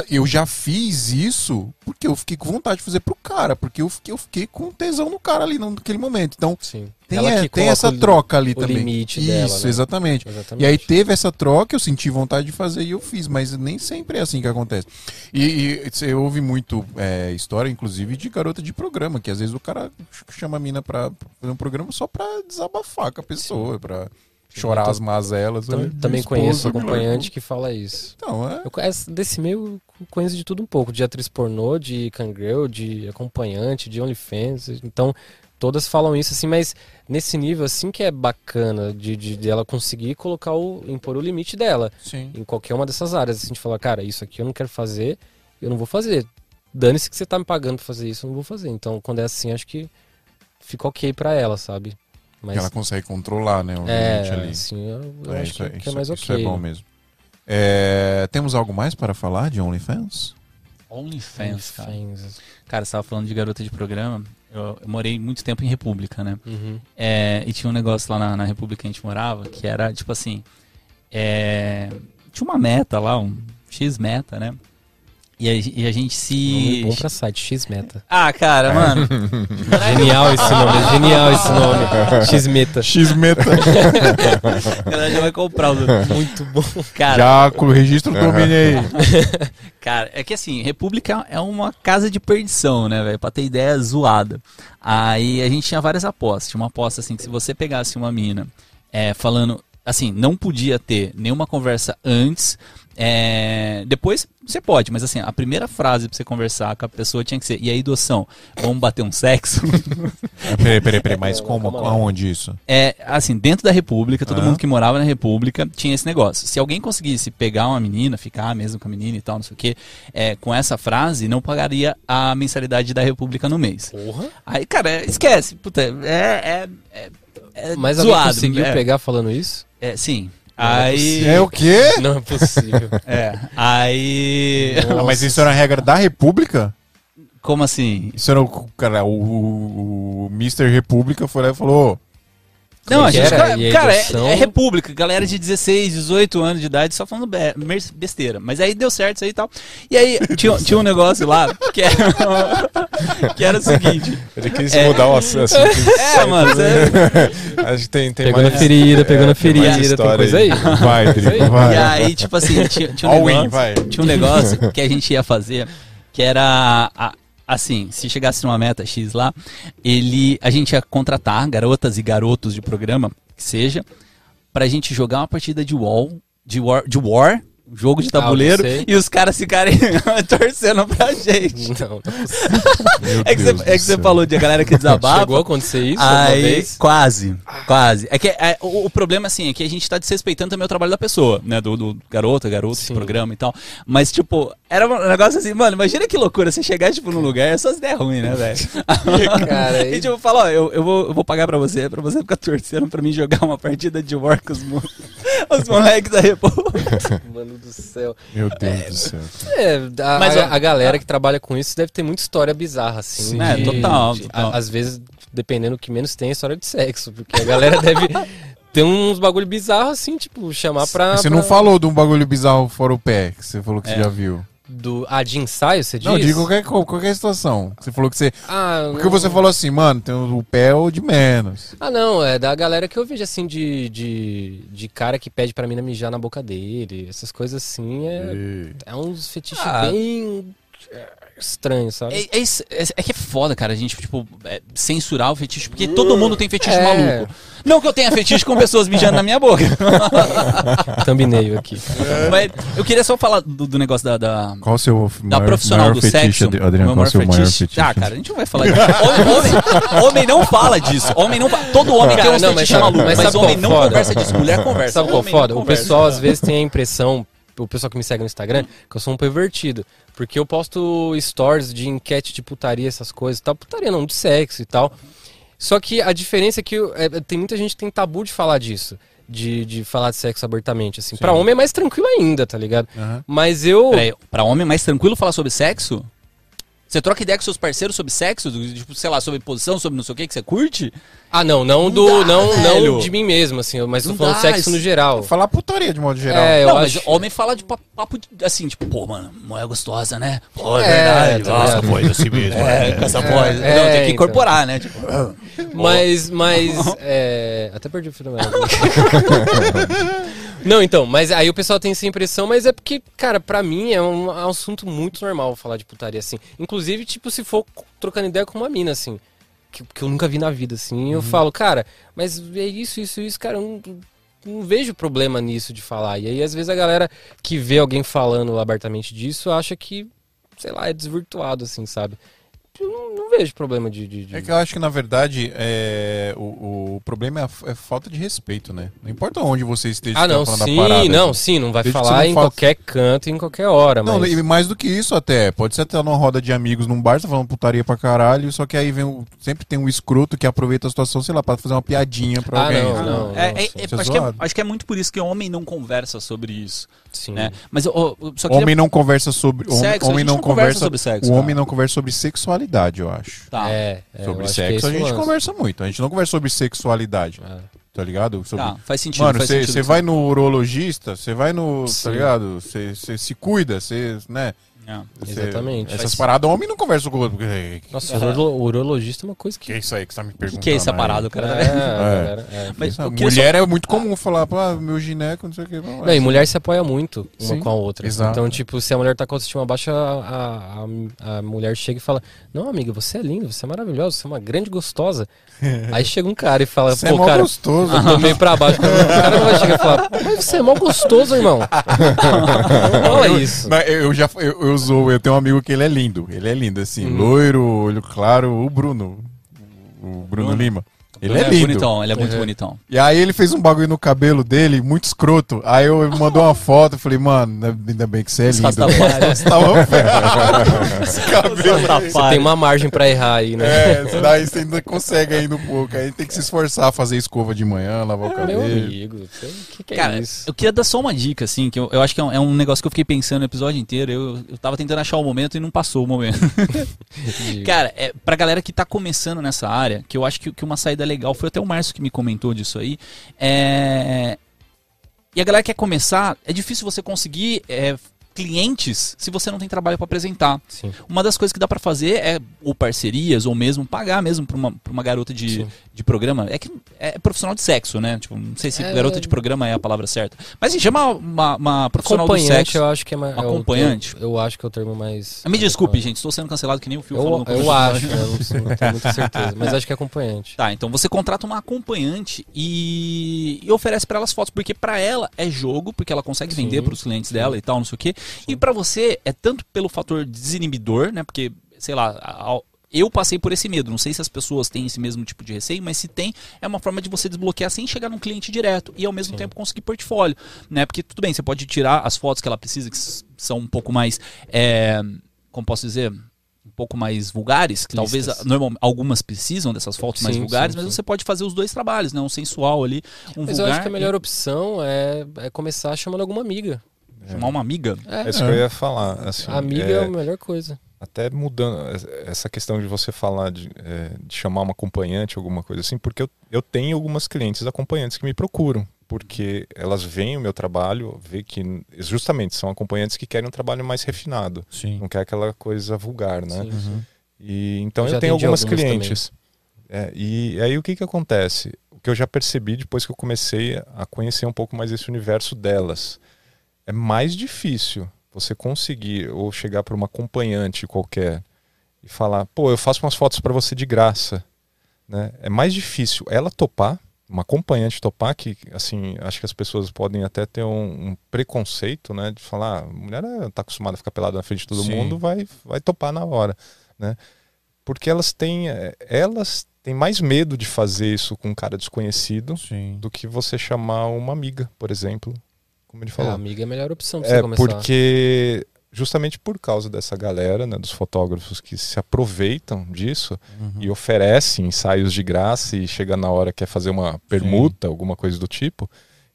eu, já fiz isso porque eu fiquei com vontade de fazer pro cara, porque eu fiquei, eu fiquei com tesão no cara ali naquele momento. Então, Sim. tem, é, tem essa troca ali também. limite isso, dela, né? exatamente. Exatamente. E aí teve essa troca, eu senti vontade de fazer e eu fiz, mas nem sempre é assim que acontece. E, você ouve muito é, história, inclusive, de garota de programa, que às vezes o cara ch- chama a mina pra fazer um programa só pra desabafar com a pessoa, pra chorar Então, as mazelas. Tam- Ai, também conheço me acompanhante que fala isso. Então, é. Eu conheço, desse meio, eu conheço de tudo um pouco. De atriz pornô, de Kangirl, de acompanhante, de OnlyFans. Então, todas falam isso, assim, mas nesse nível, assim, que é bacana de, de, de ela conseguir colocar o... impor o limite dela. Sim. Em qualquer uma dessas áreas. Assim, de falar, cara, isso aqui eu não quero fazer, eu não vou fazer. Dane-se que você tá me pagando pra fazer isso, eu não vou fazer. Então, quando é assim, acho que fica ok pra ela, sabe? Mas Ela consegue controlar, né? O é, ali. assim, eu, eu É, acho isso, que, é, que é isso- mais isso ok. é bom mesmo. É, temos algo mais para falar de OnlyFans? OnlyFans, cara. OnlyFans. Cara, você tava falando de garota de programa. Eu, eu morei muito tempo em República, né? Uhum. É, e tinha um negócio lá na, na República que a gente morava, que era tipo assim. é, tinha uma meta lá, um X meta, né? E a, e a gente Nome se. bom pra site, X-Meta. Ah, cara, mano. Genial esse nome, genial esse nome. X-Meta. X-Meta. A galera já vai comprar o. Muito bom. Cara, Já com o registro do domínio aí. Cara, é que assim, República é uma casa de perdição, né, velho? Pra ter ideia zoada. Aí a gente tinha várias apostas. Tinha uma aposta assim que se você pegasse uma mina é, falando. Assim, não podia ter nenhuma conversa antes. É, depois você pode, mas assim, a primeira frase pra você conversar com a pessoa tinha que ser: E aí, doção, vamos bater um sexo? Peraí, peraí, peraí, mas como? Calma lá. Aonde isso? É, assim, dentro da República, todo mundo que morava na República tinha esse negócio. Se alguém conseguisse pegar uma menina, ficar mesmo com a menina e tal, não sei o quê, é, com essa frase, não pagaria a mensalidade da República no mês. Porra. Aí, cara, é- esquece. Puta, é. é, é, é Mas alguém zoado. conseguiu é, pegar falando isso? É, sim. É Aí. É o quê? Não é possível. É. Aí. Ah, mas isso era a regra da República? Como assim? Isso era o cara, o, o, o Mr. República foi lá e falou: Não, é a gente. era? Cara, a cara, é- é, República, galera de 16, 18 anos de idade só falando besteira. Mas aí deu certo isso aí e tal. E aí tinha, tinha um negócio lá que era, que era o seguinte. Ele quis É. mudar o assunto. É, mano, você- Acho que tem, tem Pegou mais... na ferida, pegou na É, tem ferida, tem história coisa aí. Vai. Drico, vai. E aí, tipo assim, tinha, tinha um in, negócio. vai. Tinha um negócio que a gente ia fazer, que era a- assim, se chegasse numa meta X lá, ele a gente ia contratar garotas e garotos de programa, que seja, pra gente jogar uma partida de wall, de war, de war um jogo de Ah, tabuleiro, sei. e os caras ficarem torcendo pra gente. Não, não é possível. É que, você, é que você céu. falou de galera que desabafa. Chegou a acontecer isso Aí, vez? quase, quase. É que é, o, o problema, assim, é que a gente tá desrespeitando também o trabalho da pessoa, né? Do, do garoto, garoto, esse Sim. programa e tal. Mas, tipo, era um negócio assim, mano, imagina que loucura você chegar, tipo, num lugar, é só as ideias ruins, né, velho? E e- tipo, fala, ó, eu, eu, vou, eu vou pagar pra você, pra você ficar torcendo pra mim jogar uma partida de War com os, mo- os moleques da República. Mano, do céu. Meu Deus do céu. É, a, Mas, a, a galera que trabalha com isso deve ter muita história bizarra, assim. Sim. É, total, total. a- às vezes, dependendo do que menos tem, é história de sexo. Porque a galera deve ter uns bagulho bizarros, assim, tipo, chamar pra. Você pra- não falou de um bagulho bizarro fora o pé, que você falou que É. você já viu. Do, ah, de ensaio, você diz? Não, diga qualquer, qualquer situação. Você falou que você. Ah, Porque não- você falou assim, mano, tem o pé ou de menos. Ah, não, é da galera que eu vejo, assim, de, de, de cara que pede pra mina mijar na boca dele. Essas coisas assim, é, é uns fetiches Ah. bem estranhos, sabe? É, é isso- é- é que é foda, cara, a gente, tipo, é, censurar o fetiche, porque todo mundo tem fetiche É. maluco. Não que eu tenha fetiche com pessoas mijando na minha boca. Thumbnail aqui. Mas eu queria só falar do, do negócio da, da, Qual o seu da maior, profissional maior do fetiche, sexo. Ad- Adriano? Meu Qual o maior seu maior fetiche. fetiche? Ah, cara, a gente não vai falar disso. Homem, homem- homem não fala disso. Homem não Todo homem Cara, tem um não, mas fetiche sabe- maluco, mas mas, homem não foda? conversa disso. Mulher conversa. Sabe qual foda? O pessoal às vezes tem a impressão, o pessoal que me segue no Instagram, que eu sou um pervertido. Porque eu posto stories de enquete de putaria, essas coisas e tal. Putaria não, de sexo e tal. Só que a diferença é que é, tem muita gente que tem tabu de falar disso. De, de falar de sexo abertamente, assim. Pra homem é mais tranquilo ainda, tá ligado? Aham. Mas eu... Peraí, pra homem é mais tranquilo falar sobre sexo? Você troca ideia com seus parceiros sobre sexo? Tipo, sei lá, sobre posição, sobre não sei o que que você curte? Ah, não, não do... dá, não, velho. não de mim mesmo, assim. Mas tô Não falando dá, sexo no geral. Falar putaria de modo geral. É, eu não, acho... mas homem fala de pa- papo de- assim, tipo, pô, mano, mulher gostosa, né? Pô, é, É, verdade. tá nossa, ligado? voz assim mesmo. É, com essa voz. é, não, tem que então. incorporar, né? Tipo, Mas, mas. é, Até perdi o meada. Não, então, mas aí o pessoal tem essa impressão, mas é porque, cara, pra mim é um, é um assunto muito normal falar de putaria, assim. Inclusive, tipo, se for trocando ideia com uma mina, assim. Que, que eu nunca vi na vida, assim. Eu falo, cara, mas é isso, isso, isso, cara, eu não, não vejo problema nisso de falar. E aí, às vezes, a galera que vê alguém falando abertamente disso acha que, sei lá, é desvirtuado, assim, sabe? Eu não, não vejo problema de. de- de- É que eu acho que, na verdade, é, o, o problema é a, é falta de respeito, né? Não importa onde você esteja Ah, não, falando sim, a parada. não, sim, não vai Desde falar não em fala- qualquer canto, em qualquer hora, Não, mas... e mais do que isso até. Pode ser até numa roda de amigos num bar, você tá falando putaria pra caralho, só que aí vem o- sempre tem um escroto que aproveita a situação, sei lá, pra fazer uma piadinha pra Ah, alguém. não, não. é, é- sim. é- Isso é acho, que é, acho que é muito por isso que o homem não conversa sobre isso. Sim. Né? Mas eu, eu- eu só queria. Homem não conversa sobre. Homem, Sexo, a homem gente não não conversa conversa sobre sexo, O cara. homem não conversa sobre sexualidade, eu acho. Tá. É, é, eu sobre acho que é sexo esse a gente lance. conversa muito. A gente não conversa sobre sexualidade, É. tá ligado? Sobre... Tá, faz sentido. Mano, você vai no urologista, você vai no. Sim. Tá ligado? Você se cuida, você. né? É. Cê- Exatamente. Essas Faz- paradas, homem não conversa com o outro. porque- Nossa, o urolo- o urologista é uma coisa Que que... é isso aí que você tá me O perguntando? que, que é essa aí? parada, cara? É, tá galera, é. Mas queria mulher é muito comum falar, pô, meu gineco, não sei o que. Não, Não, e mulher se apoia muito uma Sim, com a outra. exato. Então, tipo, se a mulher tá com autoestima baixa, a, a, a mulher chega e fala: Não, amiga, você é linda, você é maravilhosa, você é uma grande gostosa. Aí chega um cara e fala: Você é Pô, mó cara, gostoso. eu tô meio pra baixo. O cara não vai chegar e falar: Mas você é mó gostoso, irmão. Não fala isso. Mas eu, eu já eu, eu sou, eu tenho um amigo que ele é lindo. Ele é lindo, assim, Uhum. loiro, olho claro, o Bruno. O Bruno Bruno? Lima. Ele é lindo. bonitão, ele é muito Uhum. bonitão. E aí ele fez um bagulho no cabelo dele, muito escroto. Aí eu ele mandou uma foto, eu falei, mano, ainda bem que você é lindo. Você. Você tem uma margem pra errar aí, né? É, daí você ainda consegue ainda um pouco. Aí tem que se esforçar a fazer escova de manhã, lavar o Meu cabelo. amigo, o que, que é Cara, isso? eu queria dar só uma dica, assim, que eu, eu acho que é um, é um negócio que eu fiquei pensando o episódio inteiro. Eu, eu tava tentando achar o momento e não passou o momento. Cara, é, pra galera que tá começando nessa área, que eu acho que, que uma saída legal, foi até o Márcio que me comentou disso aí. É... E a galera que quer começar, é difícil você conseguir é, clientes se você não tem trabalho pra apresentar. Sim. Uma das coisas que dá pra fazer é ou parcerias ou mesmo pagar mesmo pra uma, pra uma garota de, Sim. de programa. É que é profissional de sexo, né? Tipo, não sei se É. garota de programa é a palavra certa. Mas se chama uma, uma profissional do Acompanhante, sexo. eu acho que é mais. é o Acompanhante? termo- Eu, acho que é o termo mais. Me desculpe, adequado. gente, estou sendo cancelado que nem o Fio Eu, falou eu acho, né? Não, sei, não tenho muita certeza. Mas acho que é acompanhante. Tá, então você contrata uma acompanhante e, e oferece pra elas fotos, porque pra ela é jogo, porque ela consegue Sim, vender pros clientes dela e tal, não sei o quê. E pra você é tanto pelo fator desinibidor, né? Porque, sei lá, eu passei por esse medo. Não sei se as pessoas têm esse mesmo tipo de receio, mas se tem, é uma forma de você desbloquear sem chegar num cliente direto e ao mesmo Sim. tempo conseguir portfólio, né? Porque tudo bem, você pode tirar as fotos que ela precisa, que são um pouco mais, é, como posso dizer, um pouco mais vulgares, que talvez normal, algumas precisam dessas fotos mais Sim, vulgares, sim, mas sim. você pode fazer os dois trabalhos, né? Um sensual ali, um Mas vulgar. eu acho que a melhor opção é, é começar chamando alguma amiga. Chamar uma amiga? É isso que eu ia falar. Assim, Amiga é, é, a melhor coisa. até mudando essa questão de você falar de, é, de chamar uma acompanhante, alguma coisa assim, porque eu, eu tenho algumas clientes acompanhantes que me procuram, porque elas veem o meu trabalho, vê que justamente são acompanhantes que querem um trabalho mais refinado, Sim. não quer aquela coisa vulgar, né? Sim. Uhum. E então Eu eu, tenho algumas clientes. É, e aí o que que acontece? O que eu já percebi depois que eu comecei a conhecer um pouco mais esse universo delas, é mais difícil você conseguir ou chegar para uma acompanhante qualquer e falar, pô, eu faço umas fotos para você de graça, né? É mais difícil ela topar, uma acompanhante topar que, assim, acho que as pessoas podem até ter um, um preconceito, né, de falar, ah, a mulher eh, tá acostumada a ficar pelada na frente de todo Sim. mundo, vai vai topar na hora, né? Porque elas têm eh, elas têm mais medo de fazer isso com um cara desconhecido Sim. do que você chamar uma amiga, por exemplo, como ele É, falou. amiga é a melhor opção pra você É, começar. porque justamente por causa dessa galera, né, dos fotógrafos que se aproveitam disso Uhum. e oferecem ensaios de graça e chega na hora quer fazer uma permuta, alguma coisa do tipo.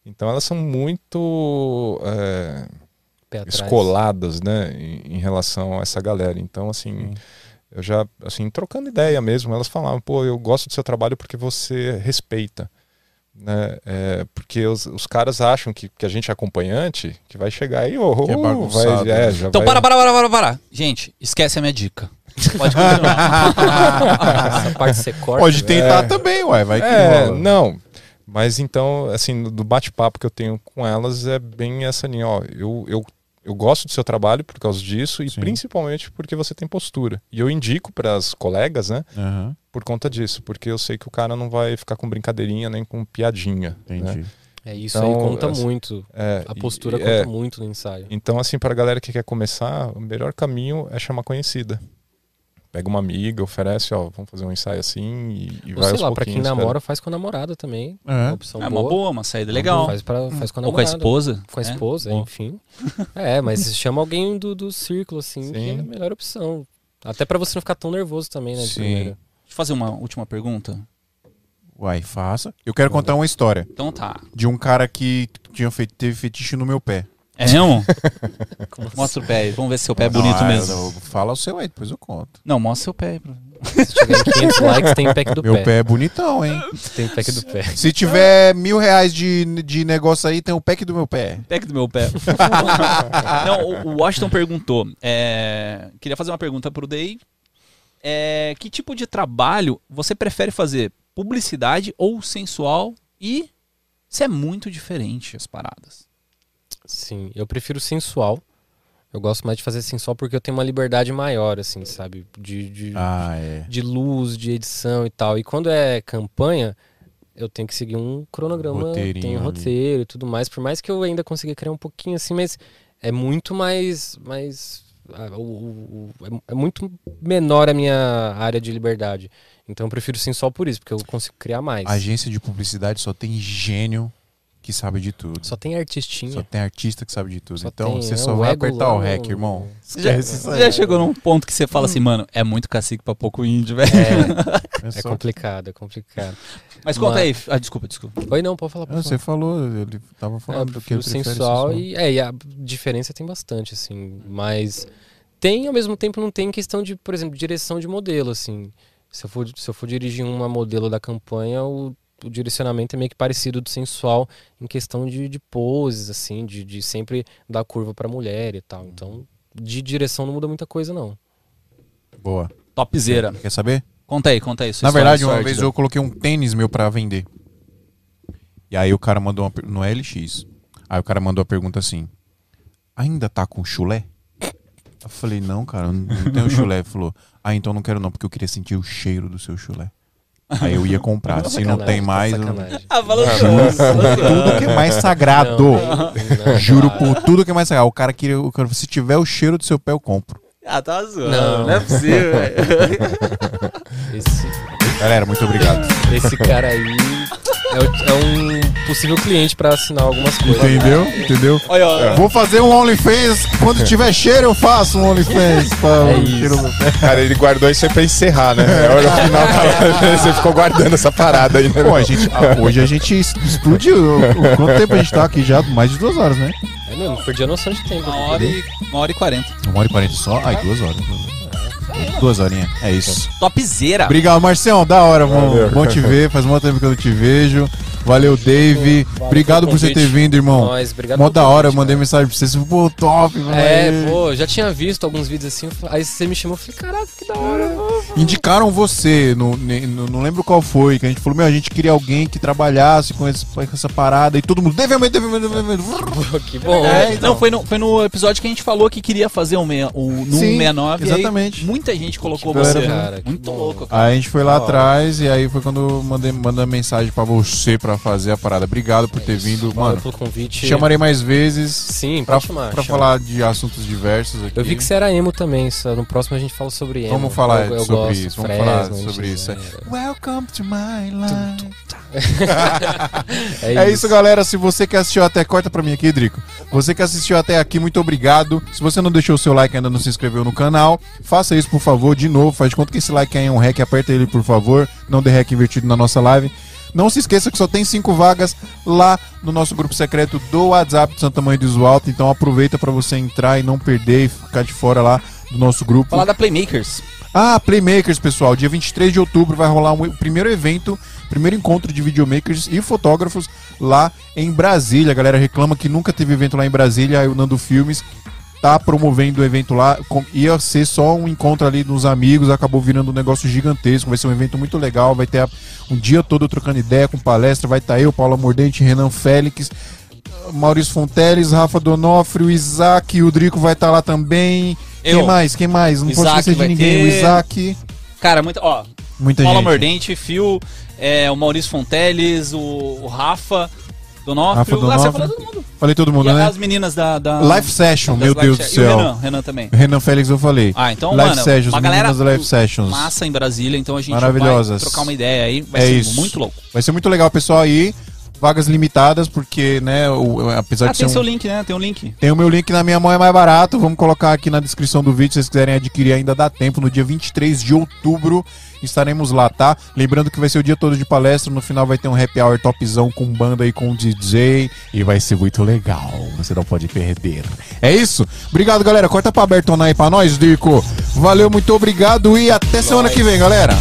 Então elas são muito é, escoladas, né, em, em relação a essa galera. Então assim, Sim. eu já assim trocando ideia mesmo, elas falavam, pô, eu gosto do seu trabalho porque você respeita. Né? É, porque os, os caras acham que, que a gente é acompanhante, que vai chegar aí, oh, é oh, bagunçado, vai, é, né? já Então vai- para, para, para, para, para. Gente, esquece a minha dica. Pode continuar. Essa parte você corta. Pode né? tentar É. também, ué. Vai que É, rola. não. Mas então, assim, do bate-papo que eu tenho com elas é bem essa linha, ó, eu, eu, eu gosto do seu trabalho por causa disso e Sim. principalmente porque você tem postura. E eu indico para as colegas, né, Aham, por conta disso, porque eu sei que o cara não vai ficar com brincadeirinha nem com piadinha. Né? entendi. É isso Então, aí conta assim, muito. É, A postura e- conta é, muito no ensaio. Então, assim, para a galera que quer começar, o melhor caminho é chamar conhecida. Pega uma amiga, oferece, ó, vamos fazer um ensaio assim e, e Ou vai sei lá, pra quem namora, faz com a namorada também. É. Uma opção É uma boa. boa, uma saída legal. Faz, pra, faz com a Ou com a namorada. esposa. Com a É, esposa, bom. enfim. É, mas chama alguém do, do círculo, assim, que é a Sim. melhor opção. Até pra você não ficar tão nervoso também, né? de Sim. primeira. Deixa eu fazer uma última pergunta. Uai, faça. Eu quero contar uma história Então tá. de um cara que tinha feito, teve fetiche no meu pé. É mesmo? Assim? Mostra o pé aí. Vamos ver se seu pé é bonito Não, mesmo. eu- fala o seu aí, depois eu conto. Não, mostra seu pé. Se chegar em 500 likes, tem pack do Meu pé. pé é bonitão, hein? Tem pack do pé. Se tiver mil reais de, de negócio aí, tem o pack do meu pé. Pack do meu pé. Não, o- o Washington perguntou. é, queria fazer uma pergunta pro Day. É, que tipo de trabalho você prefere fazer? Publicidade ou sensual? E se é muito diferente as paradas? Sim, eu prefiro sensual. Eu gosto mais de fazer sensual porque eu tenho uma liberdade maior, assim, sabe? De, de, Ah, é. de luz, de edição e tal. E quando é campanha, eu tenho que seguir um cronograma, tem um ali. roteiro e tudo mais. Por mais que eu ainda consiga criar um pouquinho assim, mas é muito mais. mais o- o- o- é- é muito menor a minha área de liberdade. Então eu prefiro sensual por isso, porque eu consigo criar mais. Agência de publicidade só tem gênio que sabe de tudo. Só tem artistinha. Só tem artista que sabe de tudo. Só então tem, você é, só vai apertar o no- REC, irmão. Você já, já chegou num ponto que você fala assim, mano, é muito cacique pra pouco índio, velho. É, É é complicado, é complicado. Mas conta Mas- aí. Ah, desculpa, desculpa. Oi, não, pode falar. Você falou, ele tava É, falando eu do que sensual sensual. e, é, e a diferença tem bastante, assim, mas tem, ao mesmo tempo, não tem questão de, por exemplo, direção de modelo, assim. Se eu for, se eu for dirigir uma modelo da campanha, o, o direcionamento é meio que parecido do sensual em questão de, de poses, assim, de, de sempre dar curva pra mulher e tal. Então, de direção não muda muita coisa, não. Boa. Topzera. Quer saber? Conta aí, conta aí. sua Na história verdade, uma sórdida. vez eu coloquei um tênis meu pra vender. E aí o cara mandou uma, per- no LX. Aí o cara mandou a pergunta assim: Ainda tá com chulé? Eu falei, não, cara, não, não tenho chulé. Ele falou, ah, então não quero não, porque eu queria sentir o cheiro do seu chulé. Aí eu ia comprar. Se não tem mais, eu- sacanagem. Ah, juro por tudo que é mais sagrado. Não, não, Juro por tudo que é mais sagrado. O cara queria, o cara, se tiver o cheiro do seu pé, eu compro. Ah, tá zoando. Não. Não, é possível, velho. Esse, Galera, muito obrigado. esse cara aí é, o- é um possível cliente pra assinar algumas coisas. Entendeu? Entendeu? Olha, ó. Vou fazer um OnlyFans. Quando tiver cheiro, eu faço um OnlyFans. Pra É o isso. Cara, ele guardou isso aí pra encerrar, né? É hora final, cara, você ficou guardando essa parada aí, né? Pô, a gente, hoje a gente explodiu. O- Quanto tempo a gente tá aqui já? Mais de duas horas, né? É eu perdi a noção de tempo. Uma hora e, uma hora e quarenta. Uma hora e quarenta só? Ai, duas horas. Duas horinhas. É isso. Topzera. Obrigado, Marcião. Da hora, bom, bom te ver. Faz muito tempo que eu não te vejo. Valeu, Dave. Valeu Obrigado por você ter vindo, irmão. Nós, obrigado Mó da hora, eu mandei mensagem pra você. Você, pô, top, mano. É, pô, já tinha visto alguns vídeos assim, aí você me chamou, eu falei, caraca, que da hora. Indicaram você, no, no- não lembro qual foi, que a gente falou, meu, a gente queria alguém que trabalhasse com, esse- com essa parada e todo mundo, deve aumento, deve aumento, deve aumento. Pô, que bom. É, então. Não, foi no, foi no episódio que a gente falou que queria fazer um, meia, um no Sim, 169. e aí exatamente. muita gente colocou Que você. cara, Muito louco, cara. Aí a gente foi lá atrás e aí foi quando mandei, mandei mensagem pra você pra fazer a parada. Obrigado por ter vindo, Valeu mano. pelo convite. Chamarei mais vezes Sim, pra, chamar. pra chama. falar de assuntos diversos aqui. Eu vi que você era emo também, só no próximo a gente fala sobre emo. Vamos falar Eu- eu sobre gosto, isso, vamos falar sobre NX0. isso. Welcome to my life. É, É isso, galera. Se você que assistiu até, corta pra mim aqui, Drico. Você que assistiu até aqui, muito obrigado. Se você não deixou o seu like e ainda não se inscreveu no canal, faça isso, por favor, de novo. Faz de conta que esse like aí é um hack, aperta ele, por favor. Não dê hack invertido na nossa live. Não se esqueça que só tem cinco vagas lá no nosso grupo secreto do WhatsApp de Santa Mãe do Iso Alto. Então aproveita pra você entrar e não perder e ficar de fora lá do nosso grupo. Falar da Playmakers. Ah, Playmakers, pessoal. Dia 23 de outubro vai rolar um- o primeiro evento, primeiro encontro de videomakers e fotógrafos lá em Brasília. A galera reclama que nunca teve evento lá em Brasília. Aí o Nando Filmes tá promovendo o evento lá. Com- Ia ser só um encontro ali dos amigos, acabou virando um negócio gigantesco. Vai ser um evento muito legal. Vai ter a- um dia todo trocando ideia com palestra. Vai estar eu, Paula Mordente, Renan Félix. Maurício Fonteles, Rafa Donofrio, Isaac, o Drico vai estar lá também. Eu. Quem mais? Quem mais? Não posso Isaac esquecer de ninguém. ter. O Isaac. Cara, muito, ó, Muita Paula gente. Mordente, Fio, é, o Maurício Fonteles, o, o Rafa Donofrio. Rafa Ah, você Donofrio. falou todo mundo. Falei todo mundo, e né? as meninas da... da Live Session, meu Deus do céu. E o Renan, Renan também. Renan Félix eu falei. Ah, então, live mano, Sessions, uma galera meninas da Live Sessions. massa em Brasília, então a gente Maravilhosas. vai trocar uma ideia aí, vai É ser isso. muito louco. Vai ser muito legal, pessoal, aí. Vagas limitadas, porque, né, o- apesar Ah, de ser tem um... seu link, né? Tem um link. Tem o meu link na minha mão, é mais barato. Vamos colocar aqui na descrição do vídeo, se vocês quiserem adquirir, ainda dá tempo. No dia 23 de outubro estaremos lá, tá? Lembrando que vai ser o dia todo de palestra. No final vai ter um happy hour topzão com banda e com DJ. E vai ser muito legal. Você não pode perder. É isso? Obrigado, galera. Corta pra Bertona aí pra nós, Dico. Valeu, muito obrigado e até semana que vem, galera.